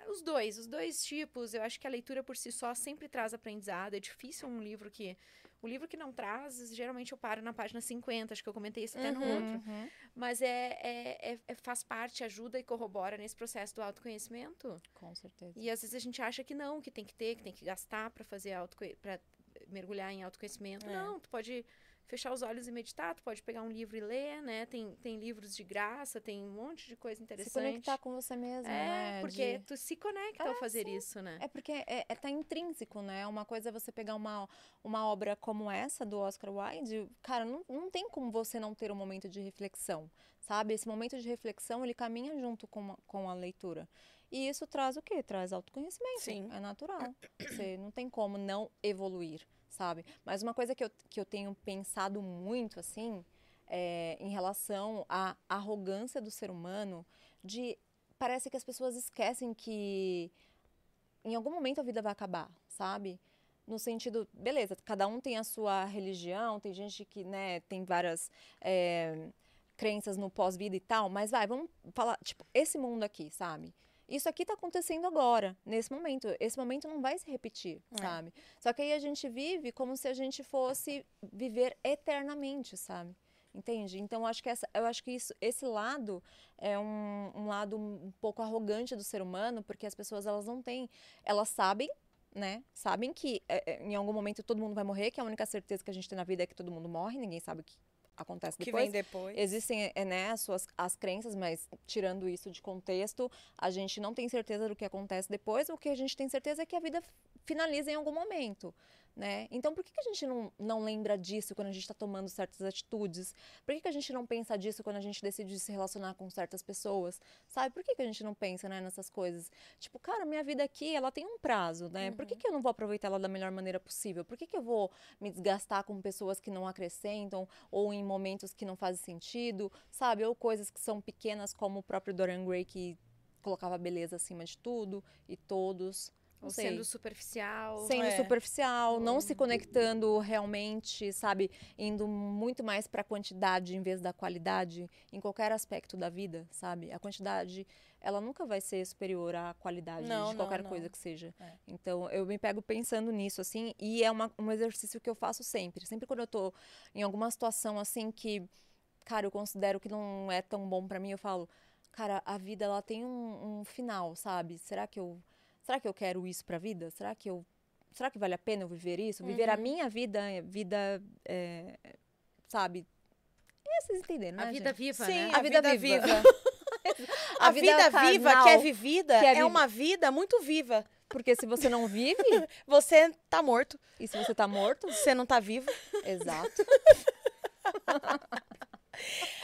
os dois, os dois tipos, eu acho que a leitura por si só sempre traz aprendizado. É difícil um livro que. O livro que não traz, geralmente eu paro na página 50, acho que eu comentei isso até no Uhum. outro. Uhum. Mas é, é, é- é- faz parte, ajuda e corrobora nesse processo do autoconhecimento. Com certeza. E às vezes a gente acha que não, que tem que ter, que tem que gastar para fazer autoconhe- para mergulhar em autoconhecimento. É. Não, tu pode fechar os olhos e meditar, tu pode pegar um livro e ler, né? Tem, tem livros de graça, tem um monte de coisa Se interessante. conectar com você mesmo, É, né? porque de- tu se conecta ao fazer isso, né? É porque é, é, tá intrínseco, né? Uma coisa é você pegar uma, uma obra como essa do Oscar Wilde, cara, não, não tem como você não ter um momento de reflexão, sabe? Esse momento de reflexão, ele caminha junto com, a- com a leitura. E isso traz o quê? Traz autoconhecimento. Sim. É natural. Você não tem como não evoluir, sabe? Mas uma coisa que eu, que eu tenho pensado muito, assim, é, em relação à arrogância do ser humano, de parece que as pessoas esquecem que em algum momento a vida vai acabar, sabe? No sentido, beleza, cada um tem a sua religião, tem gente que, né, tem várias é, crenças no pós-vida e tal, mas vai, vamos falar, tipo, esse mundo aqui, sabe? Isso aqui tá acontecendo agora, nesse momento. Esse momento não vai se repetir, É. sabe? Só que aí a gente vive como se a gente fosse viver eternamente, sabe? Entende? Então eu acho que essa, eu acho que isso, esse lado é um, um lado um pouco arrogante do ser humano, porque as pessoas elas não têm, elas sabem, né? Sabem que é, é, em algum momento todo mundo vai morrer, que a única certeza que a gente tem na vida é que todo mundo morre, ninguém sabe o que acontece Que depois. vem depois. Existem é, né, as suas as crenças, mas tirando isso de contexto, a gente não tem certeza do que acontece depois. O que a gente tem certeza é que a vida finaliza em algum momento. Né? Então, por que, que a gente não, não lembra disso quando a gente está tomando certas atitudes? Por que, que a gente não pensa disso quando a gente decide se relacionar com certas pessoas? Sabe? Por que, que a gente não pensa né, nessas coisas? Tipo, cara, minha vida aqui, ela tem um prazo, né? Por que, que eu não vou aproveitar ela da melhor maneira possível? Por que, que eu vou me desgastar com pessoas que não acrescentam ou em momentos que não fazem sentido, sabe? Ou coisas que são pequenas, como o próprio Dorian Gray, que colocava beleza acima de tudo e todos. Ou sei. sendo superficial. Sendo É. superficial, não se conectando realmente, sabe? Indo muito mais para a quantidade em vez da qualidade em qualquer aspecto da vida, sabe? A quantidade, ela nunca vai ser superior à qualidade Não, de qualquer não, coisa não. que seja. É. Então, eu me pego pensando nisso, assim, e é uma- um exercício que eu faço sempre. Sempre quando eu tô em alguma situação, assim, que, cara, eu considero que não é tão bom para mim, eu falo, cara, a vida, ela tem um, um final, sabe? Será que eu será que eu quero isso pra vida? Será que eu será que vale a pena eu viver isso? Viver a Uhum. minha vida, vida, é, sabe? É, vocês entenderam, né, A vida gente? viva, Sim, né? a, A vida vida, viva. viva. A a vida vida, viva que é vivida que é é, uma vida muito viva. Porque se você não vive, Você tá morto, e se você tá morto, você não tá vivo. exato.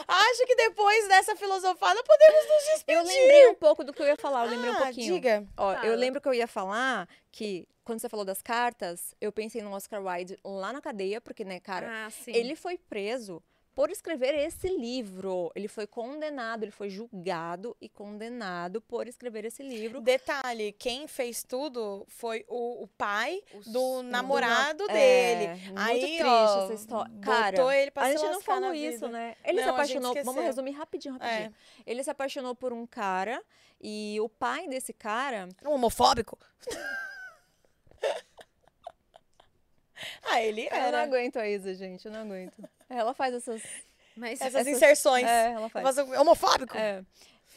Acho que depois dessa filosofada podemos nos despedir. Eu lembrei um pouco do que eu ia falar, eu lembrei um Ah, pouquinho. Diga. Ó, eu Fala. lembro que eu ia falar que quando você falou das cartas, eu pensei no Oscar Wilde lá na cadeia, porque, né, cara, ah. Ele foi preso por escrever esse livro. Ele foi condenado, ele foi julgado e condenado por escrever esse livro. Detalhe, quem fez tudo foi o, o pai Os- do namorado É, dele. muito Aí, triste ó, essa história. Cara, ele pra a se gente não falou na isso, vida. né? Ele se Não, gente apaixonou. Vamos resumir rapidinho, rapidinho. Ele se apaixonou por um cara e o pai desse cara. Um homofóbico? ah, ele Eu não era. aguento a Isa, gente, eu não aguento. Ela faz essas. Mas Essas essas- inserções. É, ela faz. Faz um- homofóbico? É.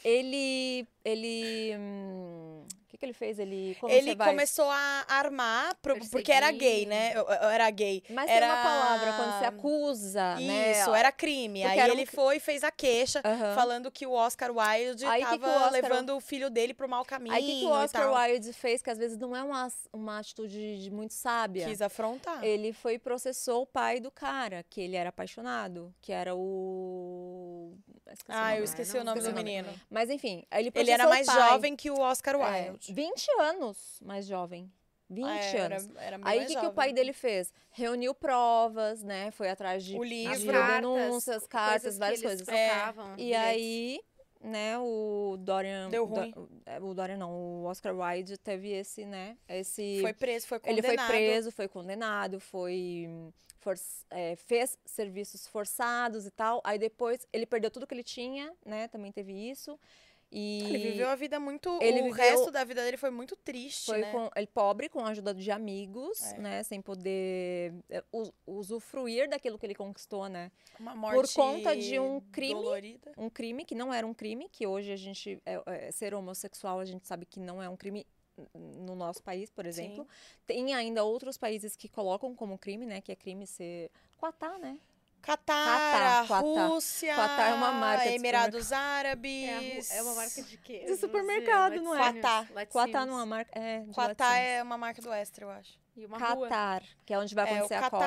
Ele. Ele. hum, que, que ele fez? Ele. Ele vai- começou a armar, pro- porque era gay, né? Eu, eu era gay. Mas era... uma palavra, quando você acusa, né? Isso, era crime. Porque Aí era ele foi e fez a queixa, falando que o Oscar Wilde Aí que que tava o Oscar- levando o filho dele pro mau caminho Aí o que, que o Oscar. Wilde fez, que às vezes não é uma, uma atitude de muito sábia. Quis afrontar. Ele foi e processou o pai do cara, que ele era apaixonado, que era o. Esqueci Ah, eu esqueci não o nome do menino. Mas enfim, ele Ele processou era mais pai. jovem que o Oscar É, Wilde. 20 anos mais jovem. 20 É, era, anos. era bem Aí o que, que o pai dele fez? Reuniu provas, né? Foi atrás de, O livro. As cartas, denúncias, cartas, coisas várias coisas. É, E aí, né, o Dorian... Deu o Do- ruim. é, O Dorian não, o Oscar Wilde teve esse, né, esse... Foi preso, foi Ele condenado. foi preso, foi condenado, foi for- é, fez serviços forçados e tal. Aí depois ele perdeu tudo que ele tinha, né? Também teve isso. E Ele viveu a vida muito. Ele o viveu- resto da vida dele foi muito triste, foi né? com, ele pobre, com a ajuda de amigos, É. né? Sem poder us- usufruir daquilo que ele conquistou, né? Uma morte conta de um crime. dolorida. Um crime que não era um crime, que hoje a gente é, é, ser homossexual a gente sabe que não é um crime no nosso país, por exemplo. Tem ainda outros países que colocam como crime, né? Que é crime ser Quatá, né? Catar. Rússia, Quatá é uma marca de Emirados É, Árabes. ru- é uma marca de quê? De supermercado, não é? Quatá. Quatá não é uma marca. É, latim. é uma marca do Extra, eu acho. E uma rua. Catar, que é onde vai É, o acontecer a Copa.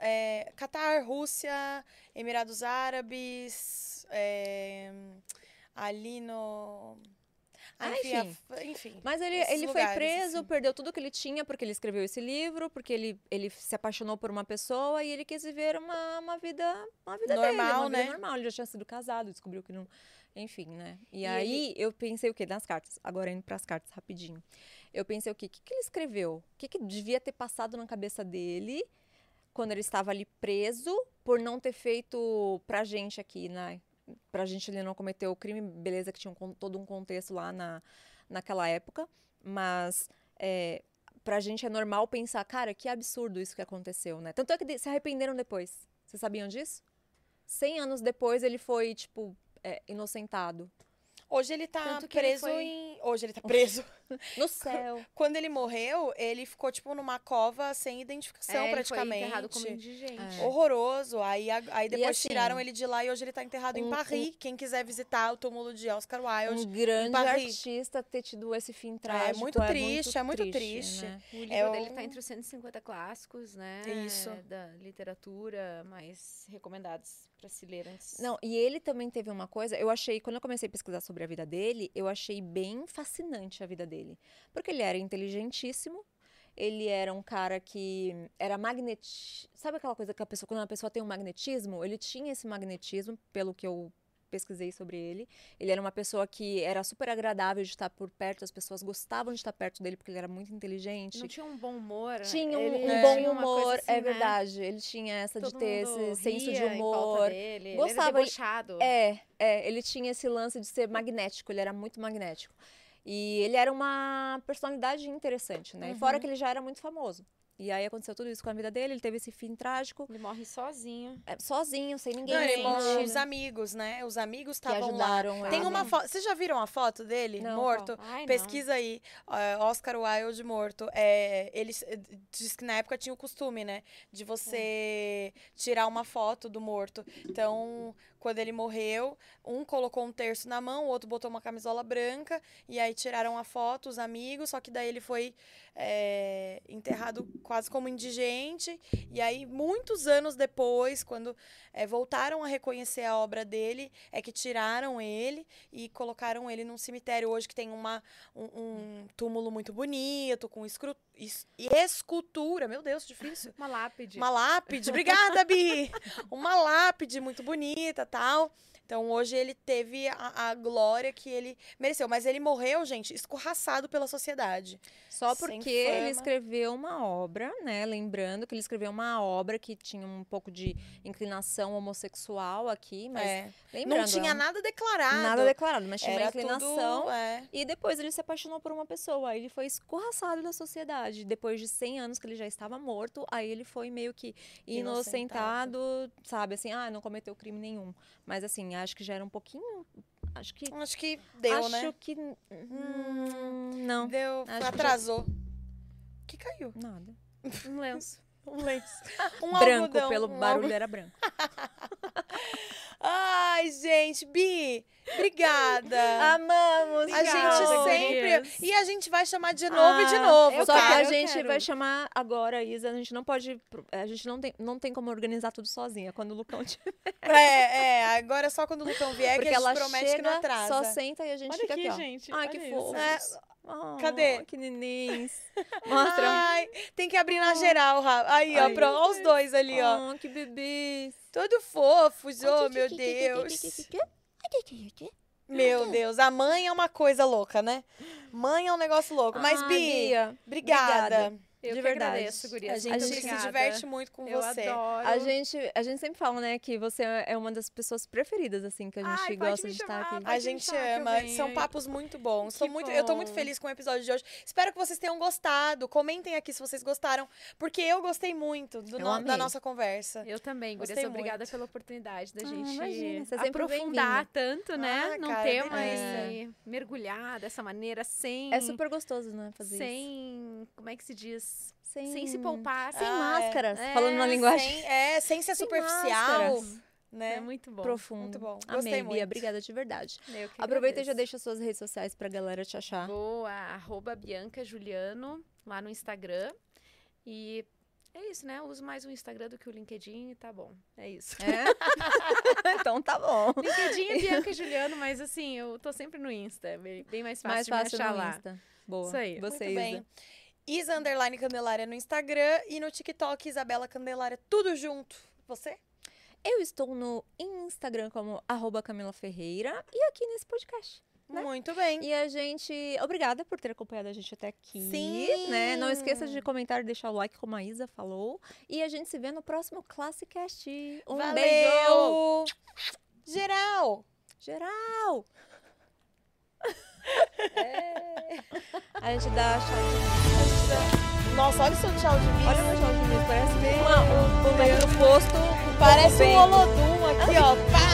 É, Catar, Rússia, Emirados Árabes, é, ali no... Ah, enfim, enfim. Mas ele, ele foi lugares, preso, assim. perdeu tudo que ele tinha porque ele escreveu esse livro, porque ele, ele se apaixonou por uma pessoa e ele quis viver uma, uma vida, uma vida dele, Normal, uma vida né? normal. Ele já tinha sido casado, descobriu que não. Enfim, né? E, E aí eu pensei o quê? Nas cartas. Agora indo pras cartas rapidinho. Eu pensei o quê? O que, que ele escreveu? O que, que devia ter passado na cabeça dele quando ele estava ali preso por não ter feito pra gente aqui, né? Pra gente ele não cometer o crime, beleza, que tinha um todo um contexto lá na, naquela época, mas é, pra gente é normal pensar, cara, que absurdo isso que aconteceu, né? Tanto é que se arrependeram depois. Vocês sabiam disso? Cem anos depois ele foi, tipo, é, inocentado. Hoje ele tá Tanto que ele preso foi- em... Hoje ele tá preso. No céu. Quando ele morreu, ele ficou, tipo, numa cova sem identificação, É, ele praticamente. Foi enterrado como indigente. É. Horroroso. Aí, a- aí depois assim, tiraram ele de lá e hoje ele tá enterrado em um- Paris. Quem quiser visitar o túmulo de Oscar Wilde. Um grande Paris. artista ter tido esse fim trágico. muito triste, é muito triste. né? O livro É dele um- tá entre os 150 clássicos, né? Isso. Da literatura mais recomendados para se ler antes. Não, e ele também teve uma coisa, eu achei, quando eu comecei a pesquisar sobre a vida dele, eu achei bem fascinante a vida dele. Porque ele era inteligentíssimo, ele era um cara que era magnetismo. Sabe aquela coisa que a pessoa, quando a pessoa tem um magnetismo? Ele tinha esse magnetismo, pelo que eu pesquisei sobre ele. Ele era uma pessoa que era super agradável de estar por perto, as pessoas gostavam de estar perto dele porque ele era muito inteligente. Não tinha um bom humor. né? Tinha um, Ele um bom tinha humor, assim, é né? verdade. Ele tinha essa de Todo ter mundo esse senso de humor. Dele. Ele Gostava, era ele- debochado. É, é, ele tinha esse lance de ser magnético, ele era muito magnético. E ele era uma personalidade interessante, né? E fora Uhum. que ele já era muito famoso. E aí aconteceu tudo isso com a vida dele, ele teve esse fim trágico, Ele morre sozinho. é, sozinho, sem ninguém. Não, ele nada, os amigos, né? Os amigos que estavam lá. ajudaram Tem uma foto. Vocês já viram a foto dele Não, morto? Ai, não. Pesquisa aí, ó, Oscar Wilde morto. É, ele diz que na época tinha o costume, né? De você tirar uma foto do morto. Então, quando ele morreu, um colocou um terço na mão, o outro botou uma camisola branca, e aí tiraram a foto, os amigos, só que daí ele foi é, enterrado quase como indigente. E aí, muitos anos depois, quando é, voltaram a reconhecer a obra dele, é que tiraram ele e colocaram ele num cemitério hoje que tem uma, um, um túmulo muito bonito, com escru, es- escultura. Meu Deus, difícil. Uma lápide. Uma lápide. Obrigada, Bi! Uma lápide muito bonita tal. Então hoje ele teve a, a glória que ele mereceu. Mas ele morreu, gente, escorraçado pela sociedade. Só porque ele escreveu uma obra, né? Lembrando que ele escreveu uma obra que tinha um pouco de inclinação homossexual aqui, mas É. lembrando, Não tinha é nada declarado. nada declarado, mas tinha uma Era inclinação. tudo, é. E depois ele se apaixonou por uma pessoa. Aí ele foi escorraçado da sociedade. Depois de 100 anos que ele já estava morto, aí ele foi meio que inocentado, sabe? Assim, ah, não cometeu crime nenhum. Mas assim, acho que já era um pouquinho. Acho que. Acho que deu, acho né? que. Hum, não, Deu, acho que já- atrasou. O que caiu? nada. Um lenço. Um lenço. Um branco, algodão, pelo um barulho era branco. Ai, gente, Bi, obrigada. Amamos! a gente sempre. gurias. E a gente vai chamar de novo e de Ah, novo, Só tá? que a gente quero. vai chamar agora, Isa. A gente não pode. A gente não tem, não tem como organizar tudo sozinha. Quando o Lucão tiver. É, é, agora é só quando o Lucão vier Porque que a gente ela promete que não chega, atrasa. só senta e a gente Olha fica aqui, aqui, ó. gente. Ai, que fofo. É. Oh, Cadê? Que nenéns. Mostra. Ai, tem que abrir na geral, Ra- Aí, ó, Ai, pra, ó, os dois ali, ó. Oh, que bebês. Todo fofos, oh, meu Deus. Meu Deus, a mãe é uma coisa louca, né? Mãe é um negócio louco. Mas, Ah, Bi, Bia, obrigada. obrigada. Eu De que verdade. agradeço, gurias. A gente Muito se obrigada. diverte muito com Eu você. adoro. A gente, a gente sempre fala, né, que você é uma das pessoas preferidas, assim, que a gente Ai, gosta de estar aqui. A gente ama, são papos muito bons. Tô muito, eu tô muito bom. feliz com o episódio de hoje. Espero que vocês tenham gostado. Comentem aqui se vocês gostaram, porque eu gostei muito do Eu no- da nossa conversa. Eu também, Gurias. Gostei Obrigada muito. pela oportunidade da Ah, gente imagina, é sempre aprofundar tanto, né? Ah, Num cara, tema delícia. e mergulhar dessa maneira sem... É super gostoso, né, fazer isso. Sem... Como é que se diz? Sem, Sem se poupar. Sem Ah, é. máscaras, É, falando uma linguagem Sem, é, sem ser Sem superficial, máscaras. né? É muito bom. profunda. Muito bom. Gostei Amei, muito. Bia, obrigada de verdade. Aproveita e já agradeço. deixa suas redes sociais pra galera te achar. Boa, arroba Bianca Juliano, lá no Instagram. E é isso, né? Eu uso mais o Instagram do que o LinkedIn e tá bom. É isso. É? então tá bom. LinkedIn é Bianca Juliano, mas assim, eu tô sempre no Insta. é Bem, bem mais fácil Mais de me fácil achar lá. Insta. Boa. Isso aí. Você, Muito bem. Isa. Underline Candelária no Instagram e no TikTok Isabela Candelária, tudo junto. Você? Eu estou no Instagram como arroba Camila Ferreira e aqui nesse podcast. Né? Muito bem. E a gente. Obrigada por ter acompanhado a gente até aqui. Sim! Né? Não esqueça de comentar e deixar o like, como a Isa falou. E a gente se vê no próximo Classicast. Um beijo! Valeu! Geral! Geral! É. A gente dá tchau. Nossa, olha o seu tchau de mim. Olha o meu tchau de mim, parece uma, um, um, no posto. Parece um bem. holodum aqui, ó. Pá!